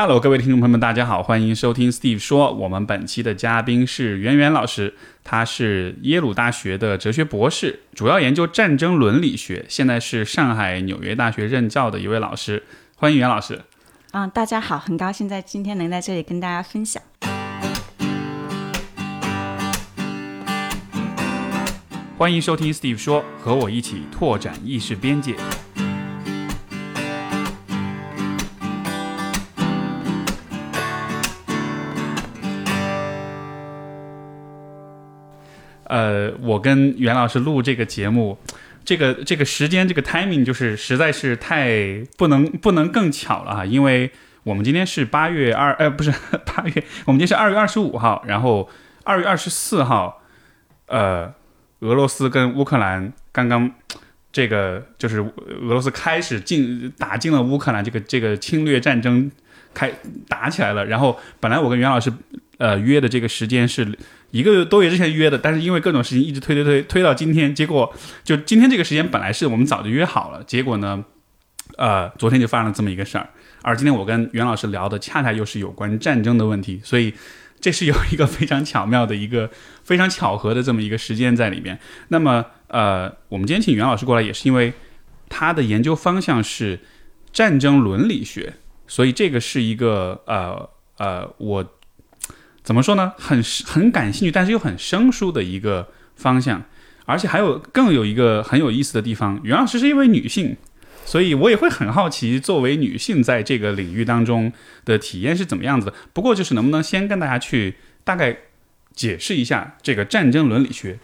Hello，各位听众朋友们，大家好，欢迎收听 Steve 说。我们本期的嘉宾是袁袁老师，他是耶鲁大学的哲学博士，主要研究战争伦理学，现在是上海纽约大学任教的一位老师。欢迎袁老师。嗯，大家好，很高兴在今天能在这里跟大家分享。欢迎收听 Steve 说，和我一起拓展意识边界。呃，我跟袁老师录这个节目，这个这个时间这个 timing 就是实在是太不能不能更巧了哈，因为我们今天是八月二呃不是 八月，我们今天是二月二十五号，然后二月二十四号，呃，俄罗斯跟乌克兰刚刚这个就是俄罗斯开始进打进了乌克兰，这个这个侵略战争开打起来了，然后本来我跟袁老师呃约的这个时间是。一个多月之前约的，但是因为各种事情一直推推推推到今天，结果就今天这个时间本来是我们早就约好了，结果呢，呃，昨天就发生了这么一个事儿。而今天我跟袁老师聊的恰恰又是有关战争的问题，所以这是有一个非常巧妙的一个非常巧合的这么一个时间在里面。那么，呃，我们今天请袁老师过来也是因为他的研究方向是战争伦理学，所以这个是一个呃呃我。怎么说呢？很很感兴趣，但是又很生疏的一个方向，而且还有更有一个很有意思的地方。袁老师是一位女性，所以我也会很好奇，作为女性在这个领域当中的体验是怎么样子的。不过就是能不能先跟大家去大概解释一下这个战争伦理学，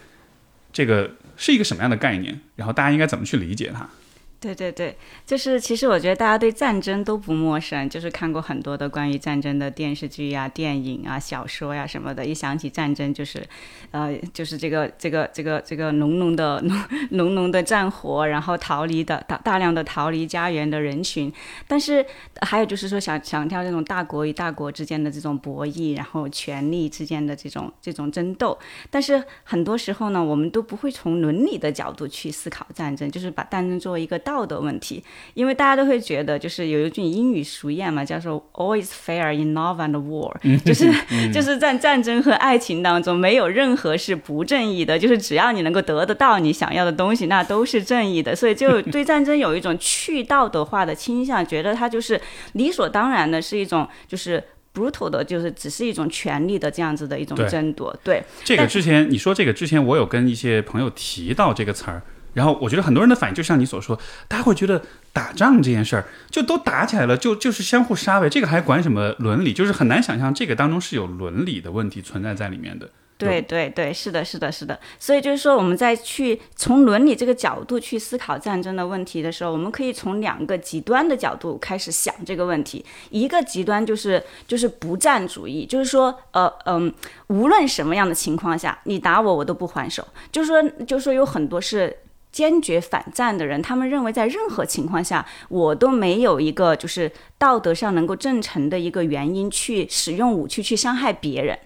这个是一个什么样的概念，然后大家应该怎么去理解它？对对对，就是其实我觉得大家对战争都不陌生，就是看过很多的关于战争的电视剧呀、电影啊、小说呀什么的。一想起战争，就是，呃，就是这个这个这个这个浓浓的浓 浓浓的战火，然后逃离的大大量的逃离家园的人群。但是还有就是说，想强调这种大国与大国之间的这种博弈，然后权力之间的这种这种争斗。但是很多时候呢，我们都不会从伦理的角度去思考战争，就是把战争作为一个道。德问题，因为大家都会觉得，就是有一句英语俗谚嘛，叫做 “always fair in love and war”，就是 就是在战争和爱情当中，没有任何是不正义的，就是只要你能够得得到你想要的东西，那都是正义的。所以就 对战争有一种去道德化的倾向，觉得它就是理所当然的，是一种就是 brutal 的，就是只是一种权力的这样子的一种争夺。对这个之前你说这个之前，我有跟一些朋友提到这个词儿。然后我觉得很多人的反应就像你所说，大家会觉得打仗这件事儿就都打起来了，就就是相互杀呗，这个还管什么伦理？就是很难想象这个当中是有伦理的问题存在在里面的。对对对，是的，是的，是的。所以就是说，我们在去从伦理这个角度去思考战争的问题的时候，我们可以从两个极端的角度开始想这个问题。一个极端就是就是不战主义，就是说，呃嗯，无论什么样的情况下，你打我，我都不还手。就是说，就是说有很多是。坚决反战的人，他们认为在任何情况下，我都没有一个就是道德上能够正常的一个原因去使用武器去伤害别人。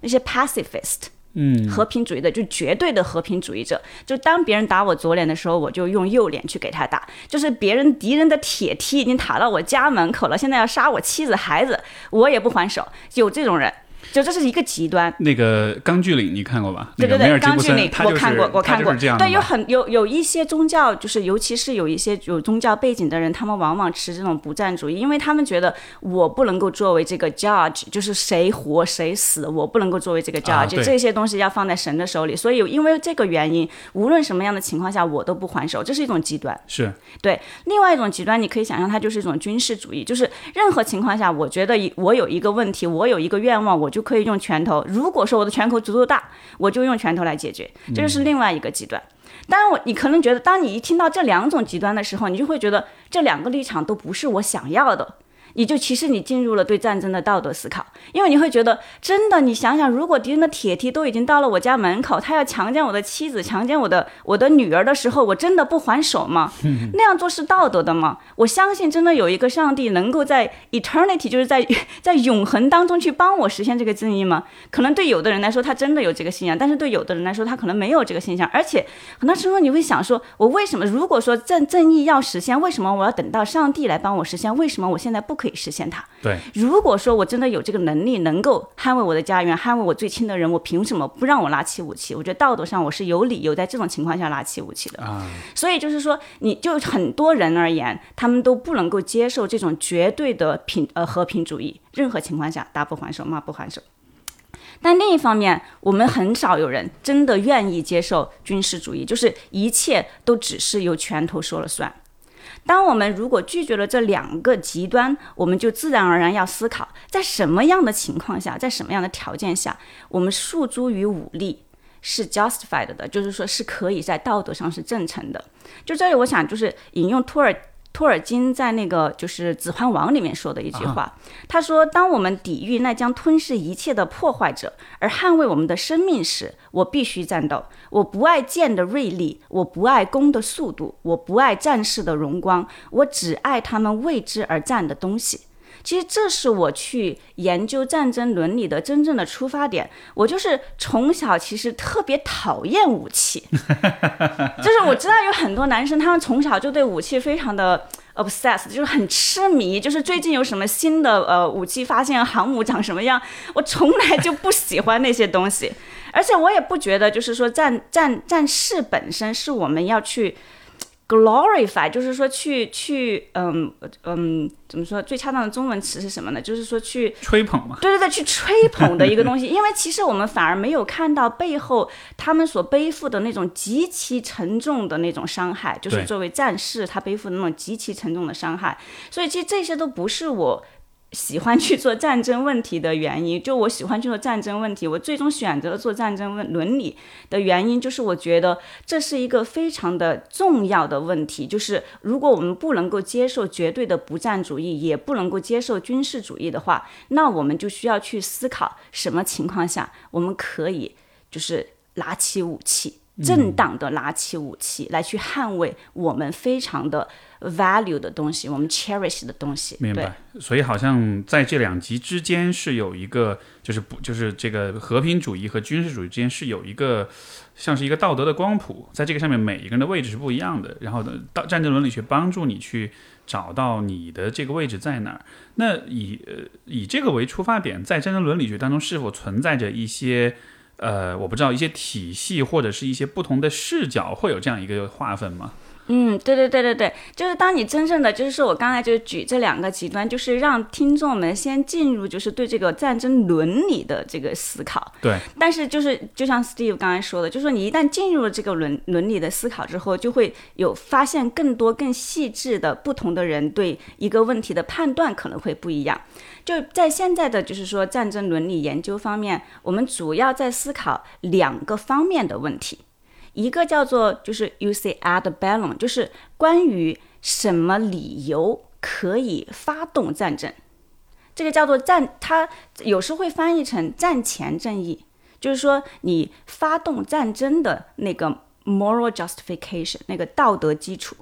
那些 pacifist，嗯，和平主义的，就绝对的和平主义者，就当别人打我左脸的时候，我就用右脸去给他打。就是别人敌人的铁梯已经塔到我家门口了，现在要杀我妻子孩子，我也不还手。有这种人。就这是一个极端。那个《钢锯岭》你看过吧？对对对，《钢锯岭》我看过，我看过。对，有很有有一些宗教，就是尤其是有一些有宗教背景的人，他们往往持这种不战主义，因为他们觉得我不能够作为这个 judge，就是谁活谁死，我不能够作为这个 judge，这些东西要放在神的手里。所以因为这个原因，无论什么样的情况下，我都不还手，这是一种极端。是对。另外一种极端，你可以想象，它就是一种军事主义，就是任何情况下，我觉得我有一个问题，我有一个愿望，我就可以用拳头。如果说我的拳头足够大，我就用拳头来解决，这就是另外一个极端。当然，我你可能觉得，当你一听到这两种极端的时候，你就会觉得这两个立场都不是我想要的。你就其实你进入了对战争的道德思考，因为你会觉得真的，你想想，如果敌人的铁蹄都已经到了我家门口，他要强奸我的妻子，强奸我的我的女儿的时候，我真的不还手吗？那样做是道德的吗？我相信真的有一个上帝能够在 eternity，就是在在永恒当中去帮我实现这个正义吗？可能对有的人来说，他真的有这个信仰，但是对有的人来说，他可能没有这个信仰。而且很多时候你会想说，我为什么如果说正正义要实现，为什么我要等到上帝来帮我实现？为什么我现在不可？可以实现它。对，如果说我真的有这个能力，能够捍卫我的家园，捍卫我最亲的人，我凭什么不让我拿起武器？我觉得道德上我是有理由在这种情况下拿起武器的。啊，所以就是说，你就很多人而言，他们都不能够接受这种绝对的平呃和平主义，任何情况下打不还手，骂不还手。但另一方面，我们很少有人真的愿意接受军事主义，就是一切都只是由拳头说了算。当我们如果拒绝了这两个极端，我们就自然而然要思考，在什么样的情况下，在什么样的条件下，我们诉诸于武力是 justified 的，就是说是可以在道德上是正常的。就这里，我想就是引用托尔。托尔金在那个就是《指环王》里面说的一句话，他说：“当我们抵御那将吞噬一切的破坏者，而捍卫我们的生命时，我必须战斗。我不爱剑的锐利，我不爱弓的速度，我不爱战士的荣光，我只爱他们为之而战的东西。”其实这是我去研究战争伦理的真正的出发点。我就是从小其实特别讨厌武器，就是我知道有很多男生，他们从小就对武器非常的 obsessed，就是很痴迷。就是最近有什么新的呃武器发现，航母长什么样，我从来就不喜欢那些东西，而且我也不觉得就是说战战战士本身是我们要去。Glorify 就是说去去嗯嗯怎么说最恰当的中文词是什么呢？就是说去吹捧嘛。对对对，去吹捧的一个东西，因为其实我们反而没有看到背后他们所背负的那种极其沉重的那种伤害，就是作为战士他背负的那种极其沉重的伤害。所以其实这些都不是我。喜欢去做战争问题的原因，就我喜欢去做战争问题，我最终选择了做战争问伦理的原因，就是我觉得这是一个非常的重要的问题。就是如果我们不能够接受绝对的不战主义，也不能够接受军事主义的话，那我们就需要去思考什么情况下我们可以就是拿起武器，正当的拿起武器来去捍卫我们非常的。value 的东西，我们 cherish 的东西，明白。所以好像在这两极之间是有一个，就是不就是这个和平主义和军事主义之间是有一个，像是一个道德的光谱，在这个上面每一个人的位置是不一样的。然后呢，到战争伦理学帮助你去找到你的这个位置在哪儿。那以呃以这个为出发点，在战争伦理学当中是否存在着一些呃我不知道一些体系或者是一些不同的视角，会有这样一个划分吗？嗯，对对对对对，就是当你真正的，就是说我刚才就举这两个极端，就是让听众们先进入，就是对这个战争伦理的这个思考。对。但是就是就像 Steve 刚才说的，就是说你一旦进入了这个伦伦理的思考之后，就会有发现更多更细致的不同的人对一个问题的判断可能会不一样。就在现在的就是说战争伦理研究方面，我们主要在思考两个方面的问题。一个叫做就是 U C ad bellum，就是关于什么理由可以发动战争，这个叫做战，它有时会翻译成战前正义，就是说你发动战争的那个 moral justification，那个道德基础。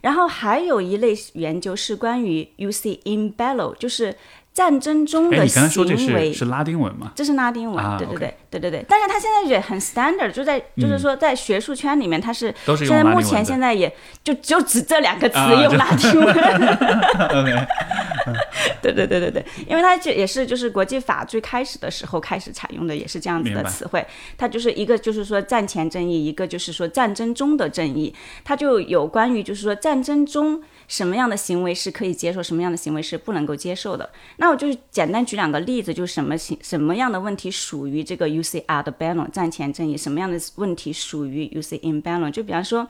然后还有一类研究是关于 U C in bello，就是。战争中的行为是拉丁文吗？这是拉丁文，对对对对对对。但是它现在也很 standard，就在就是说在学术圈里面，它是现在目前现在也就就只这两个词用拉丁文。对对对对对，因为它就也是就是国际法最开始的时候开始采用的也是这样子的词汇，它就是一个就是说战前正义，一个就是说战争中的正义，它就有关于就是说战争中。什么样的行为是可以接受，什么样的行为是不能够接受的？那我就简单举两个例子，就是什么情什么样的问题属于这个 U C R 的 balance 战前正义，什么样的问题属于 U C in balance？就比方说，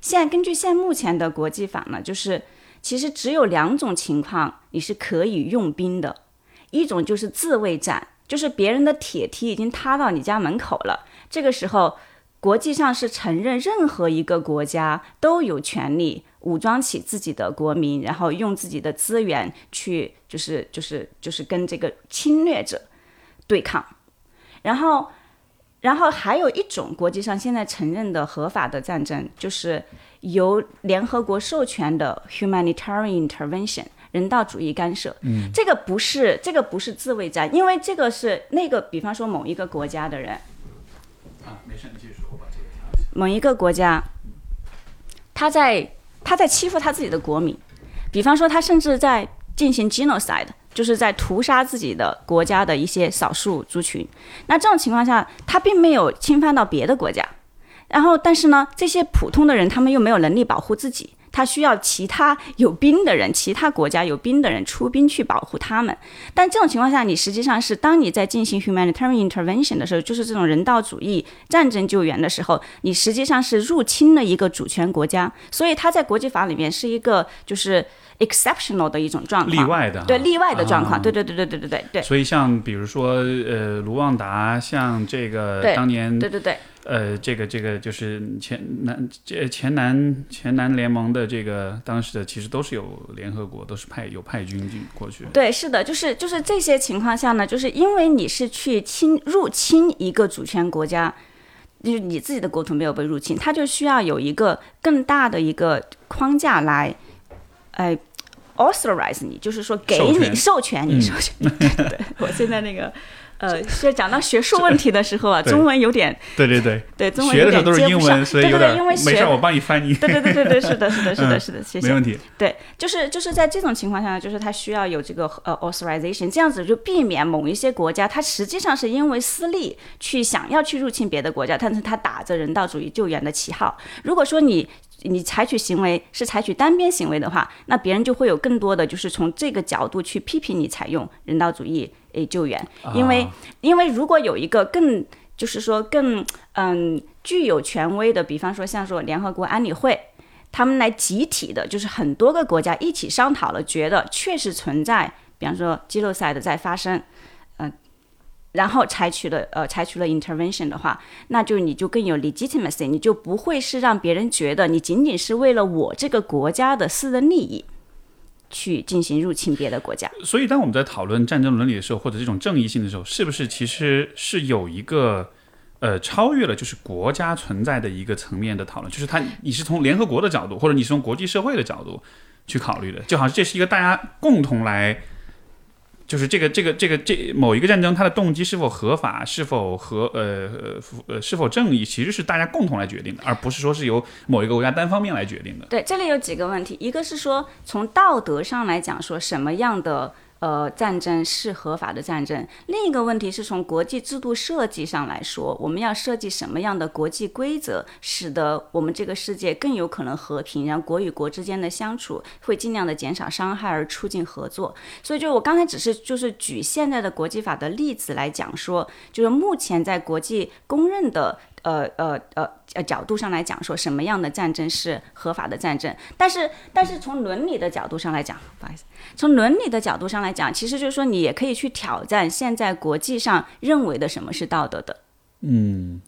现在根据现目前的国际法呢，就是其实只有两种情况你是可以用兵的，一种就是自卫战，就是别人的铁梯已经塌到你家门口了，这个时候国际上是承认任何一个国家都有权利。武装起自己的国民，然后用自己的资源去，就是就是就是跟这个侵略者对抗。然后，然后还有一种国际上现在承认的合法的战争，就是由联合国授权的 humanitarian intervention 人道主义干涉。嗯，这个不是这个不是自卫战，因为这个是那个，比方说某一个国家的人。啊，没事，你继续说，我把这个某一个国家，他在。他在欺负他自己的国民，比方说他甚至在进行 genocide，就是在屠杀自己的国家的一些少数族群。那这种情况下，他并没有侵犯到别的国家，然后但是呢，这些普通的人他们又没有能力保护自己。他需要其他有兵的人，其他国家有兵的人出兵去保护他们。但这种情况下，你实际上是当你在进行 humanitarian intervention 的时候，就是这种人道主义战争救援的时候，你实际上是入侵了一个主权国家。所以他在国际法里面是一个就是 exceptional 的一种状况，例外的，对例外的状况，对对对对对对对对。所以像比如说，呃，卢旺达，像这个当年，对对对。呃，这个这个就是前南这前南前南联盟的这个当时的其实都是有联合国，都是派有派军进过去。对，是的，就是就是这些情况下呢，就是因为你是去侵入侵一个主权国家，就是你自己的国土没有被入侵，它就需要有一个更大的一个框架来，哎，authorize 你，就是说给你授权你授权。对，我现在那个。呃，是讲到学术问题的时候啊，中文有点对对对对，中文有点接不上。对对对，因为没事，我帮你翻译。对对对对对，是的，是的，是的，是的，谢谢。没问题。对，就是就是在这种情况下，就是他需要有这个呃 authorization，这样子就避免某一些国家，它实际上是因为私利去想要去入侵别的国家，但是他打着人道主义救援的旗号。如果说你你采取行为是采取单边行为的话，那别人就会有更多的就是从这个角度去批评你采用人道主义。诶，救援，因为因为如果有一个更就是说更嗯具有权威的，比方说像说联合国安理会，他们来集体的，就是很多个国家一起商讨了，觉得确实存在，比方说肌肉赛的在发生，嗯，然后采取了呃采取了 intervention 的话，那就你就更有 legitimacy，你就不会是让别人觉得你仅仅是为了我这个国家的私人利益。去进行入侵别的国家，所以当我们在讨论战争伦理的时候，或者这种正义性的时候，是不是其实是有一个呃超越了就是国家存在的一个层面的讨论？就是他你是从联合国的角度，或者你是从国际社会的角度去考虑的，就好像这是一个大家共同来。就是这个这个这个这某一个战争，它的动机是否合法，是否合呃呃是否正义，其实是大家共同来决定的，而不是说是由某一个国家单方面来决定的。对，这里有几个问题，一个是说从道德上来讲，说什么样的。呃，战争是合法的战争。另一个问题是从国际制度设计上来说，我们要设计什么样的国际规则，使得我们这个世界更有可能和平，然后国与国之间的相处会尽量的减少伤害，而促进合作。所以，就我刚才只是就是举现在的国际法的例子来讲说，就是目前在国际公认的。呃呃呃呃，角度上来讲，说什么样的战争是合法的战争？但是，但是从伦理的角度上来讲，不好意思，从伦理的角度上来讲，其实就是说，你也可以去挑战现在国际上认为的什么是道德的。嗯。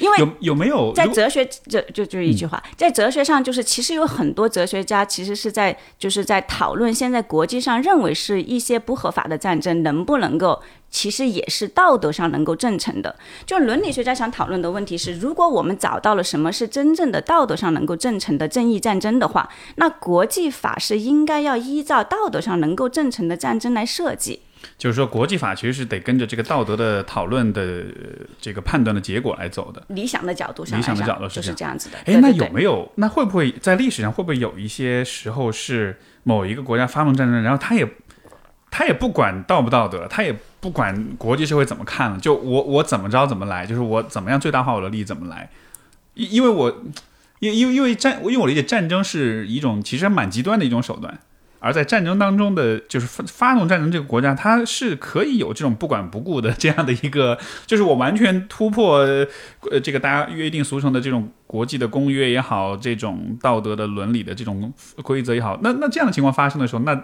因为有有没有在哲学这就就一句话，在哲学上就是其实有很多哲学家其实是在就是在讨论现在国际上认为是一些不合法的战争能不能够其实也是道德上能够正成的。就伦理学家想讨论的问题是，如果我们找到了什么是真正的道德上能够正成的正义战争的话，那国际法是应该要依照道德上能够正成的战争来设计。就是说，国际法其实是得跟着这个道德的讨论的这个判断的结果来走的。理想的角度上，理想的角度是这样子的。哎，那有没有？那会不会在历史上会不会有一些时候是某一个国家发动战争，然后他也他也不管道不道德，他也不管国际社会怎么看了，就我我怎么着怎么来，就是我怎么样最大化我的利益怎么来？因因为我因因为因为战，因为我理解战争是一种其实蛮极端的一种手段。而在战争当中的，就是发发动战争这个国家，它是可以有这种不管不顾的这样的一个，就是我完全突破呃这个大家约定俗成的这种国际的公约也好，这种道德的伦理的这种规则也好，那那这样的情况发生的时候，那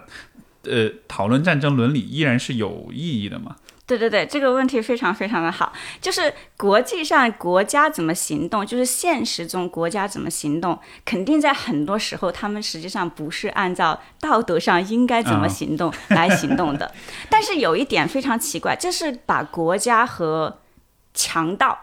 呃讨论战争伦理依然是有意义的嘛？对对对，这个问题非常非常的好，就是国际上国家怎么行动，就是现实中国家怎么行动，肯定在很多时候他们实际上不是按照道德上应该怎么行动来行动的。但是有一点非常奇怪，这是把国家和强盗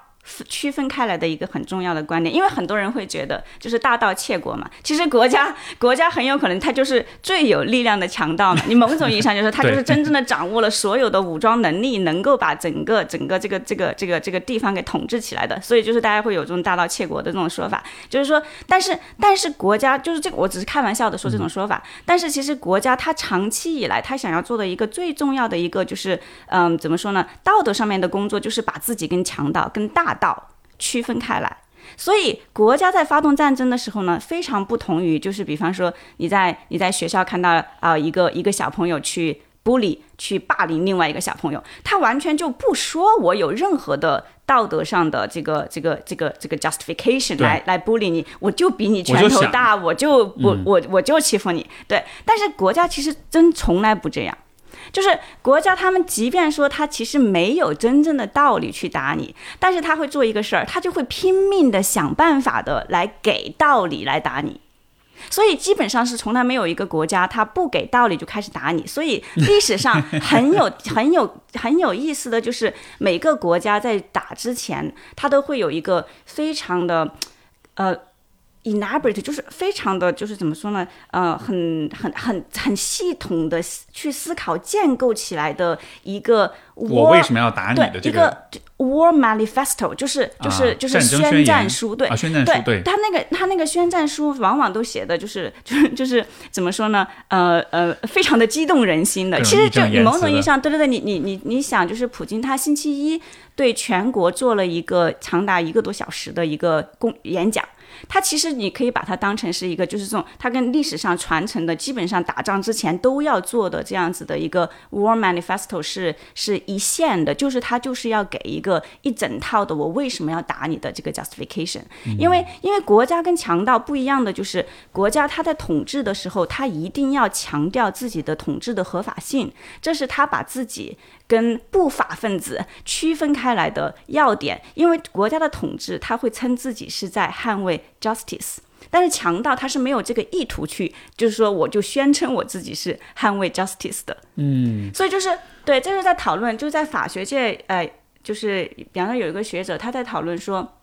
区分开来的一个很重要的观点，因为很多人会觉得就是大盗窃国嘛，其实国家国家很有可能他就是最有力量的强盗嘛，你某种意义上就是他就是真正的掌握了所有的武装能力，能够把整个整个这个这个这个这个地方给统治起来的，所以就是大家会有这种大盗窃国的这种说法，就是说，但是但是国家就是这个，我只是开玩笑的说这种说法，但是其实国家它长期以来他想要做的一个最重要的一个就是嗯怎么说呢，道德上面的工作就是把自己跟强盗跟大道区分开来，所以国家在发动战争的时候呢，非常不同于就是比方说你在你在学校看到啊、一个一个小朋友去 bully 去霸凌另外一个小朋友，他完全就不说我有任何的道德上的这个这个这个这个 justification 来来 bully 你，我就比你拳头大，我就我嗯。我我就欺负你，对，但是国家其实真从来不这样。就是国家，他们即便说他其实没有真正的道理去打你，但是他会做一个事儿，他就会拼命的想办法的来给道理来打你。所以基本上是从来没有一个国家他不给道理就开始打你。所以历史上很有 很有很有意思的就是每个国家在打之前，他都会有一个非常的呃 elaborate，就是非常的就是怎么说呢？呃，很很很很系统的去思考建构起来的一个我为什么要打你的对，这一个 war manifesto，就是就是、啊就是宣宣战书，对、啊宣战书对他那个他那个宣战书往往都写的就是就是就是怎么说呢？呃呃，非常的激动人心的。其实就某种意义上，对对对，你你你你想，就是普京他星期一对全国做了一个长达一个多小时的一个公演讲。他其实你可以把它当成是一个，就是这种它跟历史上传承的，基本上打仗之前都要做的这样子的一个 war manifesto 是是一线的，就是它就是要给一个一整套的我为什么要打你的这个 justification，因为因为国家跟强盗不一样的就是国家它在统治的时候，它一定要强调自己的统治的合法性，这是他把自己跟不法分子区分开来的要点，因为国家的统治他会称自己是在捍卫 justice。但是强盗他是没有这个意图去，就是说我就宣称我自己是捍卫 justice 的，嗯，所以就是对，这是在讨论，就在法学界，呃，就是比方说有一个学者他在讨论说，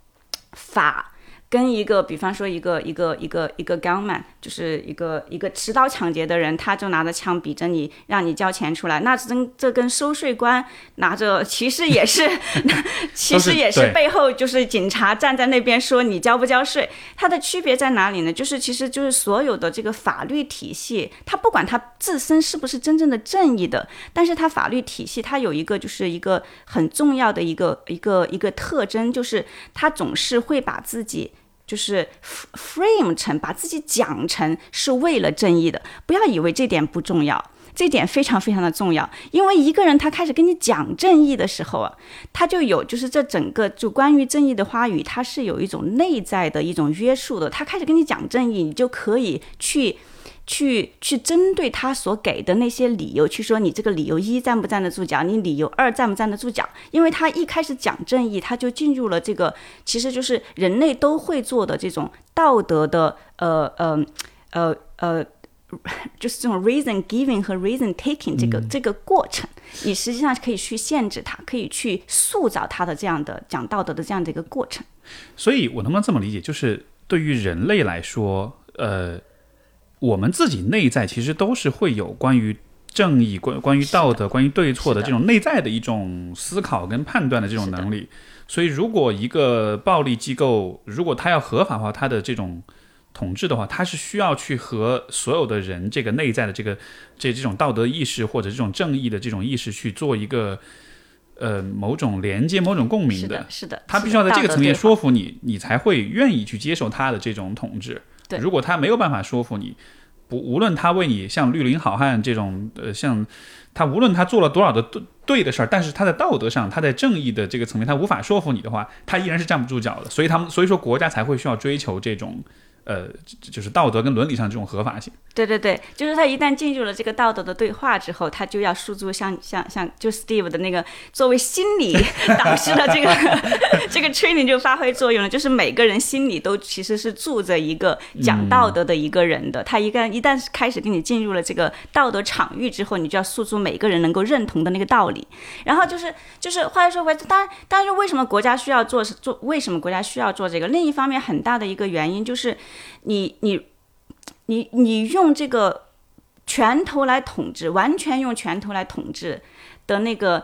法跟一个，比方说一个一个一个一个 gunman，就是一个一个持刀抢劫的人，他就拿着枪比着你，让你交钱出来。那真这跟收税官拿着，其实也是，其实也是背后就是警察站在那边说你交不交税，它的区别在哪里呢？就是其实就是所有的这个法律体系，它不管它自身是不是真正的正义的，但是它法律体系它有一个就是一个很重要的一个一个一个特征，就是它总是会把自己。就是 frame 成把自己讲成是为了正义的，不要以为这点不重要，这点非常非常的重要。因为一个人他开始跟你讲正义的时候啊，他就有就是这整个就关于正义的话语，他是有一种内在的一种约束的。他开始跟你讲正义，你就可以去。去去针对他所给的那些理由，去说你这个理由一站不站得住脚，你理由二站不站得住脚。因为他一开始讲正义，他就进入了这个，其实就是人类都会做的这种道德的，呃呃呃呃，就是这种 reason giving 和 reason taking 这个、这个过程，你实际上可以去限制他，可以去塑造他的这样的讲道德的这样的一个过程。所以，我能不能这么理解？就是对于人类来说，呃，我们自己内在其实都是会有关于正义、关关于道德、关于对错的这种内在的一种思考跟判断的这种能力。所以，如果一个暴力机构，如果它要合法化它的这种统治的话，它是需要去和所有的人这个内在的这个这这种道德意识或者这种正义的这种意识去做一个呃某种连接、某种共鸣是的，是的，他是的。必须要在这个层面说服你，你才会愿意去接受他的这种统治。对如果他没有办法说服你，不无论他为你像绿林好汉这种呃，像他无论他做了多少的对对的事儿，但是他在道德上，他在正义的这个层面，他无法说服你的话，他依然是站不住脚的。所以他们所以说国家才会需要追求这种呃，就是道德跟伦理上这种合法性。对对对，就是他一旦进入了这个道德的对话之后，他就要诉诸像像像就 Steve 的那个作为心理 导师的这个 这个 training 就发挥作用了，就是每个人心里都其实是住着一个讲道德的一个人的，他一旦一旦开始跟你进入了这个道德场域之后，你就要诉诸每个人能够认同的那个道理。然后就是就是话又说回来，当然当然为什么国家需要做做为什么国家需要做这个？另一方面很大的一个原因就是你你。你你用这个拳头来统治，完全用拳头来统治的那个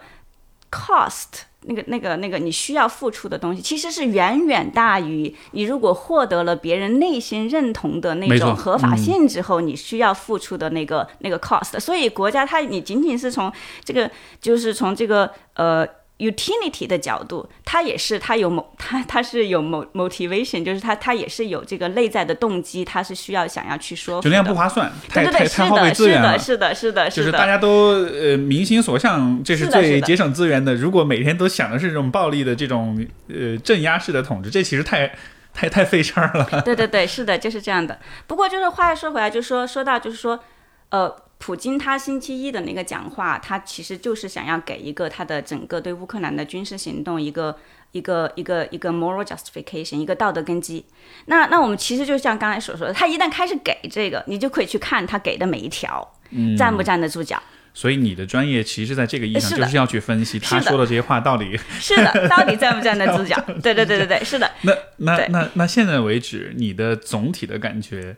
cost，那个那个那个你需要付出的东西，其实是远远大于你如果获得了别人内心认同的那种合法性之后，你需要付出的那个那个 cost。所以国家它你仅仅是从这个就是从这个呃。Utility 的角度，它也是它有某 它它是有某 motivation，就是它它也是有这个内在的动机，它是需要想要去说，就那样不划算，对对对，是的，是的，是的，是的，就是大家都呃民心所向，这是最节省资源的。如果每天都想的是这种暴力的这种呃镇压式的统治，这其实太太太费事儿了。对对对，是的，就是这样的。不过就是话又说回来，就说说到就是说呃。普京他星期一的那个讲话，他其实就是想要给一个他的整个对乌克兰的军事行动一个一个一个一个 moral justification，一个道德根基。那那我们其实就像刚才所说的，他一旦开始给这个，你就可以去看他给的每一条，站不站得住脚。所以你的专业其实在这个意义上就是要去分析他说的这些话到底 是的，到底站不站得住脚？对对对对对，是的。那那那那现在为止，你的总体的感觉？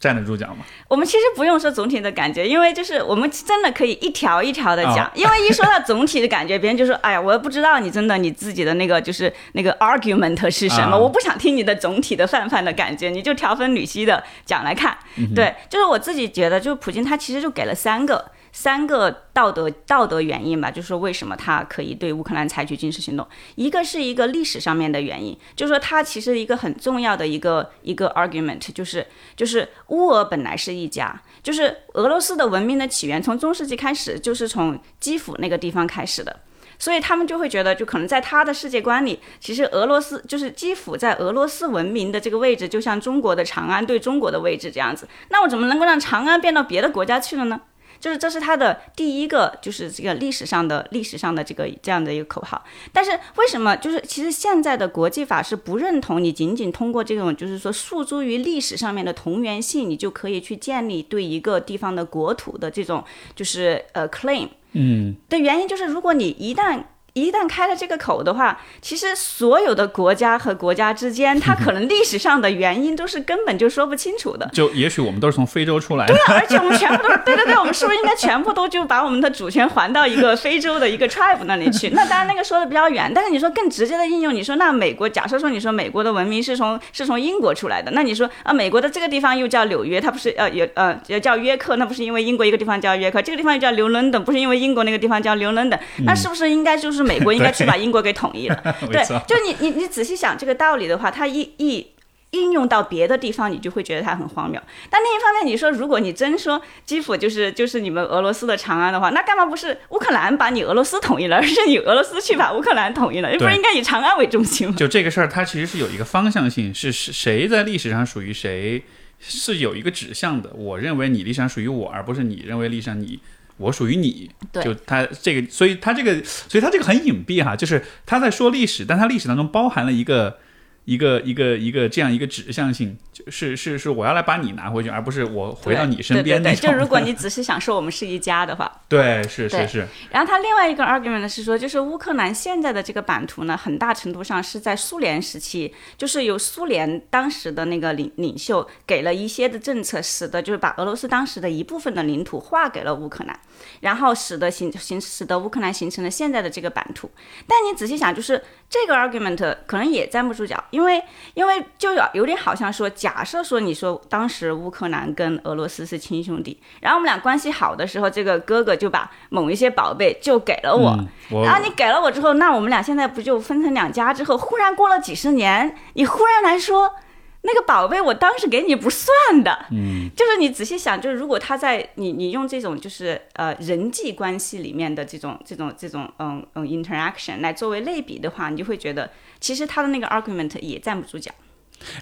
站得住脚吗？我们其实不用说总体的感觉，因为就是我们真的可以一条一条的讲，因为一说到总体的感觉，别人就说：“哎呀，我不知道你真的你自己的那个就是那个 argument 是什么，我不想听你的总体的泛泛的感觉，你就条分缕析的讲来看。”对，就是我自己觉得，就是普京他其实就给了三个。三个道德道德原因吧，就是说为什么他可以对乌克兰采取军事行动。一个是一个历史上面的原因，就是说他其实一个很重要的一个一个 argument，就是就是乌俄本来是一家，就是俄罗斯的文明的起源从中世纪开始就是从基辅那个地方开始的，所以他们就会觉得，就可能在他的世界观里，其实俄罗斯就是基辅在俄罗斯文明的这个位置，就像中国的长安对中国的位置这样子。那我怎么能够让长安变到别的国家去了呢？就是这是他的第一个，就是这个历史上的历史上的这个这样的一个口号。但是为什么就是其实现在的国际法是不认同你仅仅通过这种就是说诉诸于历史上面的同源性，你就可以去建立对一个地方的国土的这种就是呃 claim。嗯，的原因就是如果你一旦一旦开了这个口的话，其实所有的国家和国家之间，它可能历史上的原因都是根本就说不清楚的。就也许我们都是从非洲出来 的。对啊，而且我们全部都是对对对，我们是不是应该全部都就把我们的主权还到一个非洲的一个 tribe 那里去？那当然那个说的比较远，但是你说更直接的应用，你说那美国，假设说你说美国的文明是从是从英国出来的，那你说啊，美国的这个地方又叫纽约，它不是呃也呃也叫约克，那不是因为英国一个地方叫约克，这个地方又叫牛伦敦，不是因为英国那个地方叫牛伦敦，那是不是应该就是美国 应该去把？英国给统一了，对，就你你你仔细想这个道理的话，它一一应用到别的地方，你就会觉得它很荒谬。但另一方面，你说如果你真说基辅就是就是你们俄罗斯的长安的话，那干嘛不是乌克兰把你俄罗斯统一了，而是你俄罗斯去把乌克兰统一了？不是应该以长安为中心吗？就这个事儿，它其实是有一个方向性，是谁在历史上属于谁，是有一个指向的。我认为你历史上属于我，而不是你认为历史上你。我属于你，就他这个，所以他这个，所以他这个很隐蔽哈，就是他在说历史，但他历史当中包含了一个。一个一个一个这样一个指向性，就是是是我要来把你拿回去，而不是我回到你身边那种。就如果你只是想说我们是一家的话，对，是是是。然后他另外一个 argument 是说，就是乌克兰现在的这个版图呢，很大程度上是在苏联时期，就是由苏联当时的那个领领袖给了一些的政策，使得就是把俄罗斯当时的一部分的领土划给了乌克兰，然后使得形形使得乌克兰形成了现在的这个版图。但你仔细想，就是这个 argument 可能也站不住脚，因因为，因为就有有点好像说，假设说你说当时乌克兰跟俄罗斯是亲兄弟，然后我们俩关系好的时候，这个哥哥就把某一些宝贝就给了我，然后你给了我之后，那我们俩现在不就分成两家？之后忽然过了几十年，你忽然来说。那个宝贝，我当时给你不算的，嗯，就是你仔细想，就是如果他在你你用这种就是呃人际关系里面的这种这种这种嗯嗯 interaction 来作为类比的话，你就会觉得其实他的那个 argument 也站不住脚。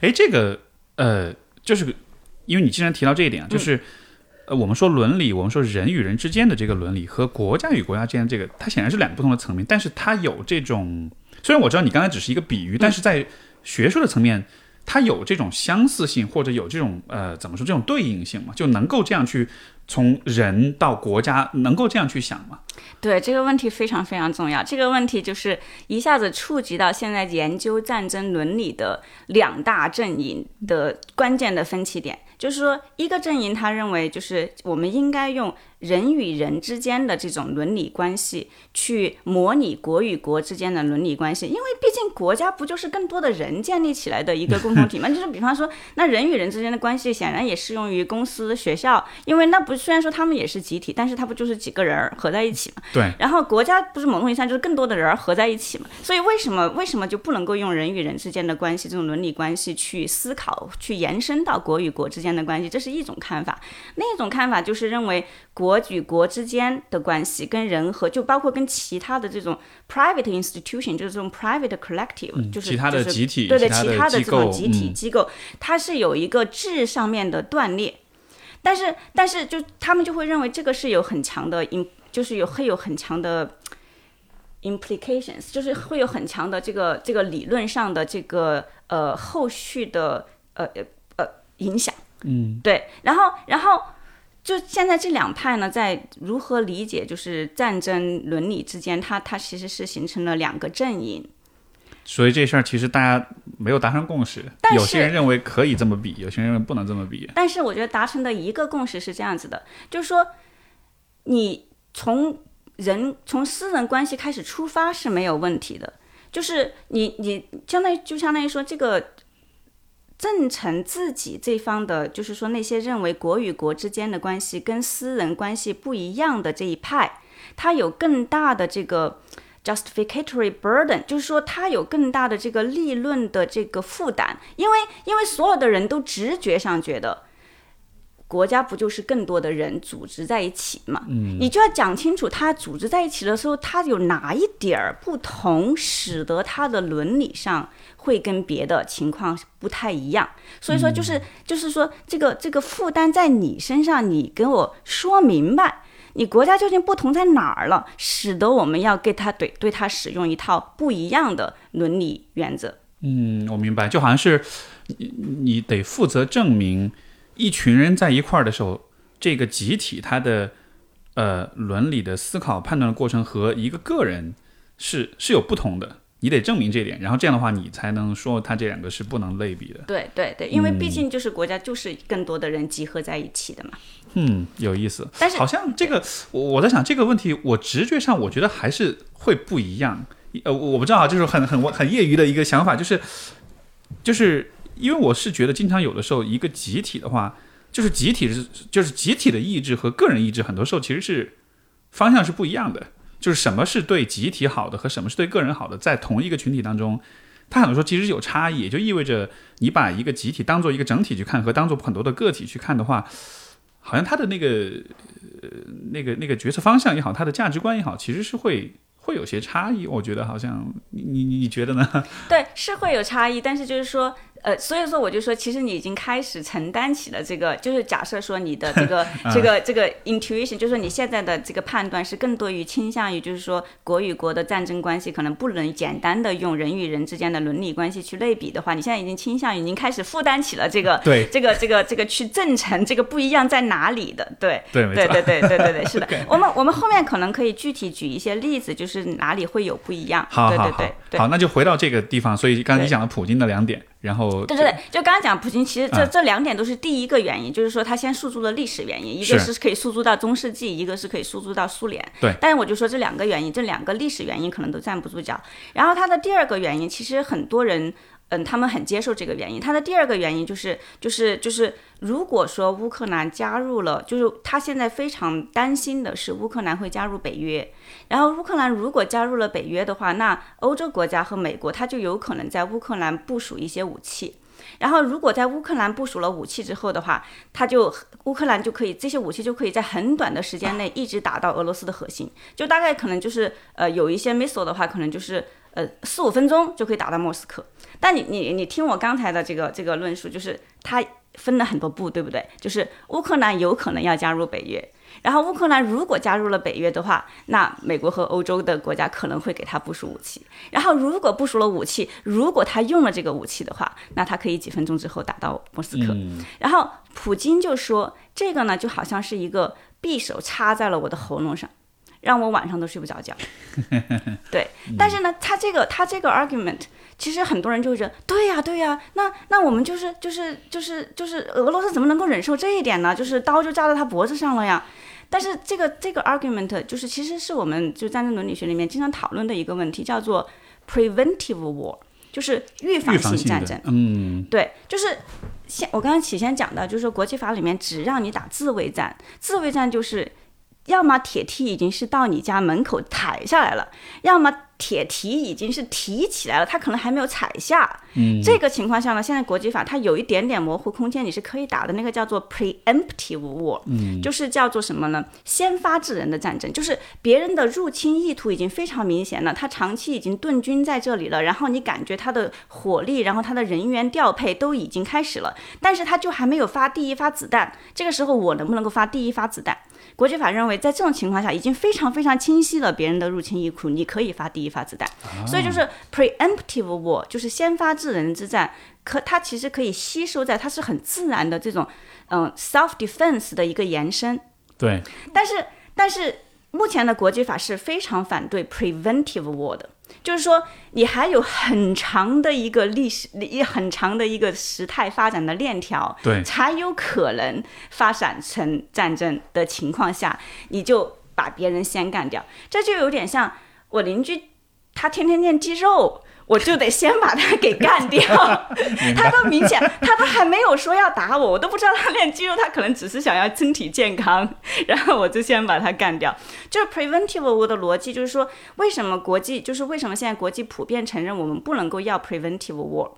哎，这个呃就是因为你既然提到这一点啊，就是。呃，我们说伦理，我们说人与人之间的这个伦理和国家与国家之间的这个，它显然是两个不同的层面，但是它有这种，虽然我知道你刚才只是一个比喻，但是在学术的层面，它有这种相似性，或者有这种呃怎么说这种对应性嘛，就能够这样去从人到国家，能够这样去想吗？对这个问题非常非常重要，这个问题就是一下子触及到现在研究战争伦理的两大阵营的关键的分歧点。就是说，一个阵营他认为，就是我们应该用人与人之间的这种伦理关系去模拟国与国之间的伦理关系，因为毕竟国家不就是更多的人建立起来的一个共同体吗？就是比方说，那人与人之间的关系显然也适用于公司、学校，因为那不虽然说他们也是集体，但是他不就是几个人合在一起嘛？对。然后国家不是某种意义上就是更多的人合在一起嘛？所以为什么为什么就不能够用人与人之间的关系这种伦理关系去思考，去延伸到国与国之间？间的关系，这是一种看法；另一种看法就是认为国与国之间的关系跟人和就包括跟其他的这种 private institution，就是这种 private collective，就是其他的集体，对对，其他的这种集体机构，它是有一个质上面的断裂。但是，但是就他们就会认为这个是有很强的 im，就是有会有很强的 implications，就是会有很强的这个这个理论上的这个呃后续的呃呃影响。嗯，对，然后，然后，就现在这两派呢，在如何理解就是战争伦理之间，它它其实是形成了两个阵营。所以这事儿其实大家没有达成共识，有些人认为可以这么比，有些人认为不能这么比。但是我觉得达成的一个共识是这样子的，就是说，你从人从私人关系开始出发是没有问题的，就是你你相当于就相当于说这个。正成自己这方的，就是说那些认为国与国之间的关系跟私人关系不一样的这一派，他有更大的这个 justificatory burden，就是说他有更大的这个立论的这个负担，因为因为所有的人都直觉上觉得。国家不就是更多的人组织在一起嘛？嗯，你就要讲清楚，他组织在一起的时候，他有哪一点儿不同，使得他的伦理上会跟别的情况不太一样。所以说，就是就是说，这个这个负担在你身上，你跟我说明白，你国家究竟不同在哪儿了，使得我们要给他对对他使用一套不一样的伦理原则。嗯，我明白，就好像是你你得负责证明。一群人在一块儿的时候，这个集体他的呃伦理的思考判断的过程和一个个人是是有不同的，你得证明这点，然后这样的话你才能说它这两个是不能类比的。对对对，因为毕竟就是国家就是更多的人集合在一起的嘛。嗯，有意思。但是好像这个我我在想这个问题，我直觉上我觉得还是会不一样。呃，我不知道啊，就是很很很业余的一个想法，就是就是。因为我是觉得，经常有的时候，一个集体的话，就是集体是就是集体的意志和个人意志，很多时候其实是方向是不一样的。就是什么是对集体好的和什么是对个人好的，在同一个群体当中，它很多时候其实有差异。也就意味着，你把一个集体当做一个整体去看，和当做很多的个体去看的话，好像他的那个呃那个那个决策方向也好，他的价值观也好，其实是会会有些差异。我觉得好像你你你觉得呢？对，是会有差异，但是就是说。呃，所以说我就说，其实你已经开始承担起了这个，就是假设说你的这个 这个这个 intuition，就是说你现在的这个判断是更多于倾向于，就是说国与国的战争关系可能不能简单的用人与人之间的伦理关系去类比的话，你现在已经倾向于已经开始负担起了这个对这个这个这个去证成这个不一样在哪里的，对对对对对对对对是的，我们我们后面可能可以具体举一些例子，就是哪里会有不一样。好好好，好，那就回到这个地方，所以刚才你讲了普京的两点。然后，对对对，就刚刚讲普京，其实这这两点都是第一个原因，就是说他先诉诸了历史原因，一个是可以诉诸到中世纪，一个是可以诉诸到苏联。对，但是我就说这两个原因，这两个历史原因可能都站不住脚。然后他的第二个原因，其实很多人。嗯，他们很接受这个原因。他的第二个原因就是，就是就是，如果说乌克兰加入了，就是他现在非常担心的是乌克兰会加入北约。然后乌克兰如果加入了北约的话，那欧洲国家和美国他就有可能在乌克兰部署一些武器。然后如果在乌克兰部署了武器之后的话，他就乌克兰就可以这些武器就可以在很短的时间内一直打到俄罗斯的核心。就大概可能就是呃有一些 missile 的话，可能就是。呃，四五分钟就可以打到莫斯科，但你你你听我刚才的这个这个论述，就是它分了很多步，对不对？就是乌克兰有可能要加入北约，然后乌克兰如果加入了北约的话，那美国和欧洲的国家可能会给他部署武器。然后如果部署了武器，如果他用了这个武器的话，那他可以几分钟之后打到莫斯科。然后普京就说，这个呢就好像是一个匕首插在了我的喉咙上。让我晚上都睡不着觉，对，但是呢，他这个他这个 argument，其实很多人就会觉得，对呀对呀，那那我们就是就是就是就是俄罗斯怎么能够忍受这一点呢？就是刀就扎到他脖子上了呀。但是这个这个 argument 就是其实是我们就战争伦理学里面经常讨论的一个问题，叫做 preventive war，就是预防性战争。嗯，对，就是先我刚刚起先讲的，就是国际法里面只让你打自卫战，自卫战就是。要么铁梯已经是到你家门口抬下来了，要么铁蹄已经是提起来了，它可能还没有踩下。嗯，这个情况下呢，现在国际法它有一点点模糊空间，你是可以打的那个叫做 preemptive war，嗯，就是叫做什么呢？先发制人的战争，就是别人的入侵意图已经非常明显了，他长期已经顿军在这里了，然后你感觉他的火力，然后他的人员调配都已经开始了，但是他就还没有发第一发子弹，这个时候我能不能够发第一发子弹？国际法认为，在这种情况下，已经非常非常清晰了别人的入侵意图，你可以发第一发子弹。所以就是 preemptive war，就是先发制人之战，可它其实可以吸收在，它是很自然的这种嗯 self defense 的一个延伸。对。但是但是目前的国际法是非常反对 preventive war 的。就是说，你还有很长的一个历史，一很长的一个时态发展的链条，对，才有可能发展成战争的情况下，你就把别人先干掉。这就有点像我邻居，他天天练肌肉。我就得先把他给干掉，他都明显，他都还没有说要打我，我都不知道他练肌肉，他可能只是想要身体健康，然后我就先把他干掉。就是 preventive war 的逻辑，就是说为什么国际，就是为什么现在国际普遍承认我们不能够要 preventive war，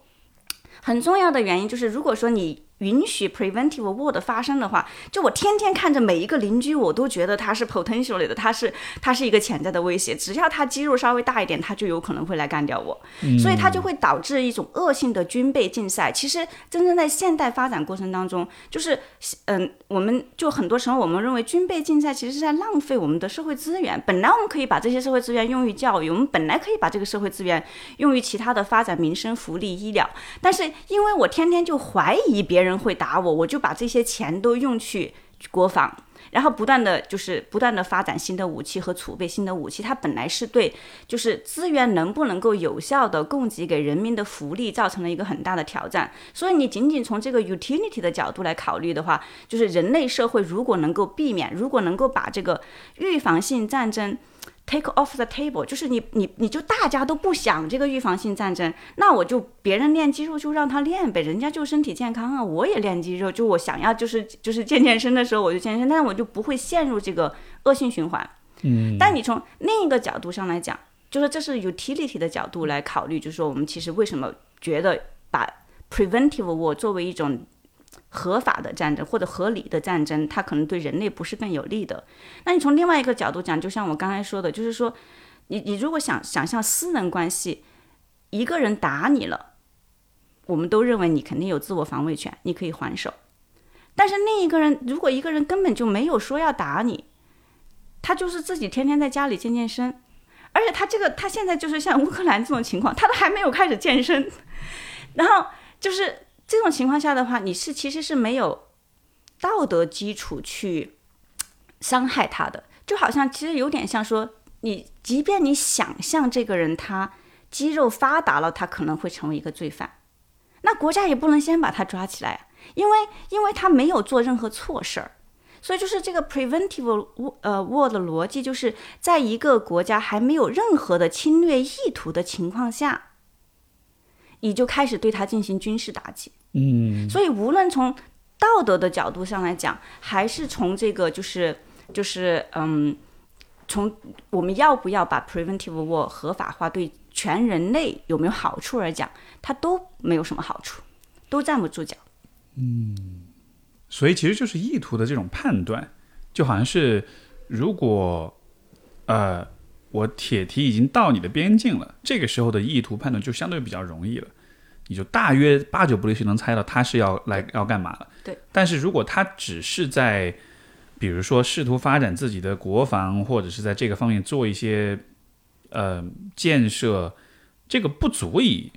很重要的原因就是，如果说你。允许 preventive war 的发生的话，就我天天看着每一个邻居，我都觉得他是 potentially 的，他是他是一个潜在的威胁。只要他肌肉稍微大一点，他就有可能会来干掉我。所以它就会导致一种恶性的军备竞赛。其实真正在现代发展过程当中，就是嗯，我们就很多时候我们认为军备竞赛其实是在浪费我们的社会资源。本来我们可以把这些社会资源用于教育，我们本来可以把这个社会资源用于其他的发展民生福利、医疗。但是因为我天天就怀疑别人。人会打我，我就把这些钱都用去国防，然后不断的就是不断的发展新的武器和储备新的武器。它本来是对就是资源能不能够有效的供给给人民的福利造成了一个很大的挑战。所以你仅仅从这个 utility 的角度来考虑的话，就是人类社会如果能够避免，如果能够把这个预防性战争。Take off the table，就是你你你就大家都不想这个预防性战争，那我就别人练肌肉就让他练呗，人家就身体健康啊，我也练肌肉，就我想要就是就是健健身的时候我就健身，但是我就不会陷入这个恶性循环。嗯，但你从另一个角度上来讲，就是这是 utility 的角度来考虑，就是说我们其实为什么觉得把 preventive war 作为一种。合法的战争或者合理的战争，它可能对人类不是更有利的。那你从另外一个角度讲，就像我刚才说的，就是说，你你如果想想象私人关系，一个人打你了，我们都认为你肯定有自我防卫权，你可以还手。但是另一个人，如果一个人根本就没有说要打你，他就是自己天天在家里健健身，而且他这个他现在就是像乌克兰这种情况，他都还没有开始健身，然后就是。这种情况下的话，你是其实是没有道德基础去伤害他的，就好像其实有点像说，你即便你想象这个人他肌肉发达了，他可能会成为一个罪犯，那国家也不能先把他抓起来，因为因为他没有做任何错事儿，所以就是这个 preventive 呃 war 的逻辑，就是在一个国家还没有任何的侵略意图的情况下。你就开始对他进行军事打击，嗯，所以无论从道德的角度上来讲，还是从这个就是就是嗯，从我们要不要把 preventive war 合法化，对全人类有没有好处而讲，它都没有什么好处，都站不住脚。嗯，所以其实就是意图的这种判断，就好像是如果呃。我铁蹄已经到你的边境了，这个时候的意图判断就相对比较容易了。你就大约八九不离十能猜到他是要来要干嘛了。对。但是如果他只是在，比如说试图发展自己的国防，或者是在这个方面做一些呃建设，这个不足以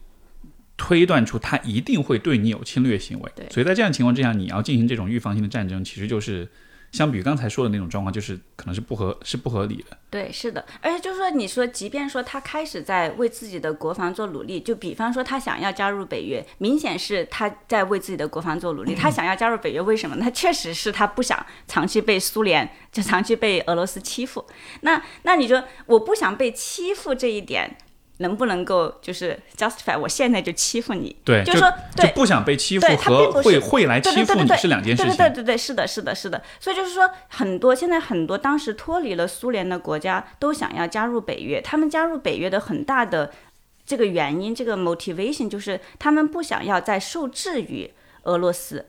推断出他一定会对你有侵略行为。对所以在这样情况之下，你要进行这种预防性的战争，其实就是相比于刚才说的那种状况，就是可能是不合是不合理的。对，是的，而且就是说，你说，即便说他开始在为自己的国防做努力，就比方说他想要加入北约，明显是他在为自己的国防做努力。他想要加入北约，为什么？他确实是他不想长期被苏联，就长期被俄罗斯欺负。那那你说，我不想被欺负这一点，能不能够就是 justify 我现在就欺负你？对，就是说，就对，不想被欺负和会会来欺负你是两件事情。对对对对对，是的，是的，是的。所以就是说，很多现在很多当时脱离了苏联的国家都想要加入北约，他们加入北约的很大的这个原因，这个 motivation 就是他们不想要再受制于俄罗斯。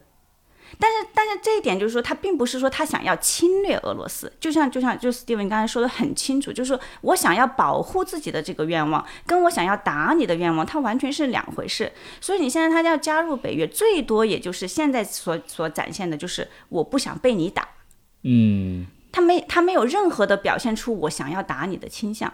但是，但是这一点就是说，他并不是说他想要侵略俄罗斯，就像就像就 Steven 刚才说的很清楚，就是说我想要保护自己的这个愿望，跟我想要打你的愿望，它完全是两回事。所以你现在他要加入北约，最多也就是现在所所展现的就是我不想被你打，嗯，他没他没有任何的表现出我想要打你的倾向。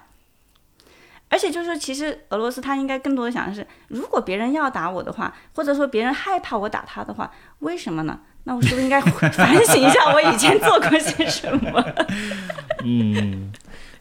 而且就是说，其实俄罗斯他应该更多的想的是，如果别人要打我的话，或者说别人害怕我打他的话，为什么呢？那我是不是应该 反省一下我以前做过些什么？嗯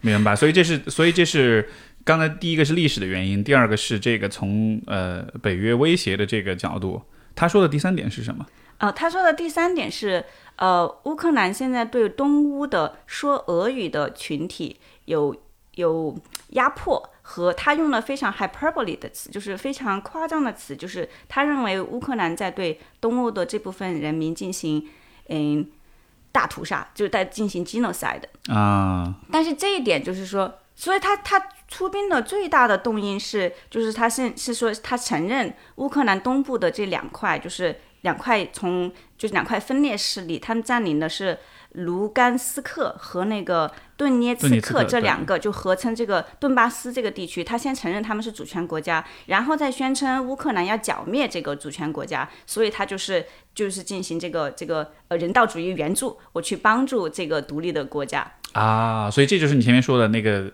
明白。所以这是，所以这是刚才第一个是历史的原因，第二个是这个从呃北约威胁的这个角度。他说的第三点是什么？呃，他说的第三点是，呃，乌克兰现在对东乌的说俄语的群体有有压迫，和他用了非常 hyperbole 的词，就是非常夸张的词，就是他认为乌克兰在对东欧的这部分人民进行嗯大屠杀，就是在进行 genocide。啊，但是这一点就是说，所以他他出兵的最大的动因是，就是他是是说他承认乌克兰东部的这两块，就是两块从就是两块分裂势力，他们占领的是卢甘斯克和那个顿涅茨克这两个，就合称这个顿巴斯这个地区。他先承认他们是主权国家，然后再宣称乌克兰要剿灭这个主权国家，所以他就是就是进行这个这个呃人道主义援助，我去帮助这个独立的国家。啊，所以这就是你前面说的那个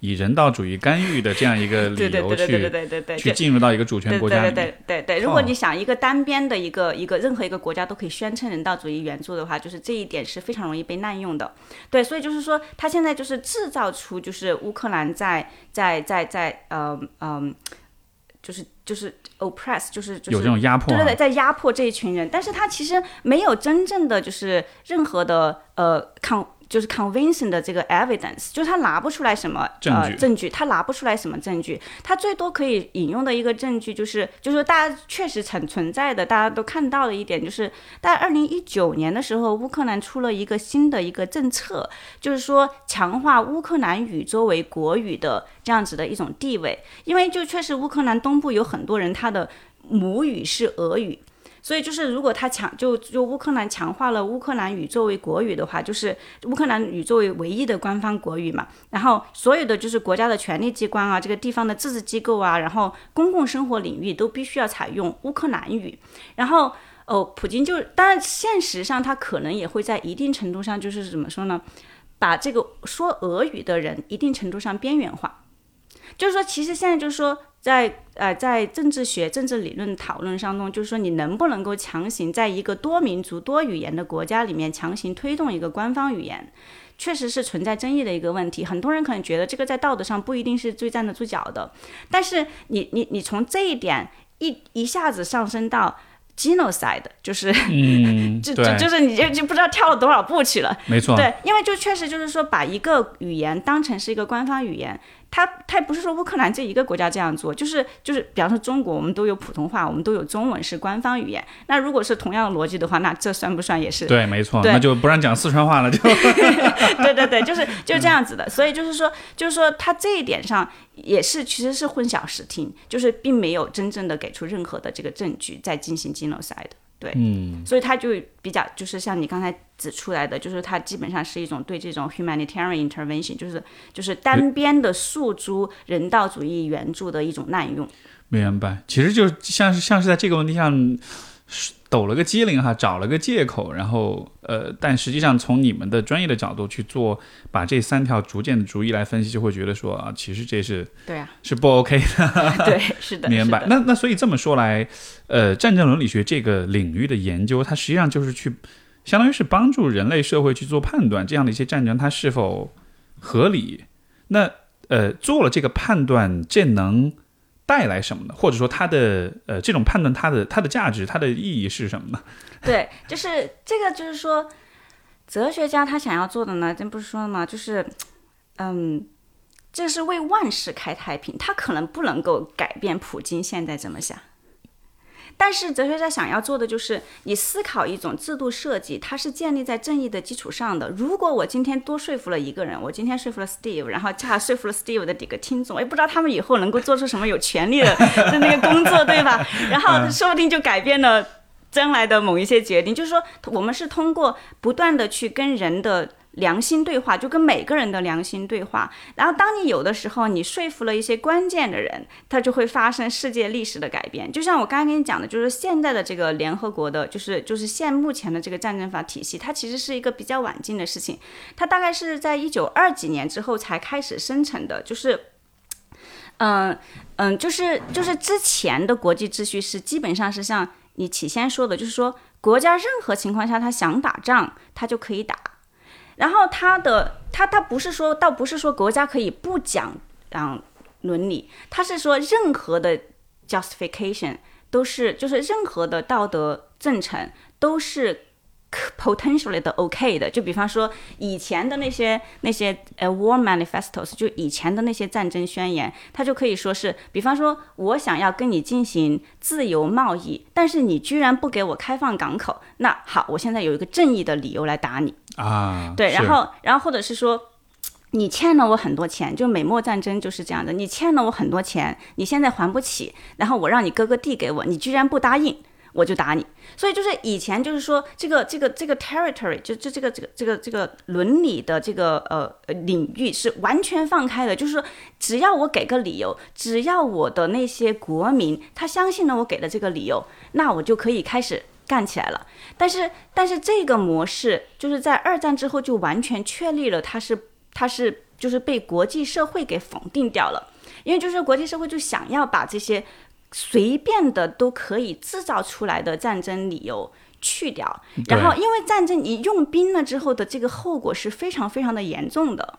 以人道主义干预的这样一个 理对对由对对对对去对对对，去进入到一个主权国家里对面。对对对对，如果你想一个单边的一个一个任何一个国家都可以宣称人道主义援助的话，就是这一点是非常容易被滥用的。对，所以就是说，他现在就是制造出就是乌克兰在在在在呃嗯。就是就是 oppress，就是就是有这种压迫啊对对对，在压迫这一群人，但是他其实没有真正的就是任何的呃抗。就是 convincing 的这个 evidence，就是他拿不出来什么证据呃证据，他拿不出来什么证据，他最多可以引用的一个证据就是，就是大家确实存存在的，大家都看到的一点就是，在二零一九年的时候，乌克兰出了一个新的一个政策，就是说强化乌克兰语作为国语的这样子的一种地位，因为就确实乌克兰东部有很多人他的母语是俄语。所以就是，如果他强就就乌克兰强化了乌克兰语作为国语的话，就是乌克兰语作为唯一的官方国语嘛。然后所有的就是国家的权力机关啊，这个地方的自治机构啊，然后公共生活领域都必须要采用乌克兰语。然后哦，普京就当然现实上他可能也会在一定程度上就是怎么说呢，把这个说俄语的人一定程度上边缘化。就是说，其实现在就是说，在呃，在政治学、政治理论讨论当中，就是说，你能不能够强行在一个多民族、多语言的国家里面强行推动一个官方语言，确实是存在争议的一个问题。很多人可能觉得这个在道德上不一定是最站得住脚的，但是你你你从这一点一一下子上升到 genocide，就是嗯，就就，就是你就就不知道跳了多少步去了。没错，对，因为就确实就是说，把一个语言当成是一个官方语言，它它也不是说乌克兰这一个国家这样做，就是就是，比方说中国，我们都有普通话，我们都有中文是官方语言。那如果是同样的逻辑的话，那这算不算也是？对，没错，对那就不让讲四川话了，就对对对，就是就是这样子的。所以就是说，就是说，他这一点上也是其实是混淆视听，就是并没有真正的给出任何的这个证据在进行 genocide。对，嗯，所以他就比较就是像你刚才指出来的，就是他基本上是一种对这种 humanitarian intervention，就是就是单边的诉诸人道主义援助的一种滥用。明白。其实就像是像是在这个问题上抖了个机灵哈，找了个借口，然后呃，但实际上从你们的专业的角度去做，把这三条逐渐的逐一来分析，就会觉得说啊，其实这是对啊，是不 OK 的。对，是的，明白。那那所以这么说来，呃，战争伦理学这个领域的研究，它实际上就是去，相当于是帮助人类社会去做判断，这样的一些战争它是否合理。那呃，做了这个判断，这能带来什么呢？或者说它的呃这种判断它的它的价值、它的意义是什么呢？对，就是这个，就是说，哲学家他想要做的呢，真不是说嘛？就是，嗯，这是为万世开太平，他可能不能够改变普京现在怎么想。但是哲学家想要做的就是，你思考一种制度设计，它是建立在正义的基础上的。如果我今天多说服了一个人，我今天说服了 Steve，然后加说服了 Steve 的几个听众，也不知道他们以后能够做出什么有权利的 的那个工作，对吧？然后说不定就改变了将来的某一些决定。就是说，我们是通过不断的去跟人的。良心对话就跟每个人的良心对话，然后当你有的时候你说服了一些关键的人，他就会发生世界历史的改变。就像我刚刚跟你讲的，就是现在的这个联合国的，就是就是现目前的这个战争法体系，它其实是一个比较晚近的事情，它大概是在一九二几年之后才开始生成的，就是。嗯嗯，就是就是之前的国际秩序是基本上是像你起先说的，就是说国家任何情况下他想打仗，他就可以打。然后他的他他不是说，倒不是说国家可以不讲嗯伦理，他是说任何的 justification 都是就是任何的道德正陈都是 potentially 的 OK 的。就比方说以前的那些那些呃 war manifestos，就以前的那些战争宣言，它就可以说是，比方说我想要跟你进行自由贸易，但是你居然不给我开放港口，那好，我现在有一个正义的理由来打你。啊，对，然后然后或者是说，你欠了我很多钱，就美墨战争就是这样的，你欠了我很多钱，你现在还不起，然后我让你哥哥递给我，你居然不答应。我就打你，所以就是以前就是说这个这个这个 territory 就就这个这个这个这个伦理的这个呃呃领域是完全放开的，就是说只要我给个理由，只要我的那些国民他相信了我给的这个理由，那我就可以开始干起来了。但是但是这个模式就是在二战之后就完全确立了，它是它是就是被国际社会给否定掉了，因为就是国际社会就想要把这些。随便的都可以制造出来的战争理由去掉，然后因为战争你用兵了之后的这个后果是非常非常的严重的，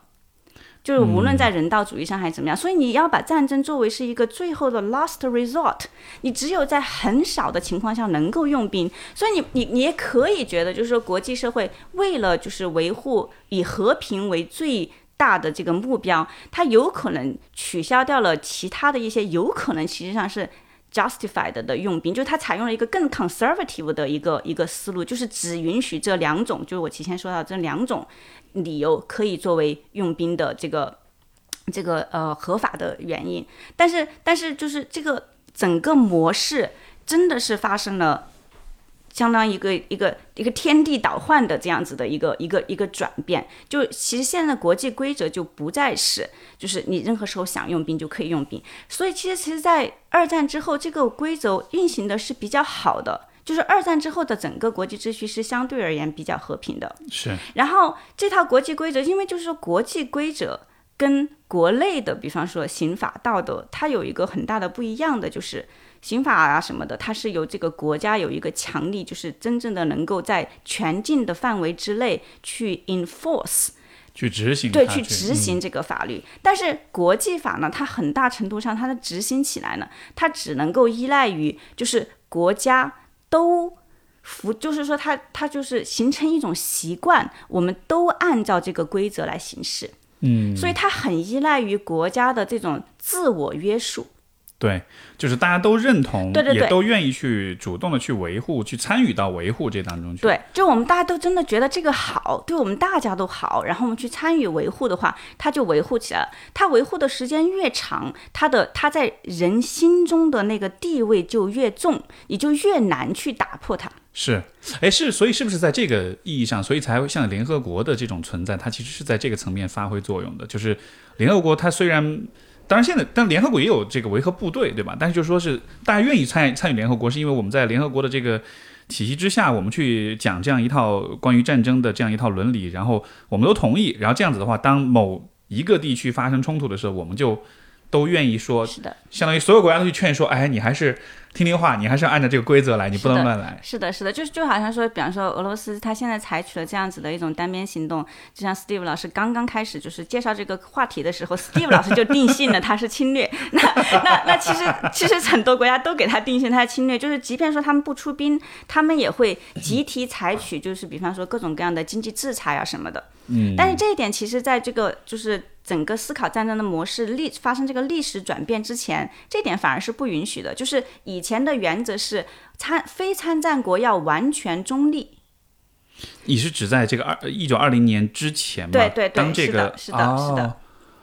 就是无论在人道主义上还是怎么样，所以你要把战争作为是一个最后的 last resort，你只有在很少的情况下能够用兵，所以你你你也可以觉得就是说国际社会为了就是维护以和平为最。大的这个目标，它有可能取消掉了其他的一些有可能实际上是 justified 的用兵，就是它采用了一个更 conservative 的一个一个思路，就是只允许这两种，就是我提前说到这两种理由可以作为用兵的这个这个呃合法的原因，但是但是就是这个整个模式真的是发生了。相当于一个一个一个天地倒换的这样子的一个一个一个转变，就其实现在国际规则就不再是，就是你任何时候想用兵就可以用兵，所以其实其实，在二战之后，这个规则运行的是比较好的，就是二战之后的整个国际秩序是相对而言比较和平的。是，然后这套国际规则，因为就是说国际规则跟国内的，比方说刑法、道德，它有一个很大的不一样的就是。刑法啊什么的，它是由这个国家有一个强力，就是真正的能够在全境的范围之内去 enforce，去执行，对，去执行这个法律。但是国际法呢，它很大程度上它的执行起来呢，它只能够依赖于就是国家都服，就是说它它就是形成一种习惯，我们都按照这个规则来行事。嗯，所以它很依赖于国家的这种自我约束。对，就是大家都认同，对对对也都愿意去主动的去维护，去参与到维护这当中去。对，就我们大家都真的觉得这个好，对我们大家都好，然后我们去参与维护的话，它就维护起来了。它维护的时间越长，它的它在人心中的那个地位就越重，你就越难去打破它。是，哎，是，所以是不是在这个意义上，所以才会像联合国的这种存在，它其实是在这个层面发挥作用的。就是联合国，它虽然，当然现在，但联合国也有这个维和部队，对吧？但是就说是大家愿意参参与联合国，是因为我们在联合国的这个体系之下，我们去讲这样一套关于战争的这样一套伦理，然后我们都同意，然后这样子的话，当某一个地区发生冲突的时候，我们就都愿意说，是的，相当于所有国家都去劝说，哎，你还是。听听话，你还是要按照这个规则来，你不能乱来。是的，是的，就是就好像说，比方说俄罗斯，他现在采取了这样子的一种单边行动，就像 Steve 老师刚刚开始就是介绍这个话题的时候，Steve 老师就定性了他是侵略。那那那其实其实很多国家都给他定性他是侵略，就是即便说他们不出兵，他们也会集体采取，就是比方说各种各样的经济制裁啊什么的。嗯。但是这一点其实在这个就是整个思考战争的模式历发生这个历史转变之前，这点反而是不允许的，就是以。以前的原则是参非参战国要完全中立。你是指在这个二一九二零年之前吗？对对对，是的，是的，是的。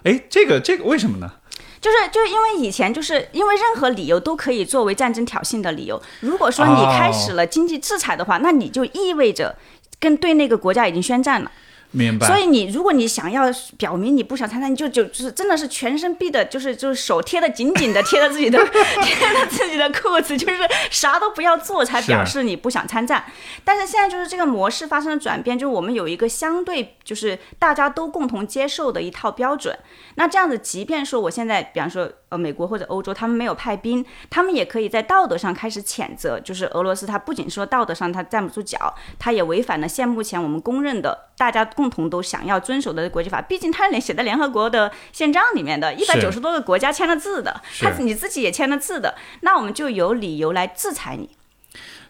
哎，这个这个为什么呢？就是就是因为以前就是因为任何理由都可以作为战争挑衅的理由。如果说你开始了经济制裁的话，那你就意味着跟对那个国家已经宣战了。明白。所以你如果你想要表明你不想参战，你就就就是真的是全身闭的，就是就是手贴的紧紧的贴着自己的 贴着自己的裤子，就是啥都不要做才表示你不想参战。但是现在就是这个模式发生了转变，就是我们有一个相对就是大家都共同接受的一套标准。那这样子，即便说我现在比方说呃美国或者欧洲他们没有派兵，他们也可以在道德上开始谴责，就是俄罗斯他不仅说道德上他站不住脚，他也违反了现目前我们公认的大家。共同都想要遵守的国际法，毕竟他连写在联合国的宪章里面的，一百九十多个国家签了字的，他你自己也签了字的，那我们就有理由来制裁你。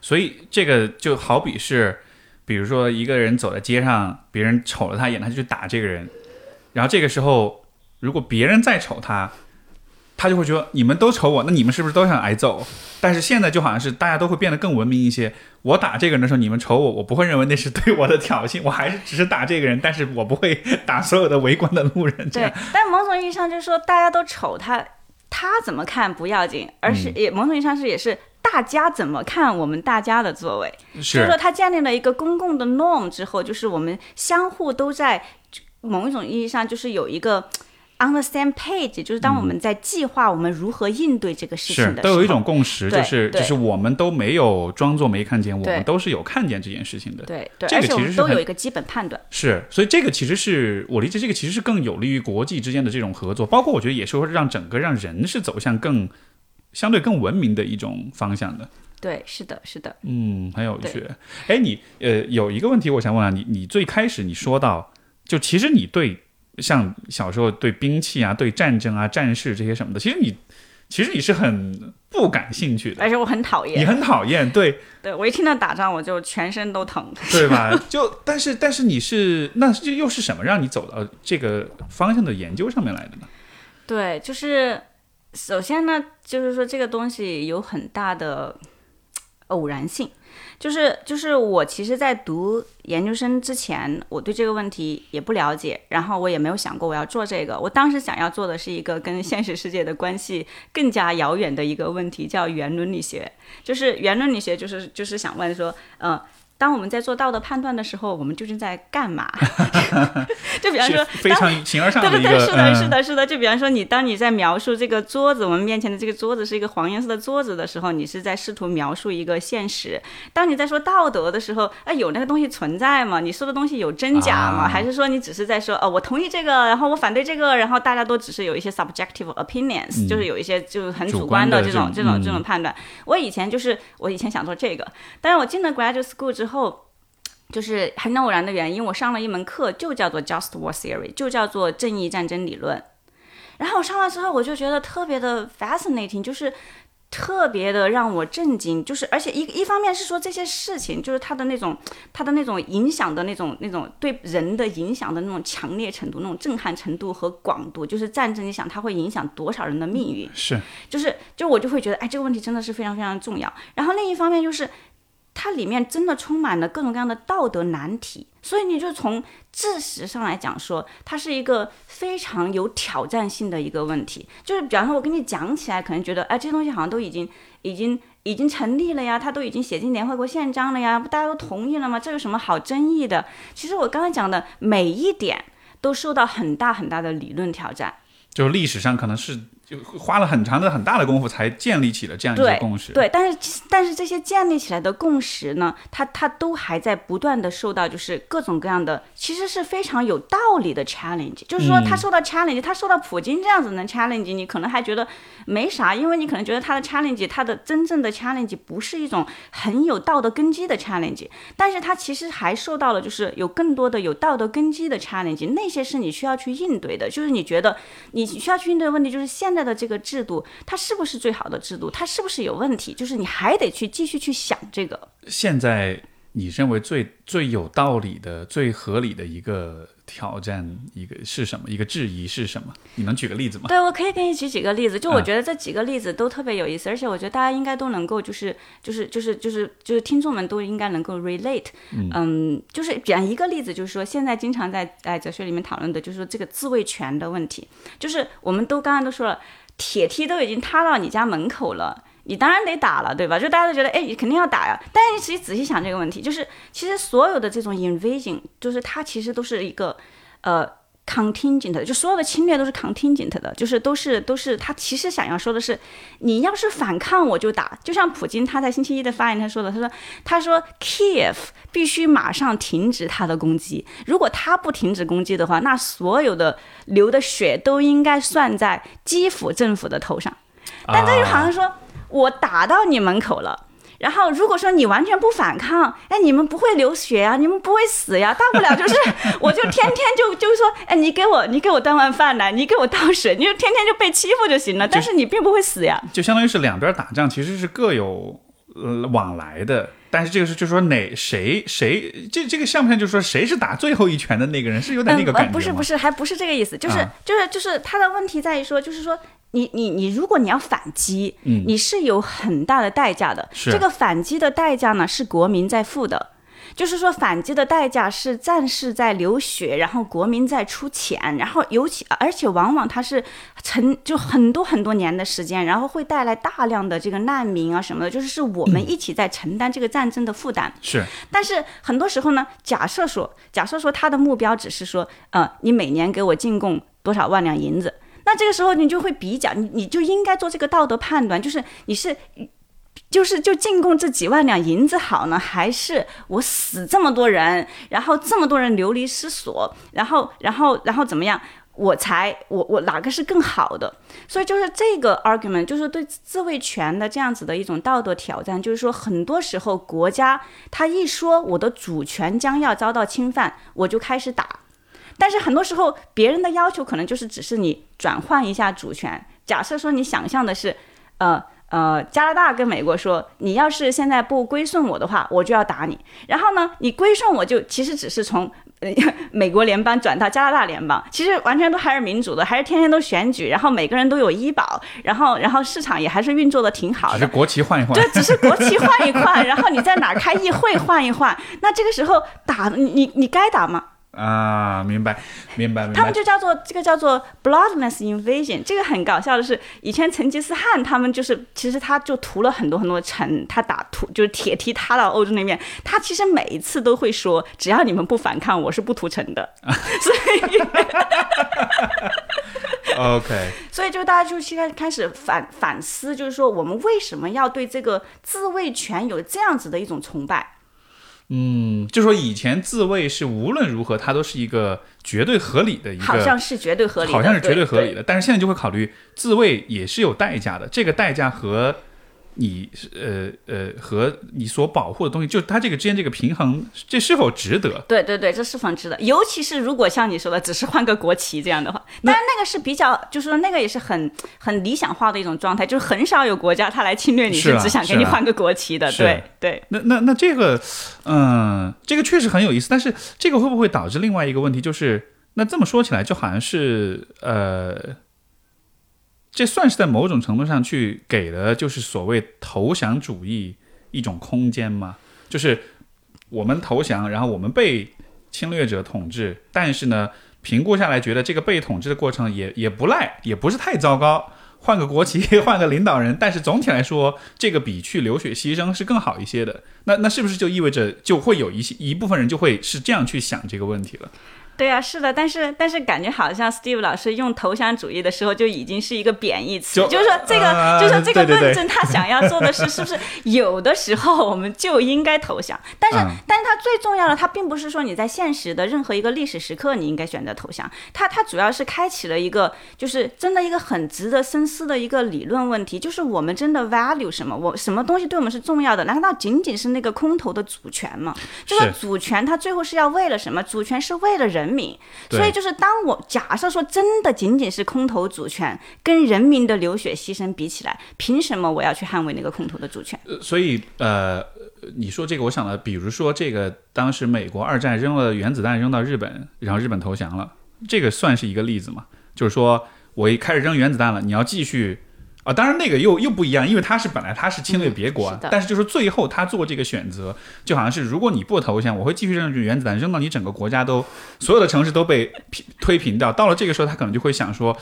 所以这个就好比是，比如说一个人走在街上，别人瞅了他一眼，他就去打这个人，然后这个时候如果别人再瞅他。他就会觉得你们都瞅我，那你们是不是都想挨揍？但是现在就好像是大家都会变得更文明一些。我打这个人的时候，你们瞅我，我不会认为那是对我的挑衅，我还是只是打这个人，但是我不会打所有的围观的路人。对，但某种意义上就是说，大家都瞅他，他怎么看不要紧，而是也某种意义上是也是大家怎么看我们大家的作为。是，就是说他建立了一个公共的 norm 之后，就是我们相互都在某一种意义上就是有一个。On the same page，就是当我们在计划我们如何应对这个事情的时候，都有一种共识，就是就是我们都没有装作没看见，我们都是有看见这件事情的。对，对，这个其实都有一个基本判断。是，所以这个其实是我理解，这个其实是更有利于国际之间的这种合作，包括我觉得也是会让整个让人是走向更相对更文明的一种方向的。对，是的，是的。嗯，很有趣。哎，你呃，有一个问题我想问啊，你你最开始你说到，就其实你对。像小时候对兵器啊、对战争啊、战士这些什么的，其实你，其实你是很不感兴趣的，而且我很讨厌，你很讨厌，对，对我一听到打仗我就全身都疼，对吧？就但是但是你是那这又是什么让你走到这个方向的研究上面来的呢？对，就是首先呢，就是说这个东西有很大的偶然性。就是就是我其实，在读研究生之前，我对这个问题也不了解，然后我也没有想过我要做这个。我当时想要做的是一个跟现实世界的关系更加遥远的一个问题，叫原伦理学。就是原伦理学，就是就是想问说，嗯。当我们在做道德判断的时候，我们究竟在干嘛？就比方说，非常形而上的对对对，是的，是的，是的。就比方说，你当你在描述这个桌子，我们面前的这个桌子是一个黄颜色的桌子的时候，你是在试图描述一个现实。当你在说道德的时候，哎，有那个东西存在吗？你说的东西有真假吗？还是说你只是在说，哦，我同意这个，然后我反对这个，然后大家都只是有一些 subjective opinions，就是有一些就是很主观的这种这种这种判断。我以前就是我以前想做这个，但是我进了 graduate school 之后，就是很偶然的原因，我上了一门课，就叫做 Just War Theory，就叫做正义战争理论。然后我上了之后，我就觉得特别的 fascinating，就是特别的让我震惊。就是而且一一方面是说这些事情，就是它的那种它的那种影响的那种那种对人的影响的那种强烈程度、那种震撼程度和广度。就是战争，你想它会影响多少人的命运？是，就是就我就会觉得，哎，这个问题真的是非常非常重要。然后另一方面就是。它里面真的充满了各种各样的道德难题，所以你就从事实上来讲说，它是一个非常有挑战性的一个问题。就是比方说，我跟你讲起来，可能觉得，哎，这东西好像都已经、已经、已经成立了呀，他都已经写进联合国宪章了呀，大家都同意了吗？这有什么好争议的？其实我刚才讲的每一点都受到很大很大的理论挑战。就历史上可能是就花了很长的很大的功夫才建立起了这样一个共识。对，但是但是这些建立起来的共识呢，它它都还在不断的受到就是各种各样的，其实是非常有道理的 challenge。就是说，他受到 challenge，他受到普京这样子的 challenge，你可能还觉得没啥，因为你可能觉得他的 challenge，他的真正的 challenge 不是一种很有道德根基的 challenge，但是他其实还受到了就是有更多的有道德根基的 challenge，那些是你需要去应对的，就是你觉得。你需要去应对的问题就是现在的这个制度，它是不是最好的制度？它是不是有问题？就是你还得去继续去想这个。现在你认为最最有道理的、最合理的一个挑战，一个是什么？一个质疑是什么？你能举个例子吗？对，我可以给你举几个例子。就我觉得这几个例子都特别有意思，而且我觉得大家应该都能够，就是就是就是就是就是听众们都应该能够 relate。嗯，就是比方一个例子，就是说现在经常在在哲学里面讨论的，就是说这个自卫权的问题。就是我们都刚刚都说了，铁梯都已经塌到你家门口了。你当然得打了，对吧？就大家都觉得，哎，你肯定要打呀。但是你仔细仔细想这个问题，就是其实所有的这种 invasion，就是它其实都是一个，呃，contingent，就所有的侵略都是 contingent 的，就是都是都是他其实想要说的是，你要是反抗我就打。就像普京他在星期一的发言他说的，他说他说 Kiev 必须马上停止他的攻击，如果他不停止攻击的话，那所有的流的血都应该算在基辅政府的头上。但这就好像说。我打到你门口了，然后如果说你完全不反抗，哎，你们不会流血呀，你们不会死呀，大不了就是，我就天天就就是说，哎，你给我你给我端碗饭来，你给我倒水，你就天天就被欺负就行了，但是你并不会死呀。就相当于是两边打仗其实是各有呃往来的，但是这个是就说哪谁谁这这个像不像就是说谁是打最后一拳的那个人是有点那个感觉不是不是还不是这个意思，就是就是就是他的问题在于说就是说。你你你，如果你要反击，嗯，你是有很大的代价的。这个反击的代价呢，是国民在付的，就是说反击的代价是战士在流血，然后国民在出钱，然后尤其而且往往它是成就很多很多年的时间，然后会带来大量的这个难民啊什么的，就是是我们一起在承担这个战争的负担。是，但是很多时候呢，假设说，假设说他的目标只是说，呃，你每年给我进贡多少万两银子。那这个时候你就会比较，你你就应该做这个道德判断，就是你是，就是就进贡这几万两银子好呢，还是我死这么多人，然后这么多人流离失所，然后然后然后怎么样，我才我我哪个是更好的？所以就是这个 argument，就是对自卫权的这样子的一种道德挑战，就是说很多时候国家他一说我的主权将要遭到侵犯，我就开始打。但是很多时候，别人的要求可能就是只是你转换一下主权。假设说你想象的是，呃呃，加拿大跟美国说，你要是现在不归顺我的话，我就要打你。然后呢，你归顺我就其实只是从呃 美国联邦转到加拿大联邦，其实完全都还是民主的，还是天天都选举，然后每个人都有医保，然后然后市场也还是运作的挺好的。只是国旗换一换，对，只是国旗换一换，然后你在哪开议会换一换，那这个时候打你你你该打吗？啊，明白，明白，明白。他们就叫做这个叫做 bloodless invasion。这个很搞笑的是，以前成吉思汗他们就是，其实他就屠了很多很多城，他打屠就是铁蹄踏到欧洲那边。他其实每一次都会说，只要你们不反抗，我是不屠城的。所以，OK。所以就大家就现在开始反反思，就是说我们为什么要对这个自卫权有这样子的一种崇拜？嗯，就说以前自卫是无论如何，它都是一个绝对合理的一个，好像是绝对合理，好像是绝对合理的。但是现在就会考虑自卫也是有代价的，这个代价和。你呃呃和你所保护的东西，就它这个之间这个平衡，这是否值得？对对对，这是否值得？尤其是如果像你说的，只是换个国旗这样的话，当然那个是比较，就是说那个也是很很理想化的一种状态，就是很少有国家他来侵略你，是只想给你换个国旗的。对对。那那那这个，嗯，这个确实很有意思，但是这个会不会导致另外一个问题？就是那这么说起来，就好像是呃。这算是在某种程度上去给了，就是所谓投降主义一种空间吗？就是我们投降，然后我们被侵略者统治，但是呢，评估下来觉得这个被统治的过程也也不赖，也不是太糟糕。换个国旗，换个领导人，但是总体来说，这个比去流血牺牲是更好一些的。那那是不是就意味着就会有一些一部分人就会是这样去想这个问题了？对啊，是的，但是但是感觉好像 Steve 老师用投降主义的时候就已经是一个贬义词，就就是说这个、呃就是说这个论证他想要做的是，是不是 有的时候我们就应该投降？但是、嗯但是他最重要的，他并不是说你在现实的任何一个历史时刻你应该选择投降，他他主要是开启了一个就是真的一个很值得深思的一个理论问题，就是我们真的 value 什么？我什么东西对我们是重要的？难道仅仅是那个空头的主权吗？就是主权它最后是要为了什么？主权是为了人民。所以就是当我假设说真的仅仅是空头主权跟人民的流血牺牲比起来，凭什么我要去捍卫那个空头的主权？呃所以呃，你说这个，我想了，比如说这个，当时美国二战扔了原子弹扔到日本，然后日本投降了，这个算是一个例子嘛？就是说我一开始扔原子弹了，你要继续。啊，当然那个又又不一样，因为他是本来他是侵略别国啊，嗯是但是就是最后他做这个选择，就好像是如果你不投降，我会继续扔原子弹扔到你整个国家都所有的城市都被平推平掉。到了这个时候，他可能就会想说，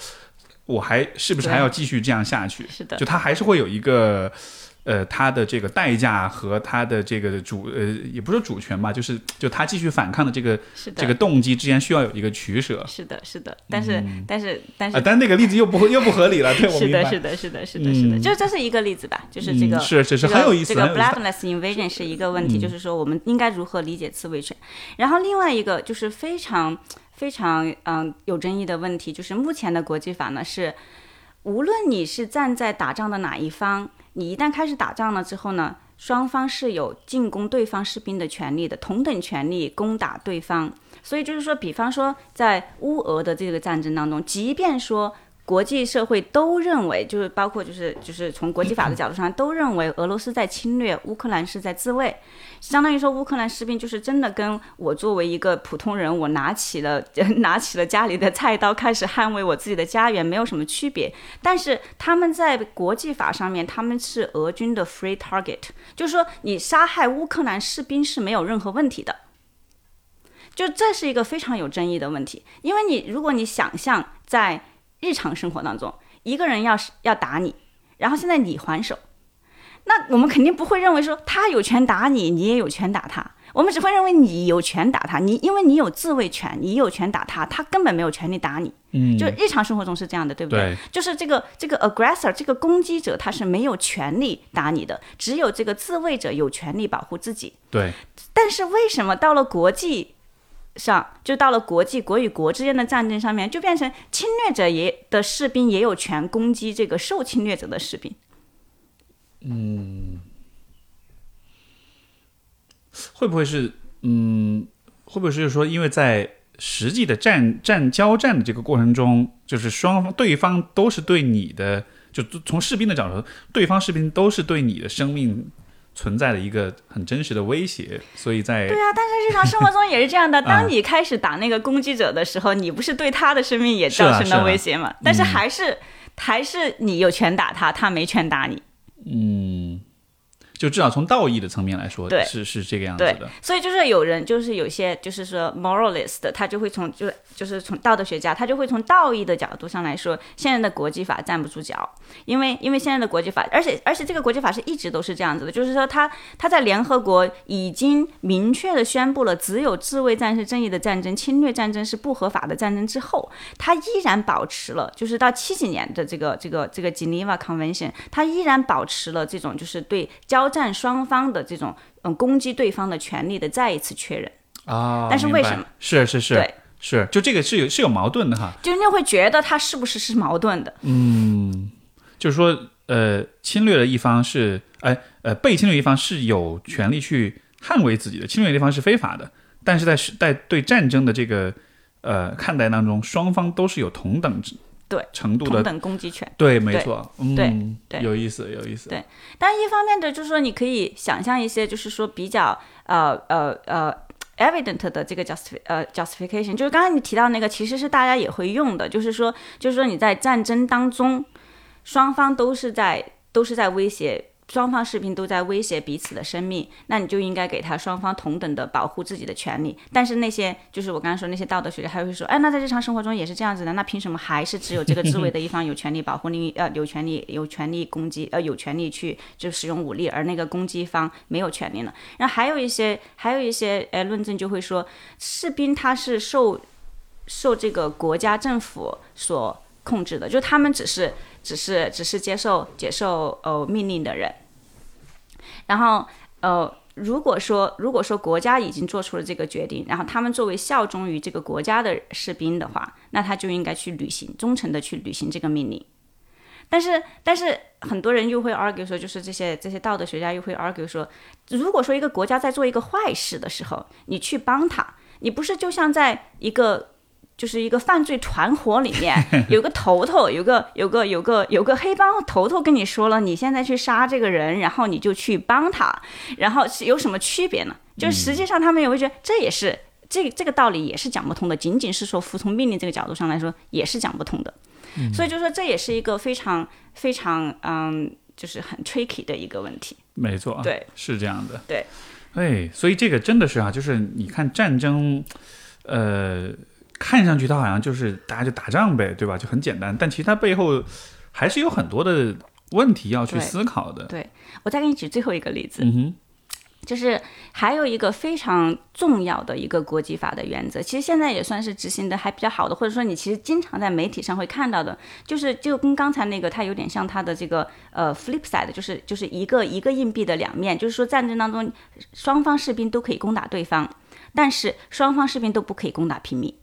我还是不是还要继续这样下去？是的就他还是会有一个。呃，他的这个代价和他的这个主呃，也不是主权吧，就是就他继续反抗的这个是的，这个动机之间需要有一个取舍啊、是的，是的。但是、但是但是。但那个例子又不又不合理了，对 我是的，明白。是的，是的，是的，是的，嗯就这是一个例子吧，就是这个，嗯是是是很有意思这个 bloodless invasion 是一个问题，嗯就是说我们应该如何理解自卫权。然后另外一个就是非常非常嗯有争议的问题，就是目前的国际法呢是，无论你是站在打仗的哪一方，你一旦开始打仗了之后呢，双方是有进攻对方士兵的权利的，同等权利攻打对方。所以就是说，比方说在乌俄的这个战争当中，即便说国际社会都认为，就是包括就是就是从国际法的角度上都认为俄罗斯在侵略，乌克兰是在自卫，相当于说乌克兰士兵就是真的跟我作为一个普通人，我拿起了 拿起了家里的菜刀，开始捍卫我自己的家园，没有什么区别。但是他们在国际法上面，他们是俄军的 free target，就是说你杀害乌克兰士兵是没有任何问题的。就这是一个非常有争议的问题，因为你如果你想象在日常生活当中，一个人要是要打你，然后现在你还手，那我们肯定不会认为说他有权打你，你也有权打他，我们只会认为你有权打他，你因为你有自卫权，你有权打他，他根本没有权利打你。嗯，就日常生活中是这样的，对不对？对就是这个这个 aggressor 这个攻击者他是没有权利打你的，只有这个自卫者有权利保护自己。对，但是为什么到了国际上，就到了国际国与国之间的战争上面，就变成侵略者也的士兵也有权攻击这个受侵略者的士兵？嗯会不会是嗯，会不会是说，因为在实际的战战交战的这个过程中，就是双方对方都是对你的，就从士兵的角度，对方士兵都是对你的生命存在的一个很真实的威胁，所以在对啊，但是日常生活中也是这样的。啊当你开始打那个攻击者的时候，你不是对他的生命也造成了是啊威胁吗？但是还是还是你有权打他，他没权打你。嗯，就至少从道义的层面来说，对。是是这个样子的。，所以就是有人就是有些就是说 moralist，他就会从就是就是从道德学家，他就会从道义的角度上来说，现在的国际法站不住脚，因为因为现在的国际法，而且而且这个国际法是一直都是这样子的，就是说他他在联合国已经明确的宣布了，只有自卫战是正义的战争，侵略战争是不合法的战争之后，他依然保持了，就是到七几年的这个这个这个 Geneva Convention，他依然保持了这种就是对交战双方的这种嗯攻击对方的权利的再一次确认。啊，明白但是为什么？是是是对是，就这个是有是有矛盾的哈。就人家会觉得他是不是是矛盾的？嗯就是说，呃，侵略的一方是，哎，呃，被侵略一方是有权利去捍卫自己的，侵略的一方是非法的。但是在是在对战争的这个呃看待当中，双方都是有同等之对程度的，同等攻击权。对，没错，嗯，对对有意思，有意思，对但一方面的就是说，你可以想象一些，就是说比较呃呃呃 evident 的这个 justif 呃 justification，就是刚才你提到那个，其实是大家也会用的，就是说，就是说你在战争当中，双方都是在都是在威胁双方士兵都在威胁彼此的生命，那你就应该给他双方同等的保护自己的权利。但是那些就是我刚才说那些道德学家，他会说，哎，那在日常生活中也是这样子的，那凭什么还是只有这个自卫的一方有权利保护另一呃有权利有权利攻击呃有权利去就使用武力，而那个攻击方没有权利呢？然后还有一些还有一些呃论证就会说，士兵他是受受这个国家政府所控制的，就他们只是。只是只是接受接受呃命令的人，然后呃如果说如果说国家已经做出了这个决定，然后他们作为效忠于这个国家的士兵的话，那他就应该去履行忠诚的去履行这个命令。但是但是很多人又会 argue 说，就是这些这些道德学家又会 argue 说，如果说一个国家在做一个坏事的时候，你去帮他，你不是就像在一个。就是一个犯罪团伙里面 有个头头，有个有个有个有个黑帮头头跟你说了，你现在去杀这个人，然后你就去帮他，然后是有什么区别呢？就实际上他们也会觉得这也是这这个道理也是讲不通的，仅仅是说服从命令这个角度上来说也是讲不通的。所以就说这也是一个非常非常嗯，就是很 tricky 的一个问题。没错，对，是这样的。对，哎，所以这个真的是啊，就是你看战争，呃。看上去他好像就是大家就打仗呗，对吧？就很简单，但其实它背后还是有很多的问题要去思考的。对我再给你举最后一个例子，嗯哼，就是还有一个非常重要的一个国际法的原则，其实现在也算是执行的还比较好的，或者说你其实经常在媒体上会看到的，就是就跟刚才那个它有点像它的这个呃 flip side，就是就是一个一个硬币的两面，就是说战争当中双方士兵都可以攻打对方，但是双方士兵都不可以攻打平民。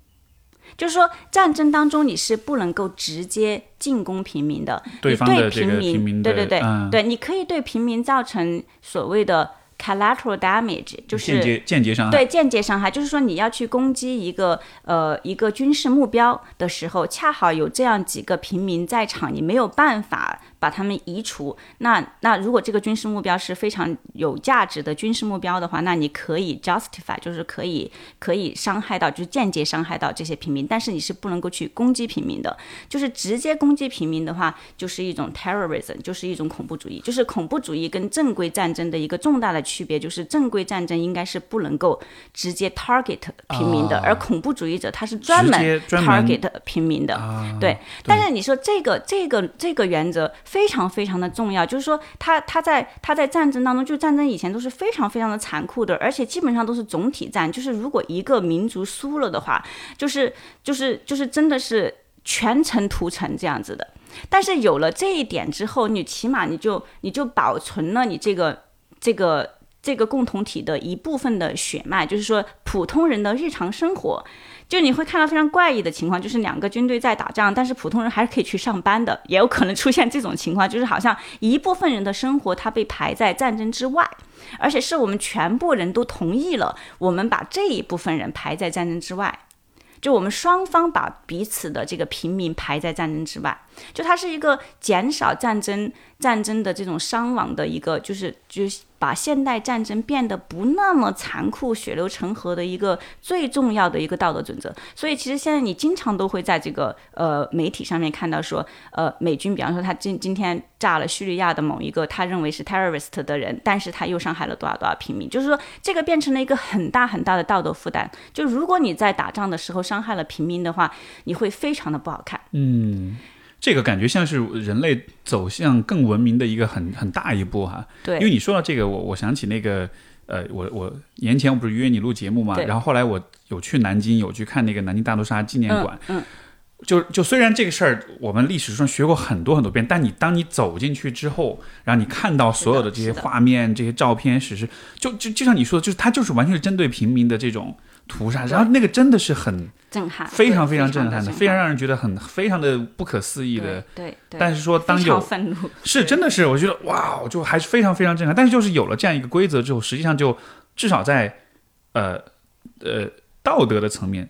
就是说，战争当中你是不能够直接进攻平民的，对方的平民，对对对，对，你可以对平民造成所谓的 collateral damage，就是间接间接伤害，对间接伤害，就是说你要去攻击一个呃一个军事目标的时候，恰好有这样几个平民在场，你没有办法。把他们移除。那那如果这个军事目标是非常有价值的军事目标的话，那你可以 justify，就是可以可以伤害到，就是间接伤害到这些平民。但是你是不能够去攻击平民的。就是直接攻击平民的话，就是一种 terrorism，就是一种恐怖主义。就是恐怖主义跟正规战争的一个重大的区别，就是正规战争应该是不能够直接 target 平民的，而恐怖主义者他是专门 target 平民的。对。但是你说这个这个这个原则。非常非常的重要，就是说，他他在他在战争当中，就战争以前都是非常非常的残酷的，而且基本上都是总体战，就是如果一个民族输了的话，就是就是就是真的是全城屠城这样子的。但是有了这一点之后，你起码你就你就保存了你这个这个这个共同体的一部分的血脉，就是说普通人的日常生活。就你会看到非常怪异的情况，就是两个军队在打仗，但是普通人还是可以去上班的，也有可能出现这种情况，就是好像一部分人的生活他被排在战争之外，而且是我们全部人都同意了，我们把这一部分人排在战争之外，就我们双方把彼此的这个平民排在战争之外，就它是一个减少战争战争的这种伤亡的一个，就是就是。把现代战争变得不那么残酷、血流成河的一个最重要的一个道德准则。所以，其实现在你经常都会在这个呃媒体上面看到说，呃，美军，比方说他今今天炸了叙利亚的某一个他认为是 terrorist 的人，但是他又伤害了多少多少平民，就是说这个变成了一个很大很大的道德负担。就如果你在打仗的时候伤害了平民的话，你会非常的不好看。嗯。这个感觉像是人类走向更文明的一个很很大一步哈。对。因为你说到这个，我我想起那个呃，我我年前我不是约你录节目嘛，然后后来我有去南京，有去看那个南京大屠杀纪念馆。嗯。就就虽然这个事儿我们历史上学过很多很多遍，但你当你走进去之后，然后你看到所有的这些画面、这些照片、史实，就就就像你说的，就是它就是完全是针对平民的这种。屠杀，然后那个真的是很震撼，非常非常震撼的，非常让人觉得很非常的不可思议的。对对。但是说当有愤怒，是真的是，我觉得哇，就还是非常非常震撼。但是就是有了这样一个规则之后，实际上就至少在呃呃道德的层面。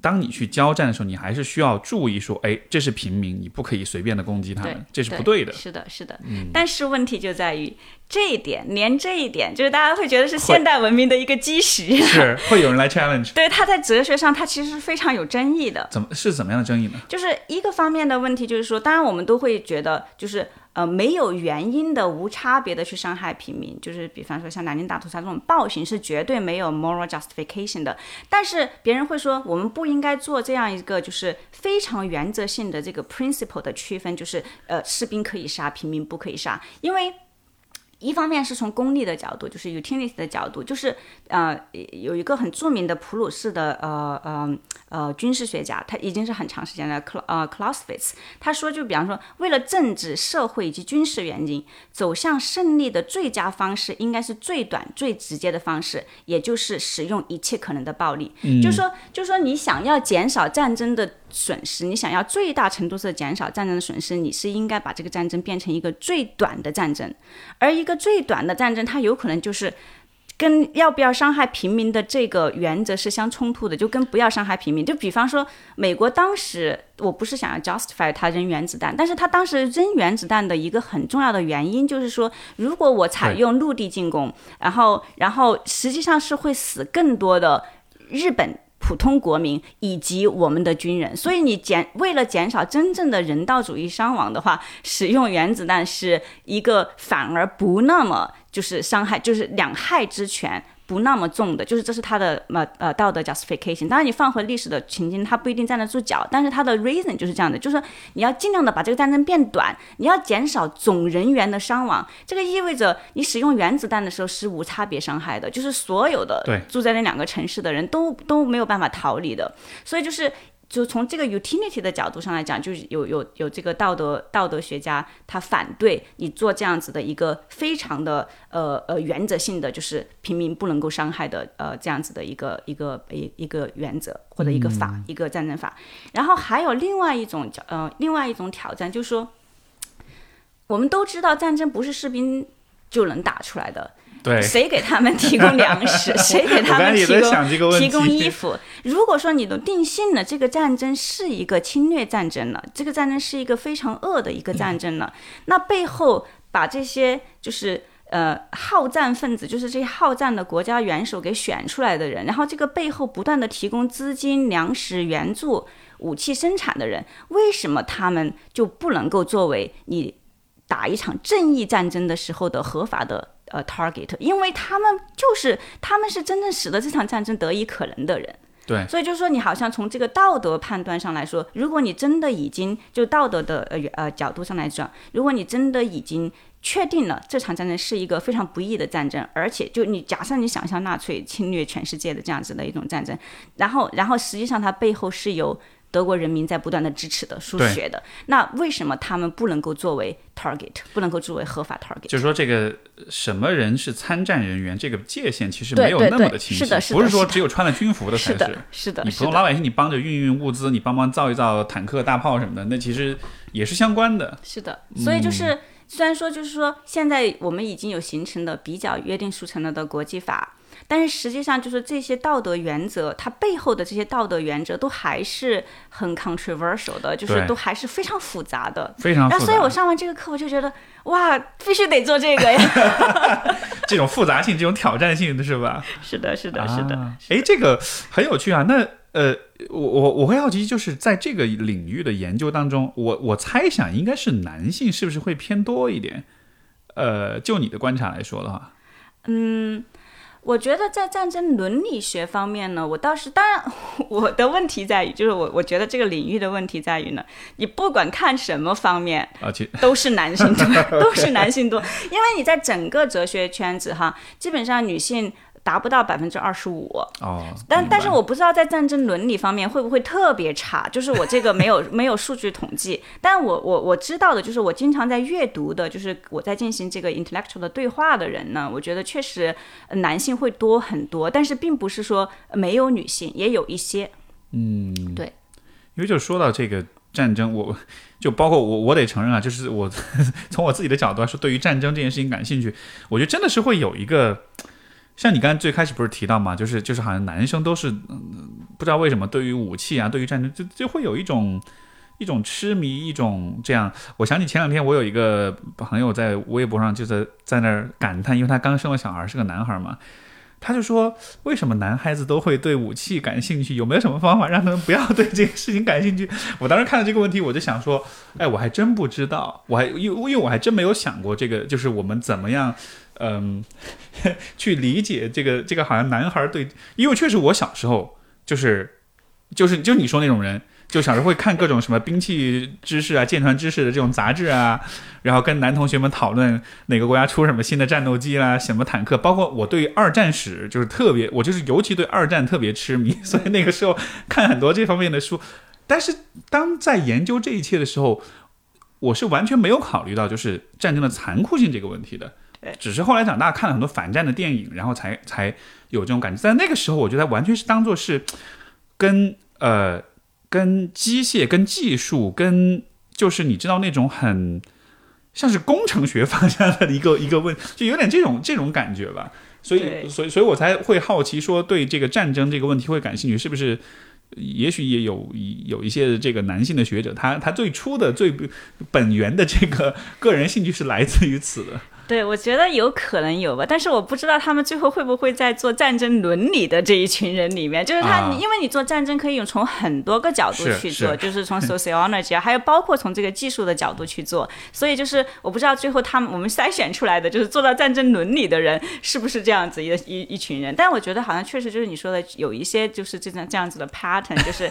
当你去交战的时候，你还是需要注意说，哎，这是平民，你不可以随便的攻击他们，这是不对的。是的，是的。但是问题就在于这一点，连这一点，就是大家会觉得是现代文明的一个基石。是，会有人来 challenge。对，他在哲学上，他其实是非常有争议的。怎么是怎么样的争议呢？就是一个方面的问题，就是说，当然我们都会觉得，就是呃没有原因的、无差别的去伤害平民，就是比方说像南京大屠杀这种暴行是绝对没有 moral justification 的。但是别人会说，我们不应该做这样一个就是非常原则性的这个 principle 的区分，就是呃士兵可以杀，平民不可以杀，因为。一方面是从功利的角度，就是 utility 的角度，就是呃有一个很著名的普鲁士的呃呃呃军事学家，他已经是很长时间了，克呃 Clausewitz，他说就比方说，为了政治、社会以及军事原因，走向胜利的最佳方式应该是最短、最直接的方式，也就是使用一切可能的暴力。就说就说你想要减少战争的。损失，你想要最大程度的减少战争的损失，你是应该把这个战争变成一个最短的战争，而一个最短的战争，它有可能就是跟要不要伤害平民的这个原则是相冲突的，就跟不要伤害平民。就比方说，美国当时，我不是想要 justify 他扔原子弹，但是他当时扔原子弹的一个很重要的原因就是说，如果我采用陆地进攻，然后，然后实际上是会死更多的日本。普通国民以及我们的军人，所以你减为了减少真正的人道主义伤亡的话，使用原子弹是一个反而不那么就是伤害，就是两害之权。不那么重的，就是这是他的呃呃道德 justification。当然，你放回历史的情境，他不一定站得住脚，但是他的 reason 就是这样的，就是说你要尽量的把这个战争变短，你要减少总人员的伤亡。这个意味着你使用原子弹的时候是无差别伤害的，就是所有的住在那两个城市的人都都没有办法逃离的。所以就是。就从这个 utility 的角度上来讲，就是有有有这个道德道德学家他反对你做这样子的一个非常的呃呃原则性的，就是平民不能够伤害的呃这样子的一个一个一一个原则或者一个法一个战争法。然后还有另外一种呃另外一种挑战，就是说我们都知道战争不是士兵就能打出来的。对，谁给他们提供粮食？谁给他们提供提供衣服？如果说你都定性了这个战争是一个侵略战争了，这个战争是一个非常恶的一个战争了，那背后把这些就是呃好战分子，就是这些好战的国家元首给选出来的人，然后这个背后不断的提供资金、粮食援助、武器生产的人，为什么他们就不能够作为你打一场正义战争的时候的合法的？呃，target，因为他们就是他们是真正使得这场战争得以可能的人，对，所以就是说，你好像从这个道德判断上来说，如果你真的已经就道德的呃呃角度上来讲，如果你真的已经确定了这场战争是一个非常不义的战争，而且就你假设你想象纳粹侵略全世界的这样子的一种战争，然后然后实际上它背后是由。德国人民在不断的支持的、输血的，那为什么他们不能够作为 target，不能够作为合法 target？就是说，这个什么人是参战人员，这个界限其实没有那么的清晰，不是说只有穿了军服的才是。是的，你普通老百姓，你帮着运运物资，你帮忙造一造坦克、大炮什么的，那其实也是相关的。是的，所以就是虽然说，就是说，现在我们已经有形成的比较约定俗成了的国际法。但是实际上，就是这些道德原则，它背后的这些道德原则都还是很 controversial 的，就是都还是非常复杂的。非常。然后，所以我上完这个课，我就觉得，哇，必须得做这个呀！这种复杂性，这种挑战性的是吧？是的，是的，是的。哎，这个很有趣啊。那呃，我我我会好奇，就是在这个领域的研究当中，我我猜想应该是男性是不是会偏多一点？呃，就你的观察来说的话，嗯。我觉得在战争伦理学方面呢，我倒是当然，我的问题在于，就是我我觉得这个领域的问题在于呢，你不管看什么方面，都是男性多，都是男性多，因为你在整个哲学圈子哈，基本上女性。达不到百分之二十五。哦，但但是我不知道在战争伦理方面会不会特别差，就是我这个没有 没有数据统计，但我我我知道的就是我经常在阅读的，就是我在进行这个 intellectual 的对话的人呢，我觉得确实男性会多很多，但是并不是说没有女性，也有一些，嗯，对，因为就说到这个战争，我就包括我我得承认啊，就是我 从我自己的角度来说，对于战争这件事情感兴趣，我觉得真的是会有一个。像你刚才最开始不是提到嘛，就是就是好像男生都是，不知道为什么对于武器啊，对于战争就就会有一种一种痴迷，一种这样。我想起前两天我有一个朋友在微博上就在在那儿感叹，因为他刚生了小孩，是个男孩嘛，他就说，为什么男孩子都会对武器感兴趣？有没有什么方法让他们不要对这个事情感兴趣？我当时看到这个问题，我就想说，哎，我还真不知道，我还因因为我还真没有想过这个，就是我们怎么样，嗯，去理解这个这个好像男孩对，因为确实我小时候就是就是就你说那种人。就小时候会看各种什么兵器知识啊、舰船知识的这种杂志啊，然后跟男同学们讨论哪个国家出什么新的战斗机啦、什么坦克，包括我对二战史就是特别，我就是尤其对二战特别痴迷，所以那个时候看很多这方面的书。但是当在研究这一切的时候，我是完全没有考虑到就是战争的残酷性这个问题的。只是后来长大看了很多反战的电影，然后才才有这种感觉。在那个时候，我觉得完全是当做是跟呃。跟机械、跟技术、跟就是你知道那种很像是工程学方向的一个一个问，就有点这种这种感觉吧。所以，所以，所以我才会好奇说，对这个战争这个问题会感兴趣，是不是？也许也有有一些这个男性的学者，他他最初的最本源的这个个人兴趣是来自于此的。对，我觉得有可能有吧，但是我不知道他们最后会不会在做战争伦理的这一群人里面，就是他，因为你做战争可以从很多个角度去做，就是从 sociology 啊，还有包括从这个技术的角度去做，所以就是我不知道最后他们我们筛选出来的就是做到战争伦理的人是不是这样子一一一群人，但我觉得好像确实就是你说的有一些就是这种这样子的 pattern，就是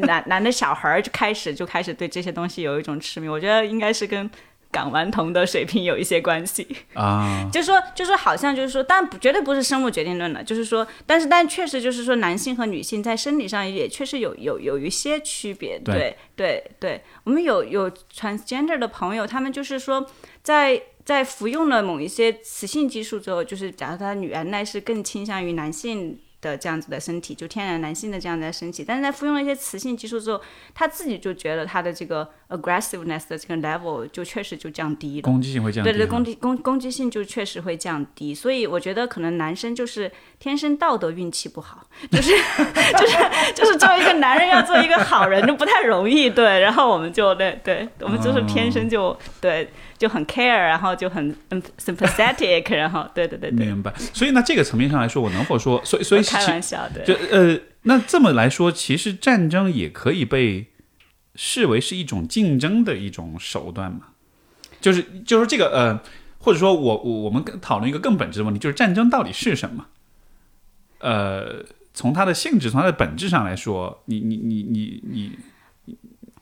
男 男的小孩就开始就开始对这些东西有一种痴迷，我觉得应该是跟。港顽童的水平有一些关系啊，就是说，就是好像就是说，但绝对不是生物决定论了，就是说，但是但确实就是说，男性和女性在生理上也确实有有有一些区别，对对对。我们有有 transgender 的朋友，他们就是说，在在服用了某一些雌性激素之后，就是假如他女原来是更倾向于男性。的这样子的身体，就天然男性的这样的身体，但是在服用了一些雌性激素之后，他自己就觉得他的这个 aggressiveness 的这个 level 就确实就降低了，攻击性会降低，对对，攻击攻攻击性就确实会降低，所以我觉得可能男生就是天生道德运气不好，就是 就是就是作为一个男人要做一个好人就不太容易，对，然后我们就对对，我们就是天生就对。就很 care，然后就很嗯 sympathetic，然后对对对对，明白。所以呢，这个层面上来说，我能否说，所以所以开玩笑的，就呃，那这么来说，其实战争也可以被视为是一种竞争的一种手段嘛？就是就是这个呃，或者说我我我们讨论一个更本质的问题，就是战争到底是什么？呃，从它的性质，从它的本质上来说，你你你你你。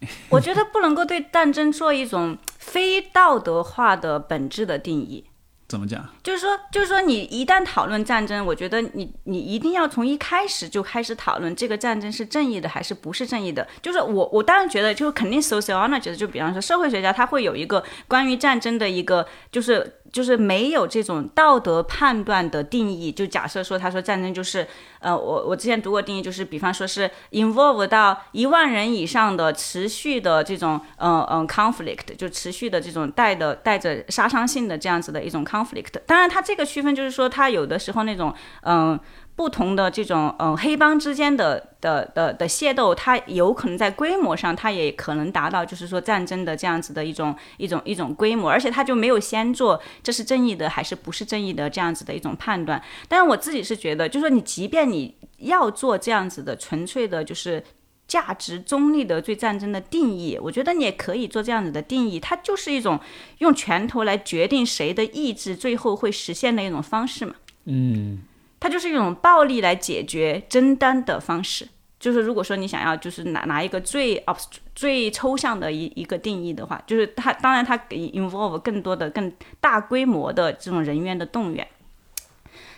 我觉得不能够对战争做一种非道德化的本质的定义。怎么讲？就是说，就是说，你一旦讨论战争，我觉得你你一定要从一开始就开始讨论这个战争是正义的还是不是正义的。就是我我当然觉得，就肯定 sociologist，就比方说社会学家，他会有一个关于战争的一个就是。就是没有这种道德判断的定义。就假设说，他说战争就是，呃，我我之前读过定义，就是比方说是 involve 到一万人以上的持续的这种，嗯嗯 conflict，就持续的这种带的带着杀伤性的这样子的一种 conflict。当然，它这个区分就是说，它有的时候那种，嗯。不同的这种嗯黑帮之间的的的的械斗，它有可能在规模上，它也可能达到就是说战争的这样子的一种一种一种规模，而且它就没有先做这是正义的还是不是正义的这样子的一种判断。但是我自己是觉得，就是说你即便你要做这样子的纯粹的，就是价值中立的对战争的定义，我觉得你也可以做这样子的定义，它就是一种用拳头来决定谁的意志最后会实现的一种方式嘛。嗯。它就是一种暴力来解决争端的方式。就是如果说你想要，就是拿拿一个最哦、最抽象的一一个定义的话，就是它当然它 involve 更多的、更大规模的这种人员的动员。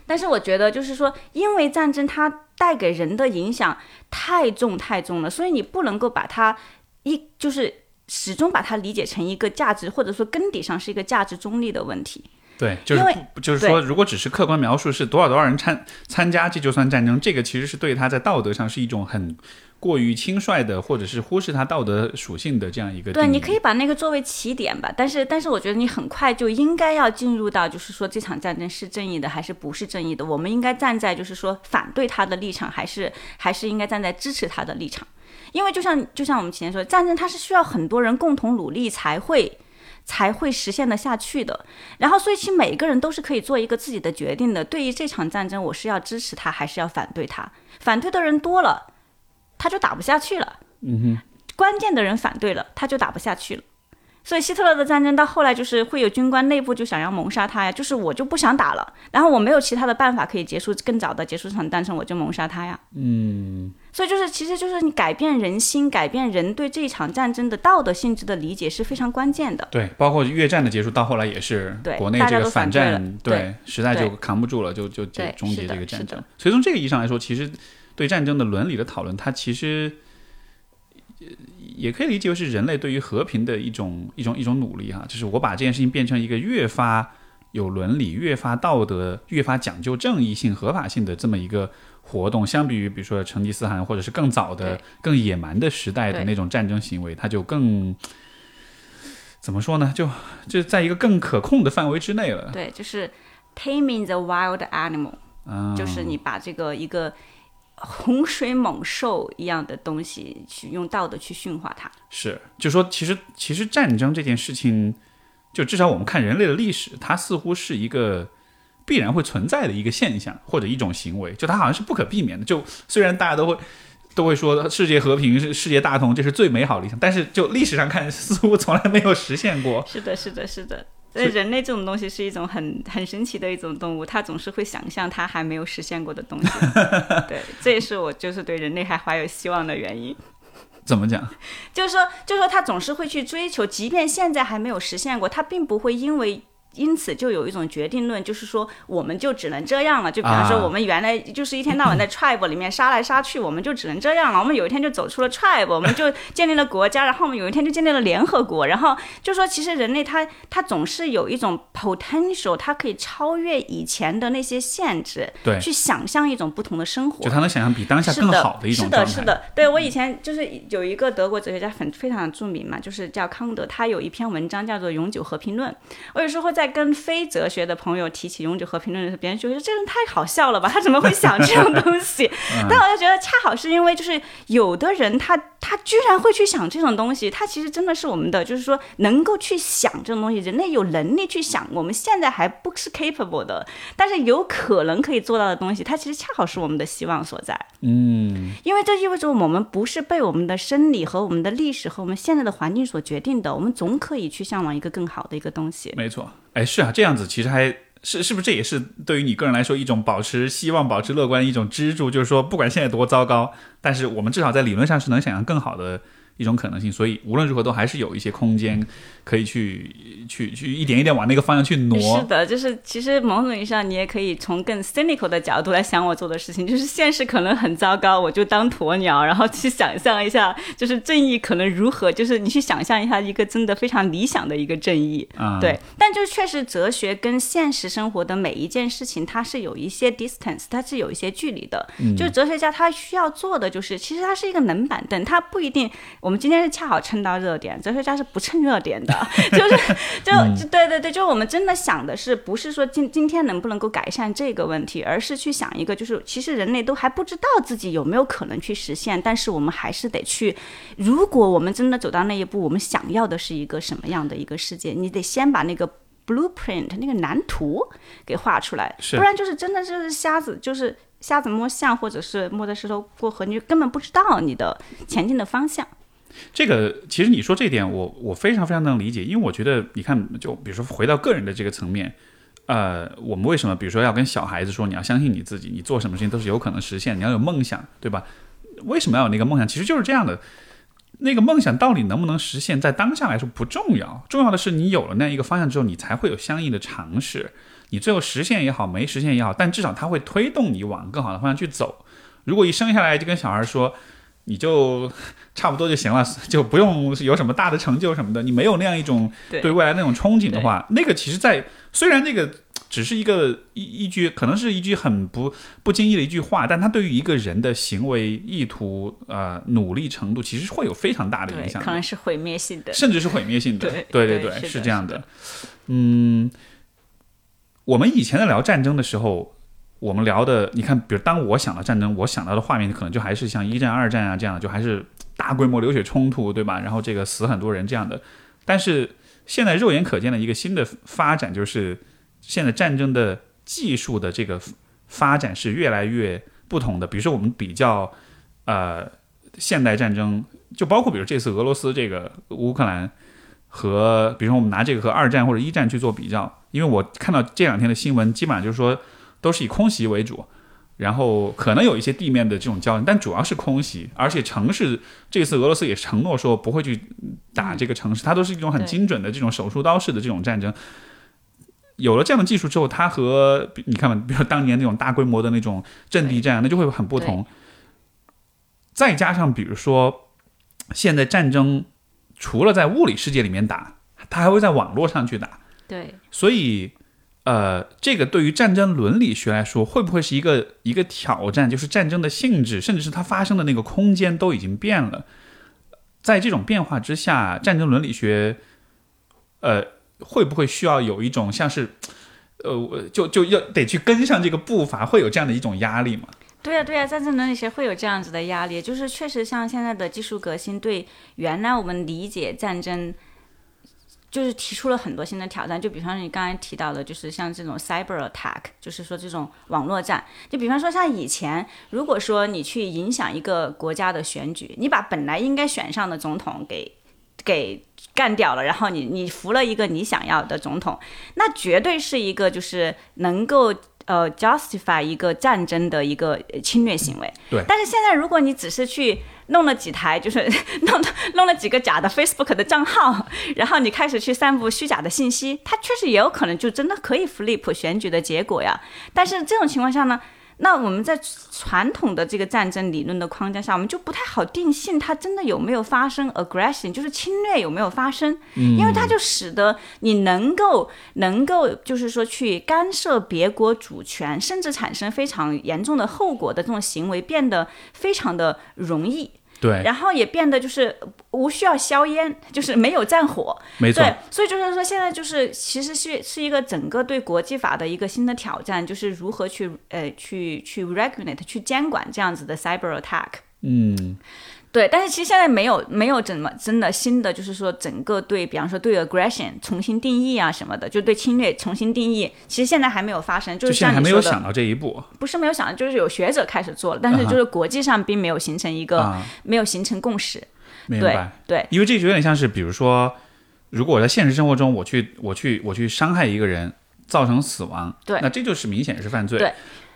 但是我觉得，就是说，因为战争它带给人的影响太重太重了，所以你不能够把它一就是始终把它理解成一个价值，或者说根底上是一个价值中立的问题。对，就是就是说，如果只是客观描述是多少多少人参参加，这就算战争，这个其实是对他在道德上是一种很过于轻率的，或者是忽视他道德属性的这样一个。对，你可以把那个作为起点吧，但是但是我觉得你很快就应该要进入到，就是说这场战争是正义的还是不是正义的？我们应该站在就是说反对他的立场，还是还是应该站在支持他的立场？因为就像就像我们前面说，战争它是需要很多人共同努力才会。才会实现得下去的。然后，所以其实每个人都是可以做一个自己的决定的。对于这场战争，我是要支持他，还是要反对他？反对的人多了，他就打不下去了。嗯哼，关键的人反对了，他就打不下去了。所以希特勒的战争到后来就是会有军官内部就想要谋杀他呀，就是我就不想打了，然后我没有其他的办法可以结束更早的结束这场战争，我就谋杀他呀。嗯，所以就是其实就是你改变人心，改变人对这一场战争的道德性质的理解是非常关键的。对，包括越战的结束到后来也是国内这个反战，对实在就扛不住了，就就就终结这个战争。所以从这个意义上来说，其实对战争的伦理的讨论，它其实。呃也可以理解为是人类对于和平的一种一种一种努力哈，就是我把这件事情变成一个越发有伦理、越发道德、越发讲究正义性、合法性的这么一个活动，相比于比如说成吉思汗或者是更早的、更野蛮的时代的那种战争行为，它就更怎么说呢？就就在一个更可控的范围之内了。对，就是 taming the wild animal，、嗯，就是你把这个一个洪水猛兽一样的东西去用道德去驯化它。是，就说其实其实战争这件事情，就至少我们看人类的历史，它似乎是一个必然会存在的一个现象或者一种行为，就它好像是不可避免的。就虽然大家都会都会说世界和平是世界大同，这是最美好的理想，但是就历史上看，似乎从来没有实现过。是的，是的，是的。所以人类这种东西是一种很很神奇的一种动物，它总是会想象它还没有实现过的东西。对，这也是我就是对人类还怀有希望的原因。怎么讲？就是说，就是说，他总是会去追求，即便现在还没有实现过，他并不会因为。因此就有一种决定论，就是说我们就只能这样了。就比方说，啊我们原来就是一天到晚在 tribe 里面杀来杀去，我们就只能这样了。我们有一天就走出了 tribe，我们就建立了国家，然后我们有一天就建立了联合国。然后就说，其实人类他他总是有一种 potential，他可以超越以前的那些限制，对去想象一种不同的生活就。他能想象比当下更好的一种是的，是的，对我以前就是有一个德国哲学家很非常著名嘛，就是叫康德，他有一篇文章叫做《永久和平论》。我有时候在跟非哲学的朋友提起永久和平论的时候，别人就觉得这人太好笑了吧，他怎么会想这种东西？但我就觉得恰好是因为就是有的人他他居然会去想这种东西，他其实真的是我们的，就是说能够去想这种东西，人类有能力去想，我们现在还不是 capable 的，但是有可能可以做到的东西，它其实恰好是我们的希望所在。嗯，因为这意味着我们不是被我们的生理和我们的历史和我们现在的环境所决定的，我们总可以去向往一个更好的一个东西。没错。哎，是啊，这样子其实还是是不是这也是对于你个人来说一种保持希望、保持乐观的一种支柱？就是说，不管现在多糟糕，但是我们至少在理论上是能想象更好的一种可能性。所以无论如何，都还是有一些空间可以去去去一点一点往那个方向去挪是。的，就是其实某种意义上，你也可以从更 cynical 的角度来想我做的事情，就是现实可能很糟糕，我就当鸵鸟，然后去想象一下，就是正义可能如何，就是你去想象一下一个真的非常理想的一个正义。啊、对，但就确实哲学跟现实生活的每一件事情，它是有一些 distance，它是有一些距离的。就是哲学家他需要做的就是，其实它是一个冷板凳，它不一定。我们今天是恰好蹭到热点，哲学家是不蹭热点的，就是就就对对对，就是我们真的想的是，不是说今今天能不能够改善这个问题，而是去想一个，就是其实人类都还不知道自己有没有可能去实现，但是我们还是得去。如果我们真的走到那一步，我们想要的是一个什么样的一个世界？你得先把那个 blueprint 那个蓝图给画出来，不然就是真的就是瞎子，就是瞎子摸象，或者是摸着石头过河，你就根本不知道你的前进的方向。这个其实你说这点我，我非常非常能理解，因为我觉得你看，就比如说回到个人的这个层面，呃，我们为什么比如说要跟小孩子说你要相信你自己，你做什么事情都是有可能实现，你要有梦想，对吧？为什么要有那个梦想？其实就是这样的。那个梦想到底能不能实现，在当下来说不重要，重要的是你有了那一个方向之后，你才会有相应的尝试。你最后实现也好，没实现也好，但至少它会推动你往更好的方向去走。如果一生下来就跟小孩说，你就差不多就行了，就不用有什么大的成就什么的。你没有那样一种对对未来那种憧憬的话，那个其实在，虽然那个只是一个一一句，可能是一句很不不经意的一句话，但它对于一个人的行为意图、呃努力程度，其实会有非常大的影，响的，可能是毁灭性的。甚至是毁灭性的。对对对是是这样是的嗯，我们以前在聊战争的时候。我们聊的，你看，比如当我想到战争，我想到的画面可能就还是像一战、二战啊这样的，就还是大规模流血冲突，对吧？然后这个死很多人这样的。但是现在肉眼可见的一个新的发展，就是现在战争的技术的这个发展是越来越不同的。比如说，我们比较呃现代战争，就包括比如这次俄罗斯这个乌克兰和，比如说我们拿这个和二战或者一战去做比较，因为我看到这两天的新闻，基本上就是说都是以空袭为主。然后可能有一些地面的这种交战，但主要是空袭，而且城市这次俄罗斯也承诺说不会去打这个城市，它都是一种很精准的这种手术刀式的这种战争。有了这样的技术之后，它和你看嘛，比如当年那种大规模的那种阵地战，那就会很不同。再加上比如说，现在战争除了在物理世界里面打，它还会在网络上去打。对，所以。呃，这个对于战争伦理学来说，会不会是一个一个挑战？就是战争的性质，甚至是它发生的那个空间都已经变了。在这种变化之下，战争伦理学，呃，会不会需要有一种像是，呃，就就要得去跟上这个步伐，会有这样的一种压力吗？对呀，对呀，战争伦理学会有这样子的压力，就是确实像现在的技术革新，对原来我们理解战争。就是提出了很多新的挑战，就比方说你刚才提到的，就是像这种 cyber attack，就是说这种网络战。就比方说像以前，如果说你去影响一个国家的选举，你把本来应该选上的总统给给干掉了，然后你你服了一个你想要的总统，那绝对是一个就是能够。呃，justify 一个战争的一个侵略行为。对。但是现在，如果你只是去弄了几台，就是 弄弄了几个假的 Facebook 的账号，然后你开始去散布虚假的信息，它确实也有可能就真的可以 flip 选举的结果呀。但是这种情况下呢？那我们在传统的这个战争理论的框架下，我们就不太好定性它真的有没有发生 aggression，就是侵略有没有发生，因为它就使得你能够能够就是说去干涉别国主权，甚至产生非常严重的后果的这种行为变得非常的容易。对，然后也变得就是无需要硝烟，就是没有战火，没错。对，所以就是说，现在就是其实是是一个整个对国际法的一个新的挑战，就是如何去呃去去 regulate 去监管这样子的 cyber attack。嗯。对，但是其实现在没有没有怎么真的新的，就是说整个对，比方说对 aggression 重新定义啊什么的，就对侵略重新定义，其实现在还没有发生，就是还没有想到这一步。不是没有想到，就是有学者开始做了，但是就是国际上并没有形成一个，没有形成共识。明白。对，因为这就有点像是，比如说，如果我在现实生活中，我去我去我去伤害一个人，造成死亡，对，那这就是明显是犯罪。对。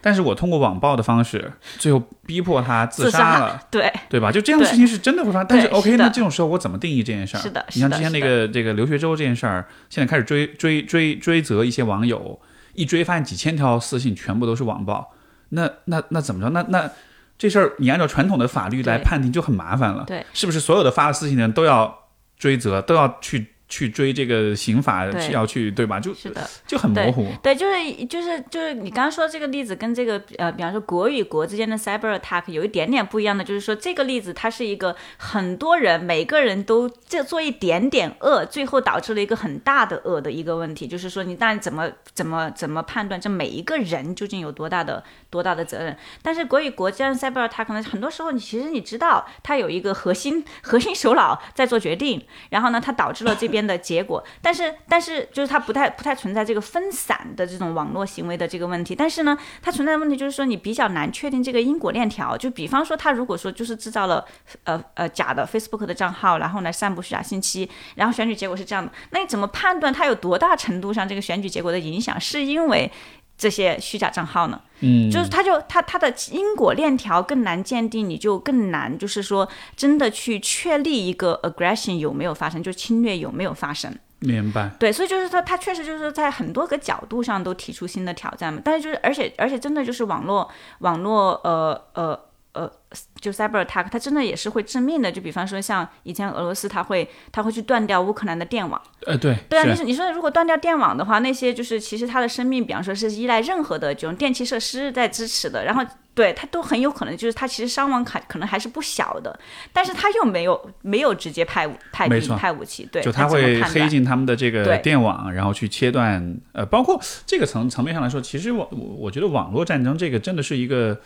但是我通过网暴的方式，最后逼迫他自杀了，对对吧？就这样的事情是真的会发生。但是 OK，那这种时候我怎么定义这件事儿？是的，你像之前那个这个刘学周这件事儿，现在开始追追追追责一些网友，一追发现几千条私信全部都是网暴，那那那怎么着？那那这事儿你按照传统的法律来判定就很麻烦了，对，是不是所有的发了私信的人都要追责，都要去？去追这个刑法要去对吧？就是的，就很模糊。对，就是就是就是你刚刚说这个例子跟这个呃，比方说国与国之间的 cyber attack 有一点点不一样的，就是说这个例子它是一个很多人每个人都这做一点点恶，最后导致了一个很大的恶的一个问题。就是说你但怎么怎么怎么判断这每一个人究竟有多大的多大的责任？但是国与国之间的 cyber attack 呢，很多时候你其实你知道它有一个核心核心首脑在做决定，然后呢，它导致了这边。边的结果，但是但是就是它不太不太存在这个分散的这种网络行为的这个问题，但是呢，它存在的问题就是说你比较难确定这个因果链条。就比方说，他如果说就是制造了呃呃假的 Facebook 的账号，然后来散布虚假信息，然后选举结果是这样的，那你怎么判断它有多大程度上这个选举结果的影响是因为？这些虚假账号呢？嗯，就是它就它它的因果链条更难鉴定，你就更难，就是说真的去确立一个 aggression 有没有发生，就侵略有没有发生。明白。对，所以就是说，它确实就是在很多个角度上都提出新的挑战嘛。但是就是，而且而且真的就是网络网络呃呃。呃，就 cyber attack，它真的也是会致命的。就比方说，像以前俄罗斯，它会它会去断掉乌克兰的电网。呃，对，对啊，你说你说如果断掉电网的话，那些就是其实它的生命，比方说是依赖任何的这种电气设施在支持的，然后对它都很有可能就是它其实伤亡可可能还是不小的，但是它又没有没有直接派派兵派武器，对，就它会黑进他们的这个电网，然后去切断。呃，包括这个层层面上来说，其实我我觉得网络战争这个真的是一个。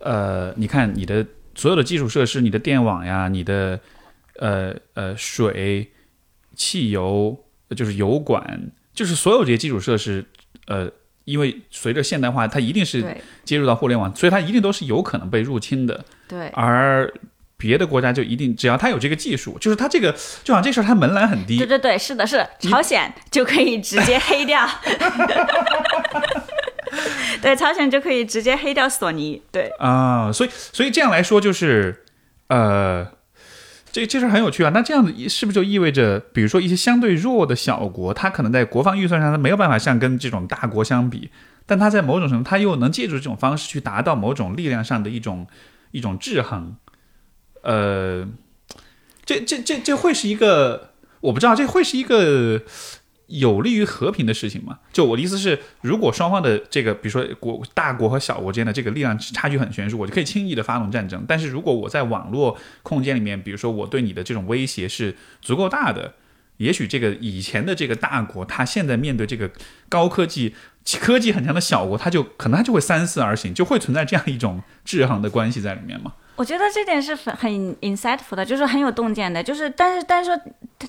呃，你看你的所有的基础设施，你的电网呀，你的呃呃水、汽油、就是油管，就是所有这些基础设施，呃，因为随着现代化，它一定是接入到互联网，所以它一定都是有可能被入侵的。对而别的国家就一定只要它有这个技术，就是它这个就好像这事儿它门槛很低对，对对，是的，是的朝鲜就可以直接黑掉。对，朝鲜就可以直接黑掉索尼。对，啊，所以所以这样来说就是，呃，这这事很有趣啊。那这样子是不是就意味着，比如说一些相对弱的小国，它可能在国防预算上，它没有办法像跟这种大国相比，但它在某种程度，它又能借助这种方式去达到某种力量上的一种一种制衡。呃，这这这这会是一个，我不知道这会是一个。有利于和平的事情嘛？就我的意思是，如果双方的这个，比如说国大国和小国之间的这个力量差距很悬殊，我就可以轻易的发动战争。但是如果我在网络空间里面，比如说我对你的这种威胁是足够大的，也许这个以前的这个大国，他现在面对这个高科技、科技很强的小国，他就可能他就会三思而行，就会存在这样一种制衡的关系在里面嘛？我觉得这点是很很 insightful 的，就是很有洞见的，就是但是但是说，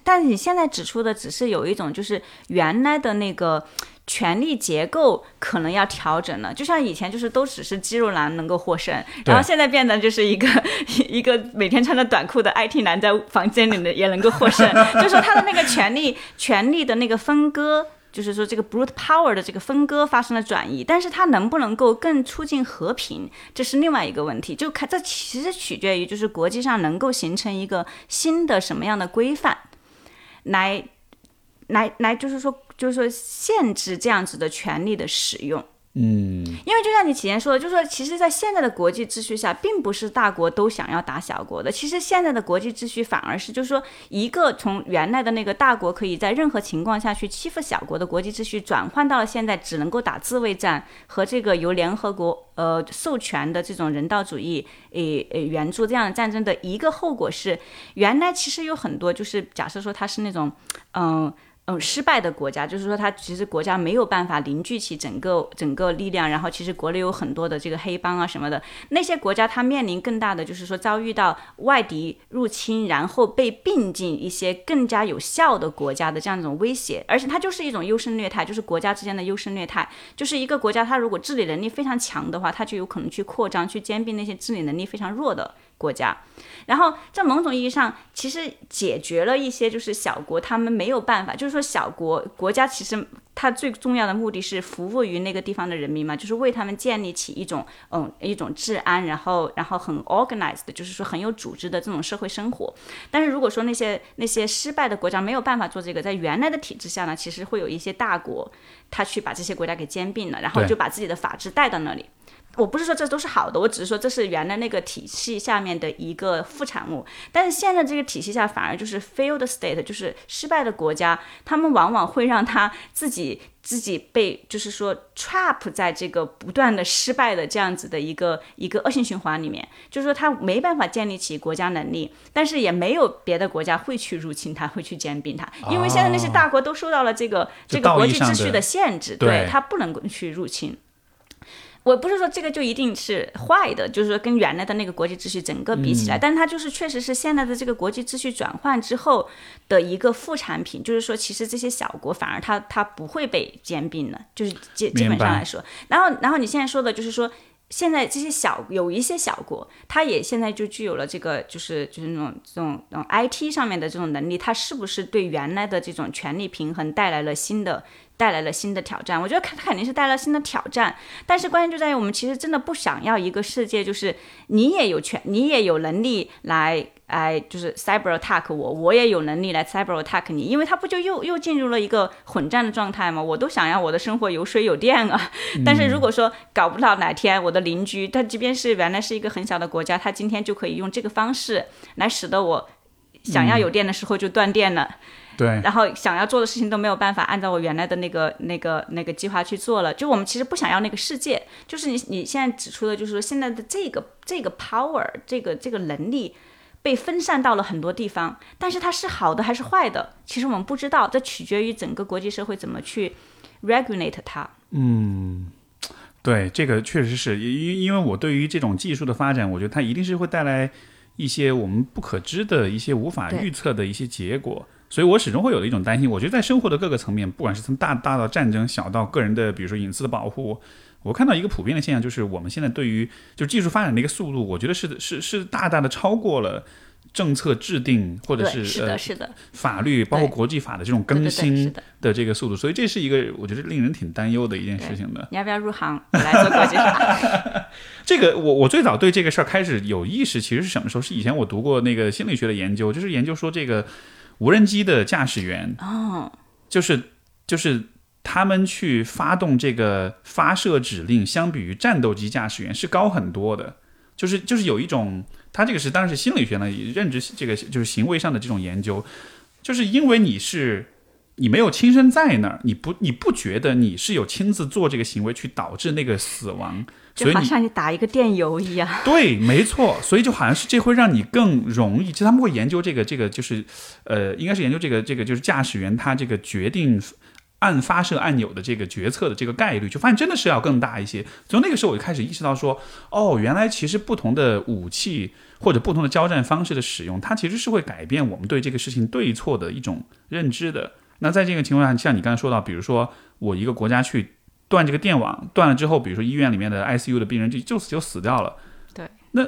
但是你现在指出的只是有一种就是原来的那个权力结构可能要调整了，就像以前就是都只是肌肉男能够获胜，然后现在变得就是一个 一个每天穿着短裤的 IT 男在房间里的也能够获胜，就是说他的那个权力权力的那个分割。就是说，这个 brute power 的这个分割发生了转移，但是它能不能够更促进和平，这是另外一个问题。就看这其实取决于，就是国际上能够形成一个新的什么样的规范，来，来，来，就是说，就是说限制这样子的权利的使用。嗯，因为就像你起先说的，就是说，其实，在现在的国际秩序下，并不是大国都想要打小国的。其实现在的国际秩序反而是，就是说，一个从原来的那个大国可以在任何情况下去欺负小国的国际秩序，转换到了现在只能够打自卫战和这个由联合国呃授权的这种人道主义诶诶援助这样的战争的一个后果是，原来其实有很多就是假设说它是那种嗯。嗯，失败的国家就是说，它其实国家没有办法凝聚起整个整个力量，然后其实国内有很多的这个黑帮啊什么的，那些国家它面临更大的就是说遭遇到外敌入侵，然后被并进一些更加有效的国家的这样一种威胁，而且它就是一种优胜劣汰，就是国家之间的优胜劣汰，就是一个国家它如果治理能力非常强的话，它就有可能去扩张去兼并那些治理能力非常弱的国家。然后在某种意义上，其实解决了一些就是小国他们没有办法，就是说小国国家其实它最重要的目的是服务于那个地方的人民嘛，就是为他们建立起一种嗯一种治安，然后然后很 organized，就是说很有组织的这种社会生活。但是如果说那些那些失败的国家没有办法做这个，在原来的体制下呢，其实会有一些大国，他去把这些国家给兼并了，然后就把自己的法治带到那里。我不是说这都是好的，我只是说这是原来那个体系下面的一个副产物。但是现在这个体系下反而就是 failed state，就是失败的国家，他们往往会让他自己自己被就是说 trap 在这个不断的失败的这样子的一个一个恶性循环里面，就是说他没办法建立起国家能力，但是也没有别的国家会去入侵他，会去兼并他，因为现在那些大国都受到了这个、这个国际秩序的限制，对他不能够去入侵。我不是说这个就一定是坏的，就是说跟原来的那个国际秩序整个比起来，但是它就是确实是现在的这个国际秩序转换之后的一个副产品，就是说其实这些小国反而它它不会被兼并的，就是基基本上来说。然后然后你现在说的就是说。现在这些小有一些小国，它也现在就具有了这个，就是就是那种这种这种 IT 上面的这种能力，它是不是对原来的这种权力平衡带来了新的带来了新的挑战？我觉得它肯定是带来了新的挑战，但是关键就在于我们其实真的不想要一个世界，就是你也有权，你也有能力来。哎，就是 cyber attack 我，我也有能力来 cyber attack 你，因为他不就又又进入了一个混战的状态吗？我都想要我的生活有水有电啊，但是如果说搞不到哪天我的邻居，他即便是原来是一个很小的国家，他今天就可以用这个方式来使得我想要有电的时候就断电了，对，然后想要做的事情都没有办法按照我原来的那个那个那个计划去做了。就我们其实不想要那个世界，就是你你现在指出的，就是说现在的这个这个 power 这个这个能力。被分散到了很多地方，但是它是好的还是坏的，其实我们不知道，这取决于整个国际社会怎么去 regulate 它。嗯，对，这个确实是因因为我对于这种技术的发展，我觉得它一定是会带来一些我们不可知的一些无法预测的一些结果。所以我始终会有的一种担心。我觉得在生活的各个层面，不管是从大大到战争，小到个人的，比如说隐私的保护，我看到一个普遍的现象，就是我们现在对于就技术发展的一个速度，我觉得是是是大大的超过了。政策制定或者是是的，是的，法律包括国际法的这种更新的这个速度，所以这是一个我觉得令人挺担忧的一件事情的。你要不要入行来做国际法？这个我我最早对这个事儿开始有意识，其实是什么时候？是以前我读过那个心理学的研究，就是研究说这个无人机的驾驶员哦，就是就是他们去发动这个发射指令，相比于战斗机驾驶员是高很多的，就是就是有一种。他这个是当然是心理学呢，认知这个就是行为上的这种研究，就是因为你是你没有亲身在那儿，你不你不觉得你是有亲自做这个行为去导致那个死亡，就好像你打一个电邮一样。对，没错，所以就好像是这会让你更容易。其实他们会研究这个这个就是呃，应该是研究这个这个就是驾驶员他这个决定。按发射按钮的这个决策的这个概率，就发现真的是要更大一些。从那个时候我就开始意识到说，哦，原来其实不同的武器或者不同的交战方式的使用，它其实是会改变我们对这个事情对错的一种认知的。那在这个情况下，像你刚才说到，比如说我一个国家去断这个电网，断了之后，比如说医院里面的 ICU 的病人就就此就死掉了。对，那。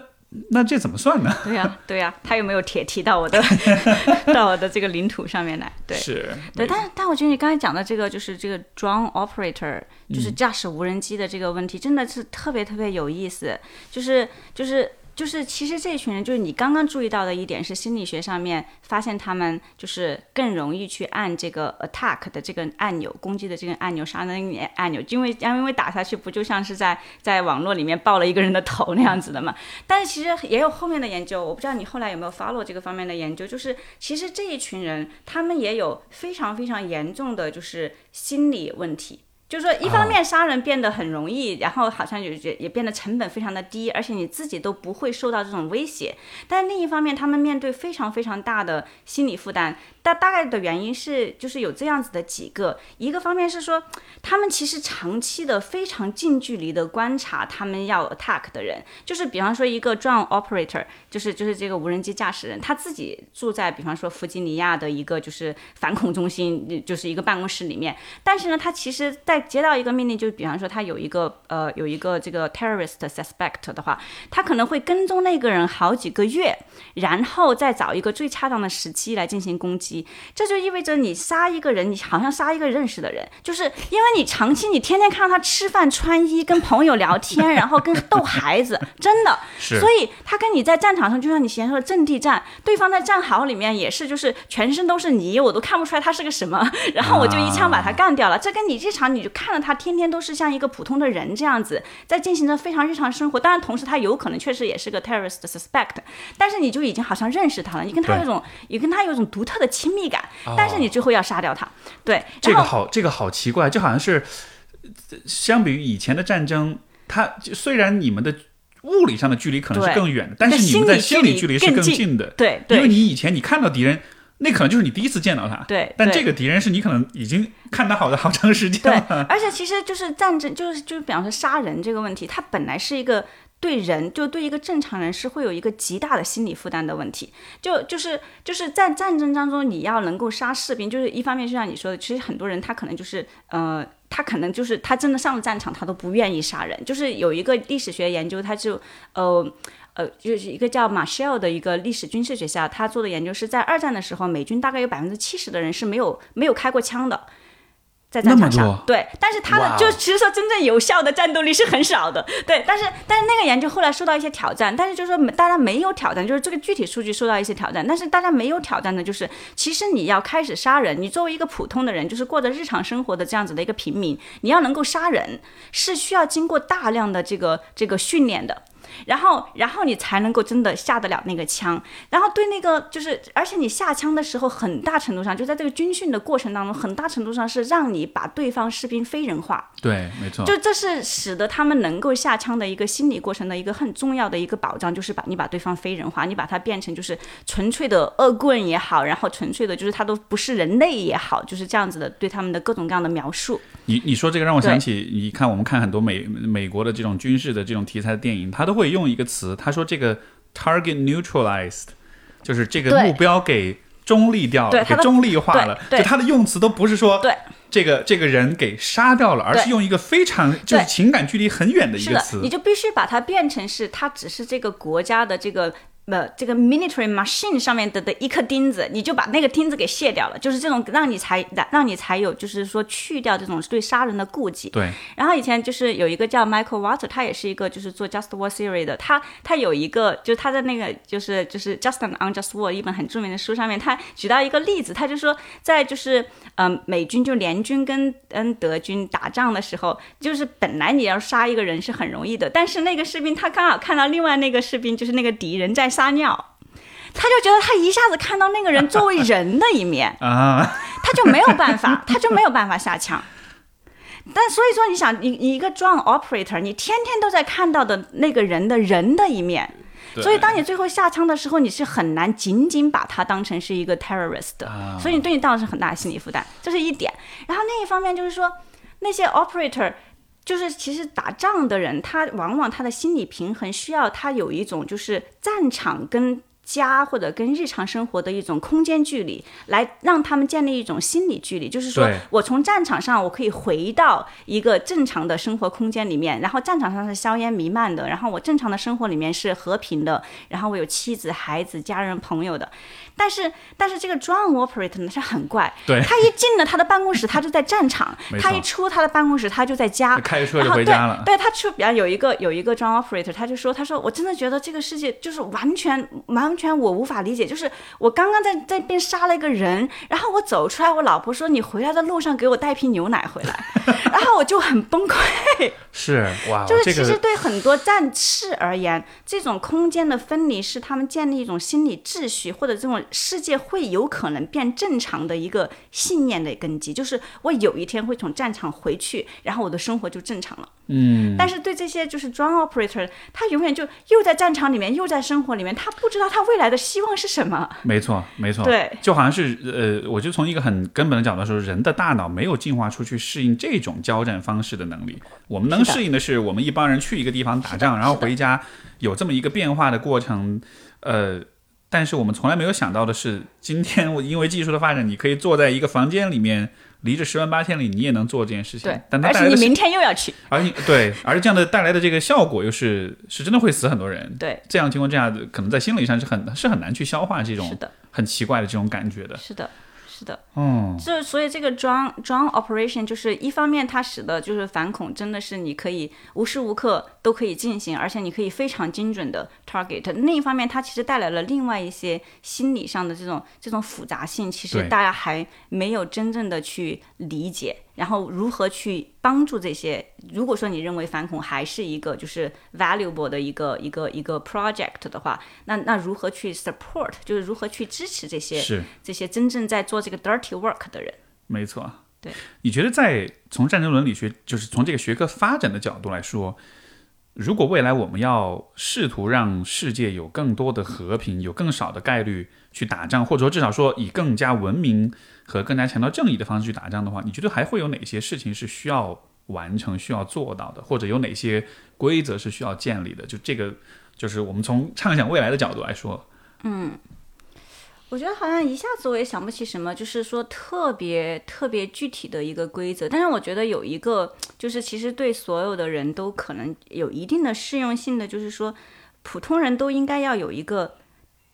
那这怎么算呢？对呀，对呀，他又没有铁提到我的 到我的这个领土上面来？对，是，对，但但我觉得你刚才讲的这个就是这个 drone operator，就是驾驶无人机的这个问题，真的是特别特别有意思，就是就是。就是其实这群人，就是你刚刚注意到的一点是心理学上面发现他们就是更容易去按这个 attack 的这个按钮，攻击的这个按钮，杀人按钮，因为因为打下去不就像是在在网络里面爆了一个人的头那样子的嘛？但是其实也有后面的研究，我不知道你后来有没有 follow 这个方面的研究，就是其实这一群人他们也有非常非常严重的就是心理问题。就是说，一方面杀人变得很容易，然后好像也也变得成本非常的低，而且你自己都不会受到这种威胁。但另一方面，他们面对非常非常大的心理负担。大大概的原因是，就是有这样子的几个，一个方面是说，他们其实长期的非常近距离的观察他们要 attack 的人，就是比方说一个 drone operator，就是就是这个无人机驾驶人，他自己住在比方说弗吉尼亚的一个就是反恐中心，就是一个办公室里面，但是呢，他其实在接到一个命令，就比方说他有一个呃有一个这个 terrorist suspect 的话，他可能会跟踪那个人好几个月，然后再找一个最恰当的时机来进行攻击。这就意味着你杀一个人，你好像杀一个认识的人，就是因为你长期你天天看到他吃饭、穿衣、跟朋友聊天，然后跟逗孩子，真的，所以他跟你在战场上，就像你前说的阵地战，对方在战壕里面也是，就是全身都是泥，我都看不出来他是个什么，然后我就一枪把他干掉了。这跟你这场你就看着他天天都是像一个普通的人这样子，在进行着非常日常生活。当然，同时他有可能确实也是个 terrorist suspect，但是你就已经好像认识他了，你跟他有种，你跟他有种独特的。亲密感，但是你最后要杀掉他，对，这个好，这个好奇怪，就好像是相比于以前的战争，他虽然你们的物理上的距离可能是更远的，但是你们在心理距离是更近的，对，因为你以前你看到敌人，那可能就是你第一次见到他，对，但这个敌人是你可能已经看他好的好长时间了，而且其实就是战争，就是就是比方说杀人这个问题，它本来是一个。对人，就对一个正常人是会有一个极大的心理负担的问题。就就是就是在战争当中，你要能够杀士兵，就是一方面就像你说的，其实很多人他可能就是呃，他可能就是他真的上了战场，他都不愿意杀人。就是有一个历史学研究，他就呃呃，就是一个叫马歇尔的一个历史军事学校，他做的研究是在二战的时候，美军大概有百分之七十的人是没有没有开过枪的。在战场上，对，但是他的就其实说真正有效的战斗力是很少的，对，但是但是那个研究后来受到一些挑战，但是就是说大家没有挑战，就是这个具体数据受到一些挑战，但是大家没有挑战的就是，其实你要开始杀人，你作为一个普通的人，就是过着日常生活的这样子的一个平民，你要能够杀人，是需要经过大量的这个这个训练的。然后，然后你才能够真的下得了那个枪。然后对那个就是，而且你下枪的时候，很大程度上就在这个军训的过程当中，很大程度上是让你把对方士兵非人化。对，没错。就这是使得他们能够下枪的一个心理过程的一个很重要的一个保障，就是把你把对方非人化，你把它变成就是纯粹的恶棍也好，然后纯粹的就是他都不是人类也好，就是这样子的对他们的各种各样的描述。你你说这个让我想起，你看我们看很多美美国的这种军事的这种题材的电影，他都会。用一个词，他说这个 target neutralized，就是这个目标给中立掉了，给中立化了，就他的用词都不是说对这个这个人给杀掉了，而是用一个非常就是情感距离很远的一，个词你。就必须把它变成是它只是这个国家的这个。呃，这个 military machine 上面的的一颗钉子，你就把那个钉子给卸掉了，就是这种让你才让你才有，就是说去掉这种对杀人的顾忌。对，然后以前就是有一个叫 Michael Water，他也是一个就是做 Just War Theory 的，他他有一个就是他在那个就是就是 Just and Unjust War 一本很著名的书上面，他举到一个例子，他就说在就是嗯、呃美军就联军跟跟德军打仗的时候，就是本来你要杀一个人是很容易的，但是那个士兵他刚好看到另外那个士兵就是那个敌人在撒尿。他就觉得他一下子看到那个人作为人的一面，啊，他就没有办法，他就没有办法下枪。但所以说，你想，你你一个 drone operator，你天天都在看到的那个人的人的一面，所以当你最后下枪的时候，你是很难仅仅把他当成是一个 terrorist 的，啊所以你对你造成很大的心理负担，这是一点。然后另一方面就是说，那些 operator。就是其实打仗的人，他往往他的心理平衡需要他有一种就是战场跟家或者跟日常生活的一种空间距离，来让他们建立一种心理距离。就是说我从战场上我可以回到一个正常的生活空间里面，然后战场上是硝烟弥漫的，然后我正常的生活里面是和平的，然后我有妻子、孩子、家人、朋友的。但是但是这个 drone operator 呢是很怪，对他一进了他的办公室，他就在战场 他一出他的办公室，他就在家。开车就然后回家了。对，对他出，比方有一个有一个 drone operator，他就说，他说我真的觉得这个世界就是完全完全我无法理解，就是我刚刚在在边杀了一个人，然后我走出来，我老婆说你回来的路上给我带瓶牛奶回来，然后我就很崩溃。是哇，就是其实对很多战士而言，这种空间的分离是他们建立一种心理秩序，或者这种世界会有可能变正常的一个信念的根基。就是我有一天会从战场回去，然后我的生活就正常了。嗯，但是对这些就是 drone operator，他永远就又在战场里面，又在生活里面，他不知道他未来的希望是什么。没错，没错，对，就好像是呃，我就从一个很根本的角度说，人的大脑没有进化出去适应这种交战方式的能力。我们能适应的是，我们一帮人去一个地方打仗，然后回家有这么一个变化的过程，呃。但是我们从来没有想到的是，今天我因为技术的发展，你可以坐在一个房间里面，离着十万八千里，你也能做这件事情。对，但是，而且你明天又要去。而且对，而这样的带来的这个效果又是是真的会死很多人。对，这样情况之下，可能在心理上是很是很难去消化这种很奇怪的这种感觉的。是的，是的。嗯，这所以这个 drone drone operation 就是一方面它使得就是反恐真的是你可以无时无刻都可以进行，而且你可以非常精准的 target。另一方面，它其实带来了另外一些心理上的这种这种复杂性，其实大家还没有真正的去理解。然后如何去帮助这些？如果说你认为反恐还是一个就是 valuable 的一个一个一个 project 的话，那那如何去 support？就是如何去支持这些是这些真正在做这个 dirty work 的人？没错。对，你觉得在从战争伦理学，就是从这个学科发展的角度来说，如果未来我们要试图让世界有更多的和平，有更少的概率去打仗，或者说至少说以更加文明和更加强调正义的方式去打仗的话，你觉得还会有哪些事情是需要完成、需要做到的，或者有哪些规则是需要建立的？就这个，就是我们从畅想未来的角度来说，嗯我觉得好像一下子我也想不起什么，就是说特别特别具体的一个规则。但是我觉得有一个，就是其实对所有的人都可能有一定的适用性的，就是说普通人都应该要有一个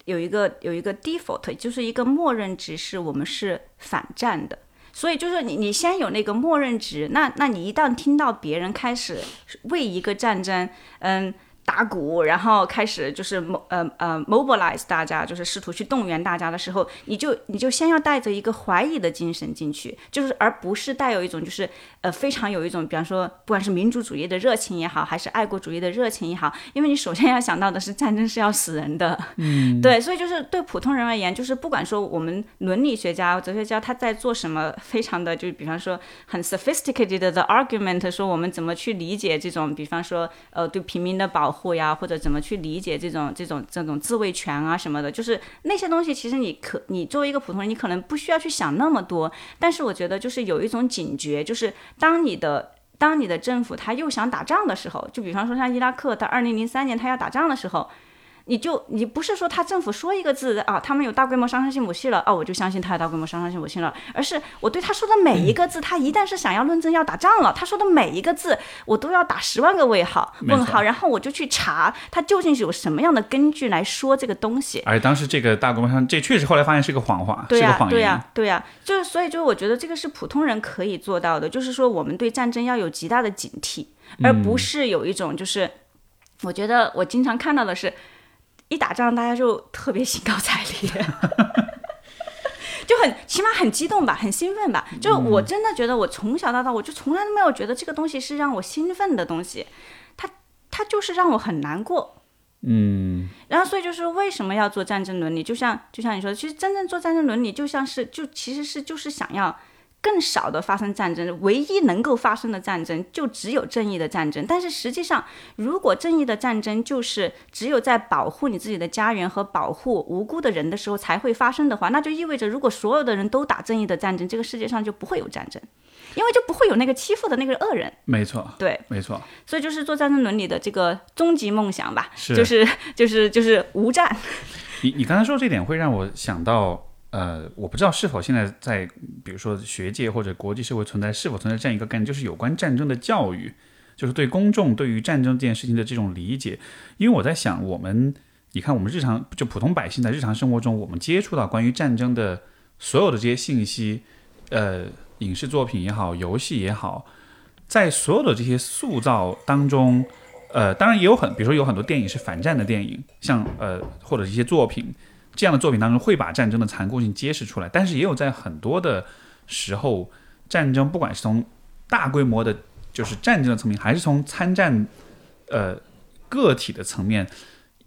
有一个有一个 default，就是一个默认值，是我们是反战的。所以就是你，你先有那个默认值，那那你一旦听到别人开始为一个战争，嗯。打鼓，然后开始就是呃呃 mobilize 大家，就是试图去动员大家的时候，你就你就先要带着一个怀疑的精神进去，就是而不是带有一种就是呃非常有一种，比方说不管是民族主义的热情也好，还是爱国主义的热情也好，因为你首先要想到的是战争是要死人的，嗯，对，所以就是对普通人而言，就是不管说我们伦理学家、哲学家他在做什么，非常的就比方说很 sophisticated 的 argument，说我们怎么去理解这种，比方说呃对平民的保护。护呀，或者怎么去理解这种这种这种自卫权啊什么的，就是那些东西，其实你可你作为一个普通人，你可能不需要去想那么多。但是我觉得就是有一种警觉，就是当你的当你的政府他又想打仗的时候，就比方说像伊拉克，他二零零三年他要打仗的时候，你就你不是说他政府说一个字啊，他们有大规模杀伤性武器了啊，我就相信他有大规模杀伤性武器了，而是我对他说的每一个字，他一旦是想要论证要打仗了，他说的每一个字，我都要打十万个问号问号，然后我就去查他究竟是有什么样的根据来说这个东西。而且当时这个大规模上，这确实后来发现是个谎话，是个谎言。对呀、对呀、就是所以就是我觉得这个是普通人可以做到的，就是说我们对战争要有极大的警惕，而不是有一种就是，我觉得我经常看到的是，一打仗大家就特别兴高采烈。就很起码很激动吧，很兴奋吧。就是我真的觉得，我从小到大，我就从来都没有觉得这个东西是让我兴奋的东西，它它就是让我很难过。嗯，然后，所以就是为什么要做战争伦理？就像就像你说的，其实真正做战争伦理，就像是就其实是就是想要更少的发生战争，唯一能够发生的战争就只有正义的战争。但是实际上，如果正义的战争就是只有在保护你自己的家园和保护无辜的人的时候才会发生的话，那就意味着如果所有的人都打正义的战争，这个世界上就不会有战争，因为就不会有那个欺负的那个恶人。没错，对，没错，所以就是做战争伦理的这个终极梦想吧，是就是就是就是无战。你你刚才说这点会让我想到，呃，我不知道是否现在在比如说学界或者国际社会存在是否存在这样一个概念，就是有关战争的教育，就是对公众对于战争这件事情的这种理解。因为我在想，我们你看我们日常就普通百姓在日常生活中，我们接触到关于战争的所有的这些信息，呃，影视作品也好，游戏也好，在所有的这些塑造当中。呃，当然也有很，比如说有很多电影是反战的电影，像呃或者一些作品，这样的作品当中会把战争的残酷性揭示出来，但是也有在很多的时候，战争不管是从大规模的，就是战争的层面，还是从参战呃个体的层面，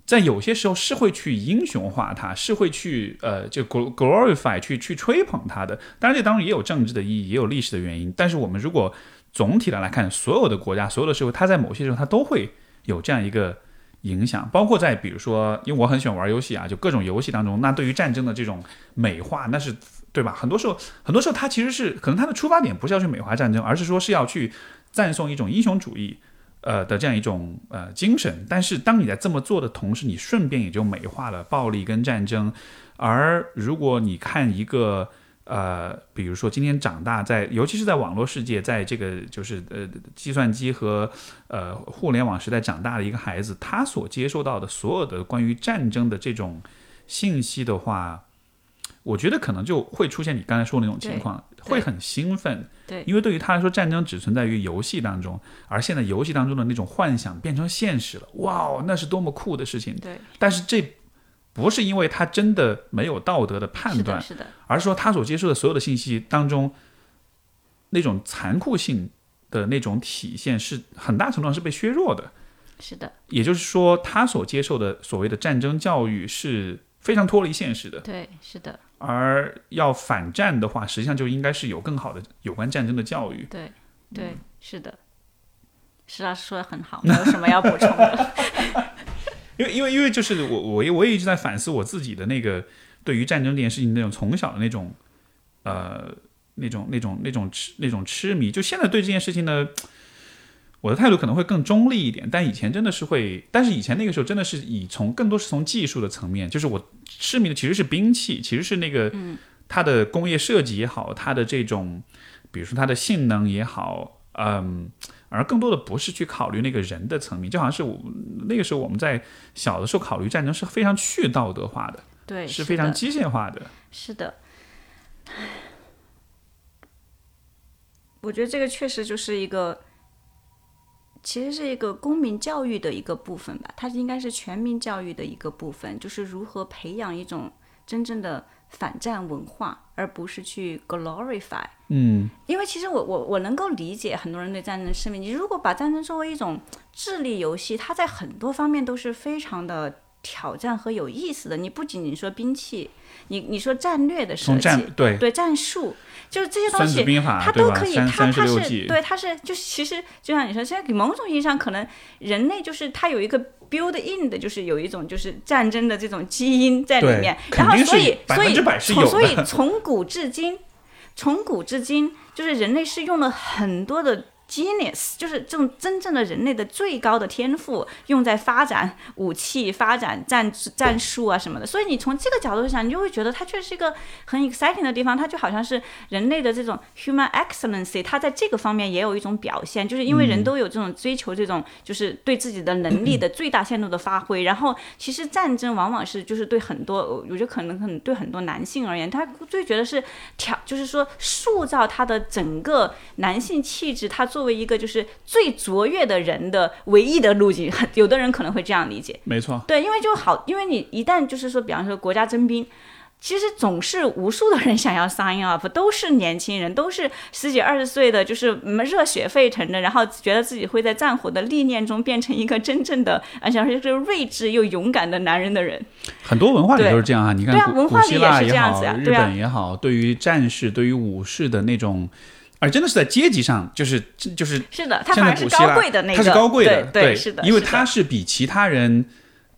在有些时候是会去英雄化它，是会去呃就 glorify 去去吹捧它的。当然，这当中也有政治的意义，也有历史的原因。但是我们如果总体的来看，所有的国家、所有的社会，它在某些时候它都会有这样一个影响，包括在比如说，因为我很喜欢玩游戏啊，就各种游戏当中，那对于战争的这种美化，那是对吧？很多时候，很多时候它其实是可能它的出发点不是要去美化战争，而是说是要去赞颂一种英雄主义。呃的这样一种呃精神，但是当你在这么做的同时，你顺便也就美化了暴力跟战争。而如果你看一个呃，比如说今天长大在，尤其是在网络世界，在这个就是呃计算机和呃互联网时代长大的一个孩子，他所接受到的所有的关于战争的这种信息的话，我觉得可能就会出现你刚才说的那种情况，会很兴奋。对因为对于他来说，战争只存在于游戏当中，而现在游戏当中的那种幻想变成现实了，哇哦，那是多么酷的事情！对，但是这不是因为他真的没有道德的判断是的，，是的，而是说他所接受的所有的信息当中，那种残酷性的那种体现是很大程度上是被削弱的。是的，也就是说，他所接受的所谓的战争教育是非常脱离现实的。对，是的，而要反战的话，实际上就应该是有更好的有关战争的教育。对，对，是的。石老师说的很好，没有什么要补充的。因为因为因为就是我我也我也一直在反思我自己的那个对于战争这件事情那种从小的那种呃那种那种那种痴那种痴迷，就现在对这件事情呢，我的态度可能会更中立一点，但以前真的是会，但是以前那个时候真的是以从更多是从技术的层面，就是我痴迷的其实是兵器，其实是那个它的工业设计也好，它的这种比如说它的性能也好，嗯。而更多的不是去考虑那个人的层面，就好像是我那个时候我们在小的时候考虑战争是非常去道德化的，对，是非常机械化的。是的。我觉得这个确实就是一个，其实是一个公民教育的一个部分吧，它应该是全民教育的一个部分，就是如何培养一种真正的反战文化，而不是去 glorify。嗯，因为其实我我我能够理解很多人对战争的痴迷。你如果把战争作为一种智力游戏，它在很多方面都是非常的挑战和有意思的。你不仅仅说兵器，你你说战略的设从计，战对对战术，就是这些东西。它都可以，它它是，对，它是就其实就像你说，现在某种意义上，可能人类就是它有一个 build in 的，就是有一种就是战争的这种基因在里面，然后所以所以从所以从古至今，从古至今，就是人类是用了很多的 genius，就是这种真正的人类的最高的天赋，用在发展武器、发展战战术啊什么的。所以你从这个角度想，你就会觉得它确实是一个很 exciting 的地方。它就好像是人类的这种 human excellency，它在这个方面也有一种表现，就是因为人都有这种追求，这种就是对自己的能力的最大限度的发挥。然后其实战争往往是就是对很多，我觉得可能可能对很多男性而言，他最觉得是挑，就是说塑造他的整个男性气质，他作为一个就是最卓越的人的唯一的路径。有的人可能会这样理解，没错，对，因为就好，因为你一旦就是说，比方说国家征兵。其实总是无数的人想要 sign up，都是年轻人，都是十几二十岁的，就是热血沸腾的，然后觉得自己会在战火的历练中变成一个真正的，而且是睿智又勇敢的男人的人。很多文化里都是这样啊，你看对啊，文化里也好，日本也好，对于战士、对于武士的那种，而真的是在阶级上，就是就是是的，他反而是高贵的那个，他是高贵的，对，是的，因为他是比其他人。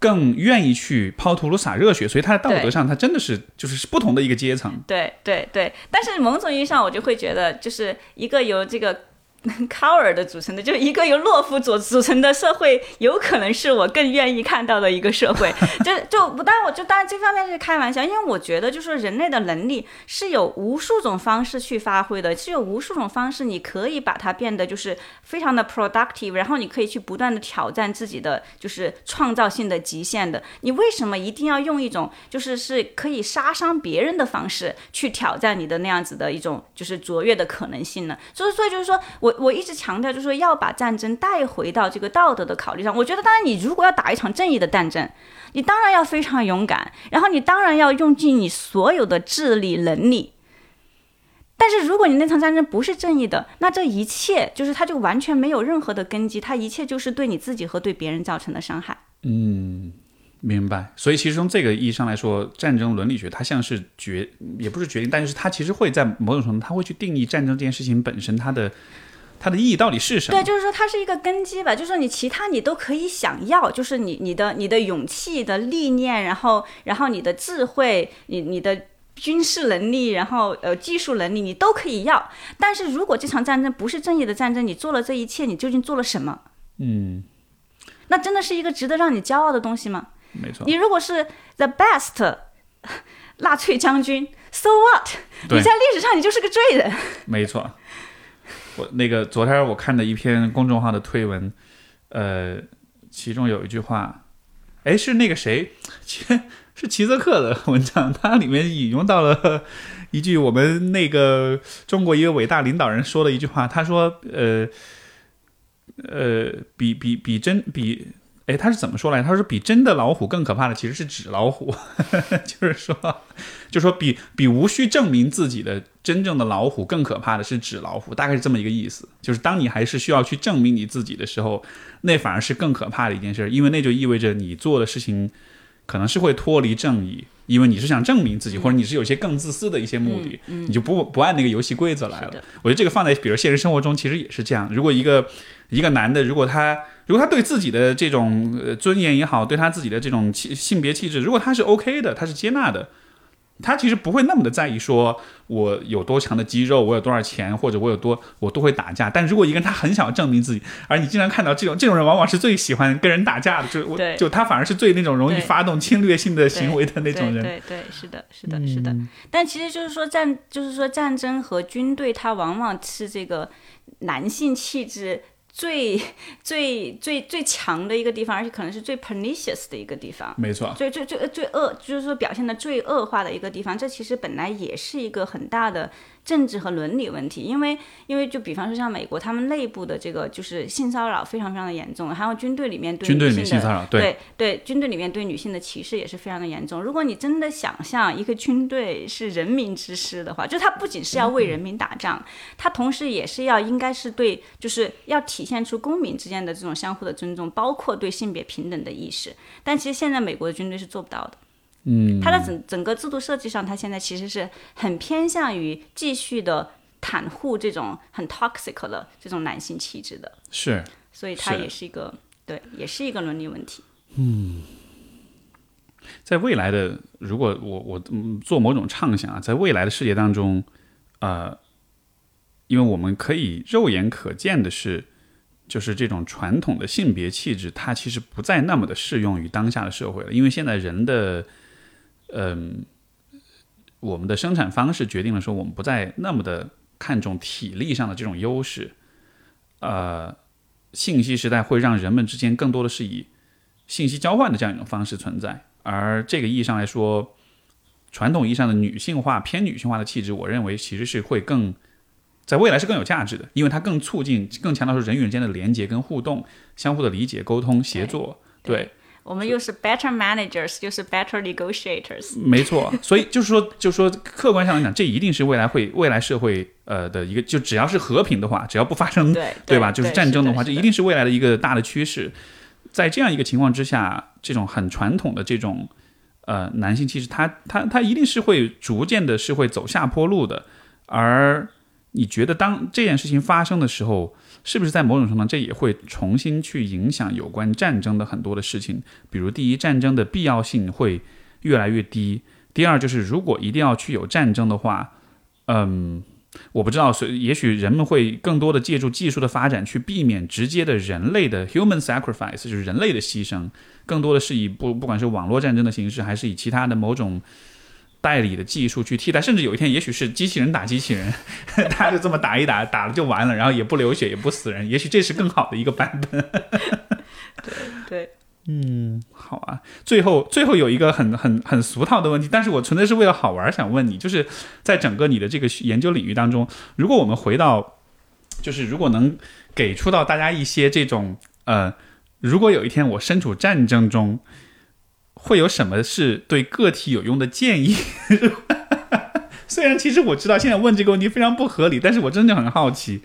更愿意去抛头颅洒热血，所以他在道德上，他真的是就是不同的一个阶层。对对对，但是某种意义上，我就会觉得，就是一个由这个。卡尔的组成的，就一个由懦夫组组成的社会，有可能是我更愿意看到的一个社会。就就不，但我就当然这方面是开玩笑，因为我觉得就是人类的能力是有无数种方式去发挥的，是有无数种方式你可以把它变得就是非常的 productive，然后你可以去不断的挑战自己的就是创造性的极限的。你为什么一定要用一种就是是可以杀伤别人的方式去挑战你的那样子的一种就是卓越的可能性呢？所以所以就是说我。我一直强调，就是说要把战争带回到这个道德的考虑上。我觉得，当然，你如果要打一场正义的战争，你当然要非常勇敢，然后你当然要用尽你所有的智力能力。但是，如果你那场战争不是正义的，那这一切就是它就完全没有任何的根基，它一切就是对你自己和对别人造成的伤害。嗯。明白，所以其实从这个意义上来说，战争伦理学它像是决，也不是决定，但是它其实会在某种程度，它会去定义战争这件事情本身它的它的意义到底是什么？对，就是说它是一个根基吧，就是说你其他你都可以想要，就是你你的你的勇气的历练，然后然后你的智慧，你你的军事能力，然后呃技术能力，你都可以要。但是如果这场战争不是正义的战争，你做了这一切，你究竟做了什么？嗯，那真的是一个值得让你骄傲的东西吗？没错，你如果是 the best 纳粹将军，so what？你在历史上你就是个罪人。没错，我那个昨天我看的一篇公众号的推文，呃，其中有一句话，哎，是那个谁，是齐泽克的文章，它里面引用到了一句我们那个中国一个伟大领导人说的一句话，他说，呃，呃，比比比真比。哎，他是怎么说来？他说比真的老虎更可怕的其实是纸老虎，就是说，就说比比无需证明自己的真正的老虎更可怕的是纸老虎，大概是这么一个意思。就是当你还是需要去证明你自己的时候，那反而是更可怕的一件事，因为那就意味着你做的事情可能是会脱离正义，因为你是想证明自己，或者你是有些更自私的一些目的，你就不不按那个游戏规则来了。我觉得这个放在比如现实生活中其实也是这样。如果一个一个男的，如果他如果他对自己的这种呃尊严也好，对他自己的这种气性别气质，如果他是 OK 的，他是接纳的，他其实不会那么的在意说我有多强的肌肉，我有多少钱，或者我有多我都会打架。但如果一个人他很想要证明自己，而你经常看到这种这种人，往往是最喜欢跟人打架的，就我就他反而是最那种容易发动侵略性的行为的那种人。对对，是的，是的，是的。但其实就是说战，就是说战争和军队，它往往是这个男性气质。最 最最最强的一个地方，而且可能是最 pernicious 的一个地方，没错，最最最最恶，就是说表现的最恶化的一个地方，这其实本来也是一个很大的。政治和伦理问题，因为因为就比方说像美国，他们内部的这个就是性骚扰非常非常的严重，还有军队里面对军队里面性骚扰，对对，军队里面对女性的歧视也是非常的严重。如果你真的想象一个军队是人民之师的话，就它不仅是要为人民打仗，它同时也是要应该是对，就是要体现出公民之间的这种相互的尊重，包括对性别平等的意识。但其实现在美国的军队是做不到的。嗯，它的整整个制度设计上，它现在其实是很偏向于继续的袒护这种很 toxic 的这种男性气质的，是，所以它也是一个对，也是一个伦理问题。嗯，在未来的，如果我我做某种畅想啊，在未来的世界当中，呃，因为我们可以肉眼可见的是，就是这种传统的性别气质，它其实不再那么的适用于当下的社会了。因为现在人的，嗯，我们的生产方式决定了说，我们不再那么的看重体力上的这种优势。呃，信息时代会让人们之间更多的是以信息交换的这样一种方式存在，而这个意义上来说。传统意义上的女性化、偏女性化的气质，我认为其实是会更，在未来是更有价值的，因为它更促进、更强调说人与人间的连接跟互动、相互的理解、沟通、协作。对，我们又是 better managers，又是 better negotiators。没错，所以就是说，就是说，客观上来讲，这一定是未来会、未来社会呃的一个，就只要是和平的话，只要不发生对对吧？就是战争的话，这一定是未来的一个大的趋势。在这样一个情况之下，这种很传统的这种。呃，男性气质，他他他一定是会逐渐的，是会走下坡路的。而你觉得，当这件事情发生的时候，是不是在某种程度上，这也会重新去影响有关战争的很多的事情？比如，第一，战争的必要性会越来越低；第二，就是如果一定要去有战争的话，嗯。我不知道，所以也许人们会更多的借助技术的发展去避免直接的人类的 human sacrifice，就是人类的牺牲，更多的是以不不管是网络战争的形式，还是以其他的某种代理的技术去替代，甚至有一天也许是机器人打机器人，他就这么打一打，打了就完了，然后也不流血也不死人，也许这是更好的一个版本。对对。嗯，好啊。最后，最后有一个很很很俗套的问题，但是我纯粹是为了好玩想问你，就是在整个你的这个研究领域当中，如果我们回到，就是如果能给出到大家一些这种呃，如果有一天我身处战争中，会有什么是对个体有用的建议？虽然其实我知道现在问这个问题非常不合理，但是我真的很好奇。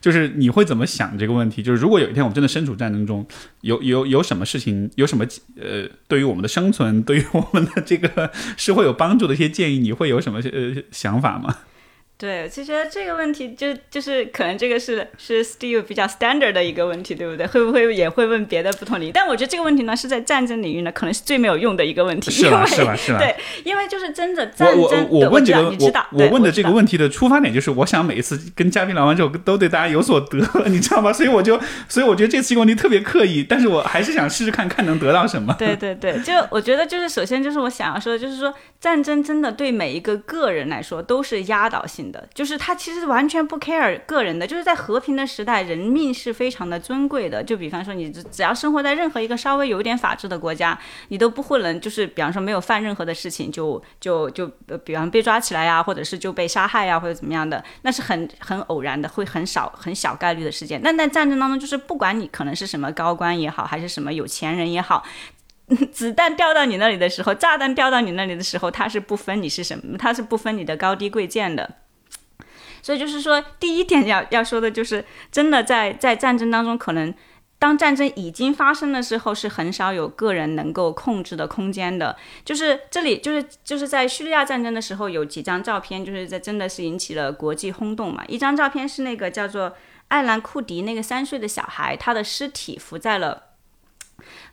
就是你会怎么想这个问题？就是如果有一天我们真的身处战争中，有有有什么事情，有什么呃，对于我们的生存，对于我们的这个是会有帮助的一些建议，你会有什么呃想法吗？对，其实这个问题就就是可能这个是是 Steve 比较 standard 的一个问题，对不对？会不会也会问别的不同领域？但我觉得这个问题呢，是在战争领域呢，可能是最没有用的一个问题。是吧？是吧？是吧？对，因为就是真的战争。我我问这个，我我问的这个问题的出发点就是，我想每一次跟嘉宾聊完之后，都对大家有所得，你知道吗？所以我就，所以我觉得这次问题特别刻意，但是我还是想试试看看能得到什么。对对对，就我觉得就是首先就是我想要说的就是说，战争真的对每一个个人来说都是压倒性的，就是他其实。完全不 care 个人的，就是在和平的时代，人命是非常的尊贵的。就比方说，你只要生活在任何一个稍微有点法治的国家，你都不会能就是，比方说没有犯任何的事情，就就就，比方被抓起来呀，或者是就被杀害呀，或者怎么样的，那是很很偶然的，会很少很小概率的事件。但在战争当中，就是不管你可能是什么高官也好，还是什么有钱人也好，子弹掉到你那里的时候，炸弹掉到你那里的时候，它是不分你是什么，它是不分你的高低贵贱的。所以就是说，第一点要要说的就是，真的在在战争当中，可能当战争已经发生的时候，是很少有个人能够控制的空间的。就是这里，就是就是在叙利亚战争的时候，有几张照片，就是在真的是引起了国际轰动嘛。一张照片是那个叫做艾兰库迪那个三岁的小孩，他的尸体浮在了。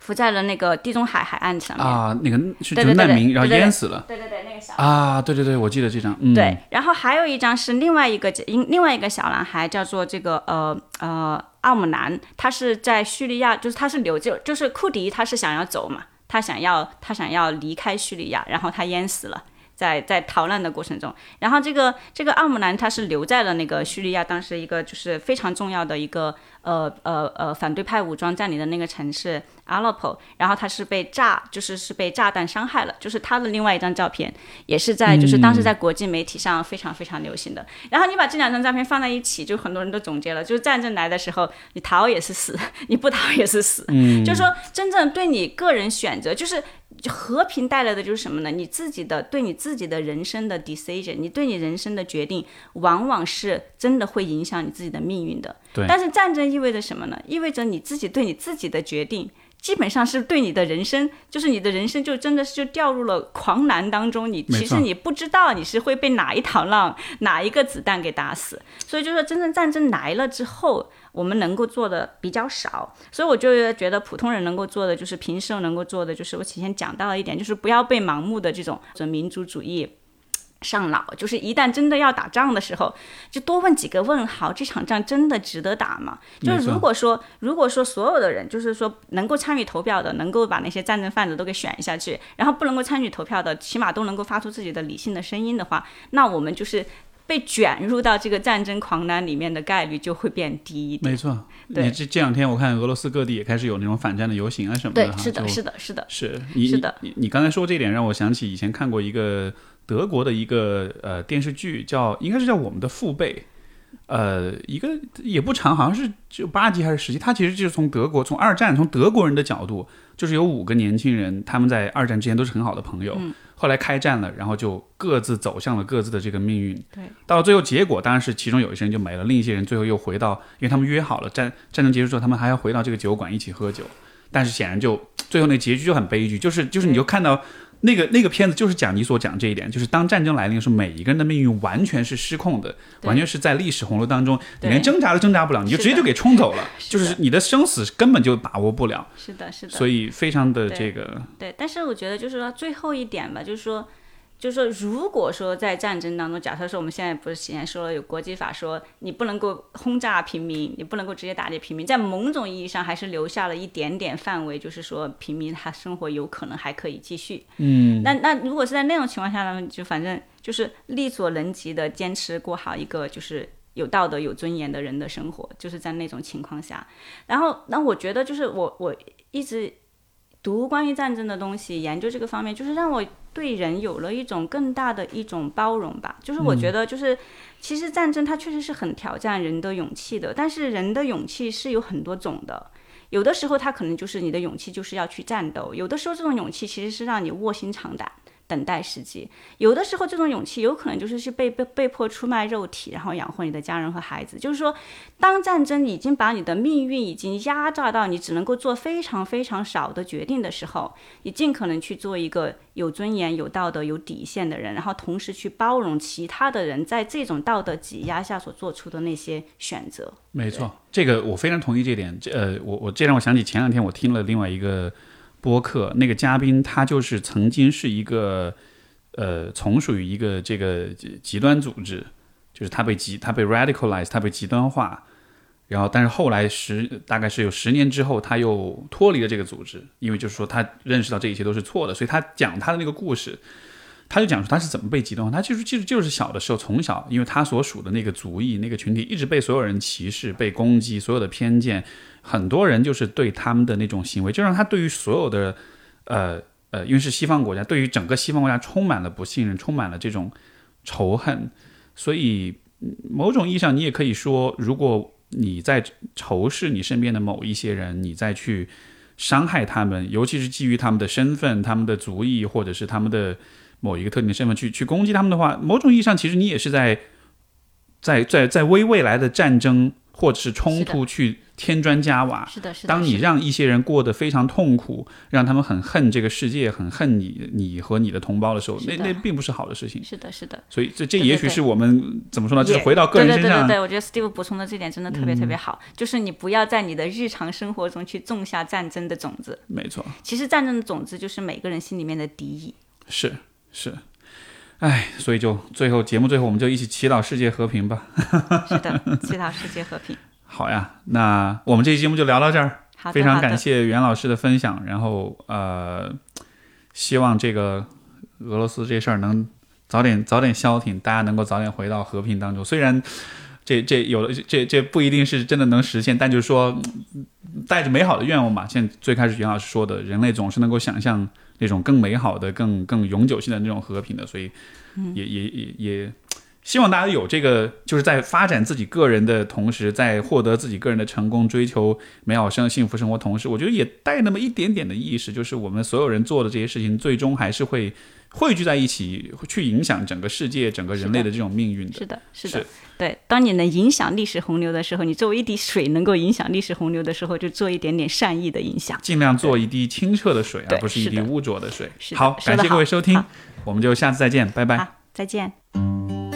浮在了那个地中海海岸上面啊，那个是难民，然后淹死了。对对对，那个小啊，对对对，我记得这张。对，然后还有一张是另外一个另另外一个小男孩，叫做这个呃呃奥姆南，他是在叙利亚，就是他是留就就是库迪，他是想要走嘛，他想要他想要离开叙利亚，然后他淹死了。在在逃难的过程中，然后这个这个奥姆兰他是留在了那个叙利亚，当时一个就是非常重要的一个呃呃呃反对派武装占领的那个城市阿勒颇，然后他是被炸，就是是被炸弹伤害了，就是他的另外一张照片，也是在就是当时在国际媒体上非常非常流行的。然后你把这两张照片放在一起，就很多人都总结了，就是战争来的时候，你逃也是死，你不逃也是死。嗯，就是说真正对你个人选择，就是。就和平带来的就是什么呢？你自己的对你自己的人生的 decision，你对你人生的决定，往往是真的会影响你自己的命运的。对。但是战争意味着什么呢？意味着你自己对你自己的决定。基本上是对你的人生，就是你的人生就真的是就掉入了狂澜当中。你其实你不知道你是会被哪一堂浪、哪一个子弹给打死。所以就说真正战争来了之后，我们能够做的比较少。所以我就觉得普通人能够做的就是平时能够做的就是我提前讲到了一点，就是不要被盲目的这种民族主义。上脑，就是一旦真的要打仗的时候，就多问几个问号：这场仗真的值得打吗？就是如果说，如果说所有的人，就是说能够参与投票的，能够把那些战争贩子都给选下去，然后不能够参与投票的，起码都能够发出自己的理性的声音的话，那我们就是被卷入到这个战争狂澜里面的概率就会变低一点。没错，对你这这两天我看俄罗斯各地也开始有那种反战的游行啊什么的对，是的，是的，是的，是你是的你你刚才说这点让我想起以前看过一个德国的一个呃电视剧，叫应该是叫《我们的父辈》，呃，一个也不长，好像是就八集还是十集。它其实就是从德国从二战从德国人的角度，就是有五个年轻人，他们在二战之前都是很好的朋友，后来开战了，然后就各自走向了各自的这个命运。对，到了最后结果当然是其中有一些人就没了，另一些人最后又回到，因为他们约好了战战争结束之后，他们还要回到这个酒馆一起喝酒。但是显然就最后那结局就很悲剧，就是就是你就看到那个那个片子就是讲你所讲这一点，就是当战争来临的时候，每一个人的命运完全是失控的，完全是在历史洪流当中，你连挣扎都挣扎不了，你就直接就给冲走了，是就是你的生死根本就把握不了，是的，是的。所以非常的这个对，但是我觉得就是说最后一点吧，就是说，就是说，如果说在战争当中，假设说我们现在不是现在说了有国际法说你不能够轰炸平民，你不能够直接打击平民，在某种意义上还是留下了一点点范围，就是说平民他生活有可能还可以继续。嗯，那那如果是在那种情况下呢，就反正就是力所能及的坚持过好一个就是。有道德、有尊严的人的生活，就是在那种情况下。然后，那我觉得就是我我一直读关于战争的东西，研究这个方面，就是让我对人有了一种更大的一种包容吧。就是我觉得，就是、其实战争它确实是很挑战人的勇气的，但是人的勇气是有很多种的。有的时候，他可能就是你的勇气就是要去战斗；有的时候，这种勇气其实是让你卧薪尝胆。等待时机，有的时候这种勇气有可能就是去被被被迫出卖肉体，然后养活你的家人和孩子。就是说，当战争已经把你的命运已经压榨到你只能够做非常非常少的决定的时候，你尽可能去做一个有尊严、有道德、有底线的人，然后同时去包容其他的人在这种道德挤压下所做出的那些选择。没错，这个我非常同意这点。这呃，我我这让我想起前两天我听了另外一个播客，那个嘉宾他就是曾经是一个呃，从属于一个这个极端组织，就是他被极他被 radicalize，他被极端化，然后但是后来十大概是有十年之后，他又脱离了这个组织，因为就是说他认识到这一切都是错的，所以他讲他的那个故事。他就讲说他是怎么被极端，他就是就是就是小的时候从小，因为他所属的那个族裔那个群体一直被所有人歧视、被攻击，所有的偏见，很多人就是对他们的那种行为，就让他对于所有的呃呃，因为是西方国家，对于整个西方国家充满了不信任，充满了这种仇恨，所以某种意义上你也可以说，如果你在仇视你身边的某一些人，你再去伤害他们，尤其是基于他们的身份、他们的族裔或者是他们的某一个特定的身份去去攻击他们的话，某种意义上其实你也是在在在在为未来的战争或者是冲突去添砖加瓦。是的，是的。当你让一些人过得非常痛苦，让他们很恨这个世界，很恨你你和你的同胞的时候，那那并不是好的事情。是的，是的。所以这这也许是我们怎么说呢？就是回到个人身上，对对对对，我觉得 Steve 补充的这点真的特别特别好，就是你不要在你的日常生活中去种下战争的种子。没错，其实战争的种子就是每个人心里面的敌意。是是。哎，所以就最后节目最后，我们就一起祈祷世界和平吧。是的，祈祷世界和平。好呀，那我们这期节目就聊到这儿。好的，非常感谢袁老师的分享，然后呃，希望这个俄罗斯这事儿能早点早点消停，大家能够早点回到和平当中。虽然这这有的这这不一定是真的能实现，但就是说嗯带着美好的愿望吧。像最开始袁老师说的，人类总是能够想象那种更美好的、更更永久性的那种和平的，所以也、也也也。希望大家有这个，就是在发展自己个人的同时，在获得自己个人的成功、追求美好生幸福生活同时，我觉得也带那么一点点的意识，就是我们所有人做的这些事情，最终还是会汇聚在一起，去影响整个世界、整个人类的这种命运的。是的，是的是，对。当你能影响历史洪流的时候，你作为一滴水能够影响历史洪流的时候，就做一点点善意的影响。尽量做一滴清澈的水，而不是一滴污浊的水。的好，感谢各位收听，我们就下次再见，拜拜。好，再见。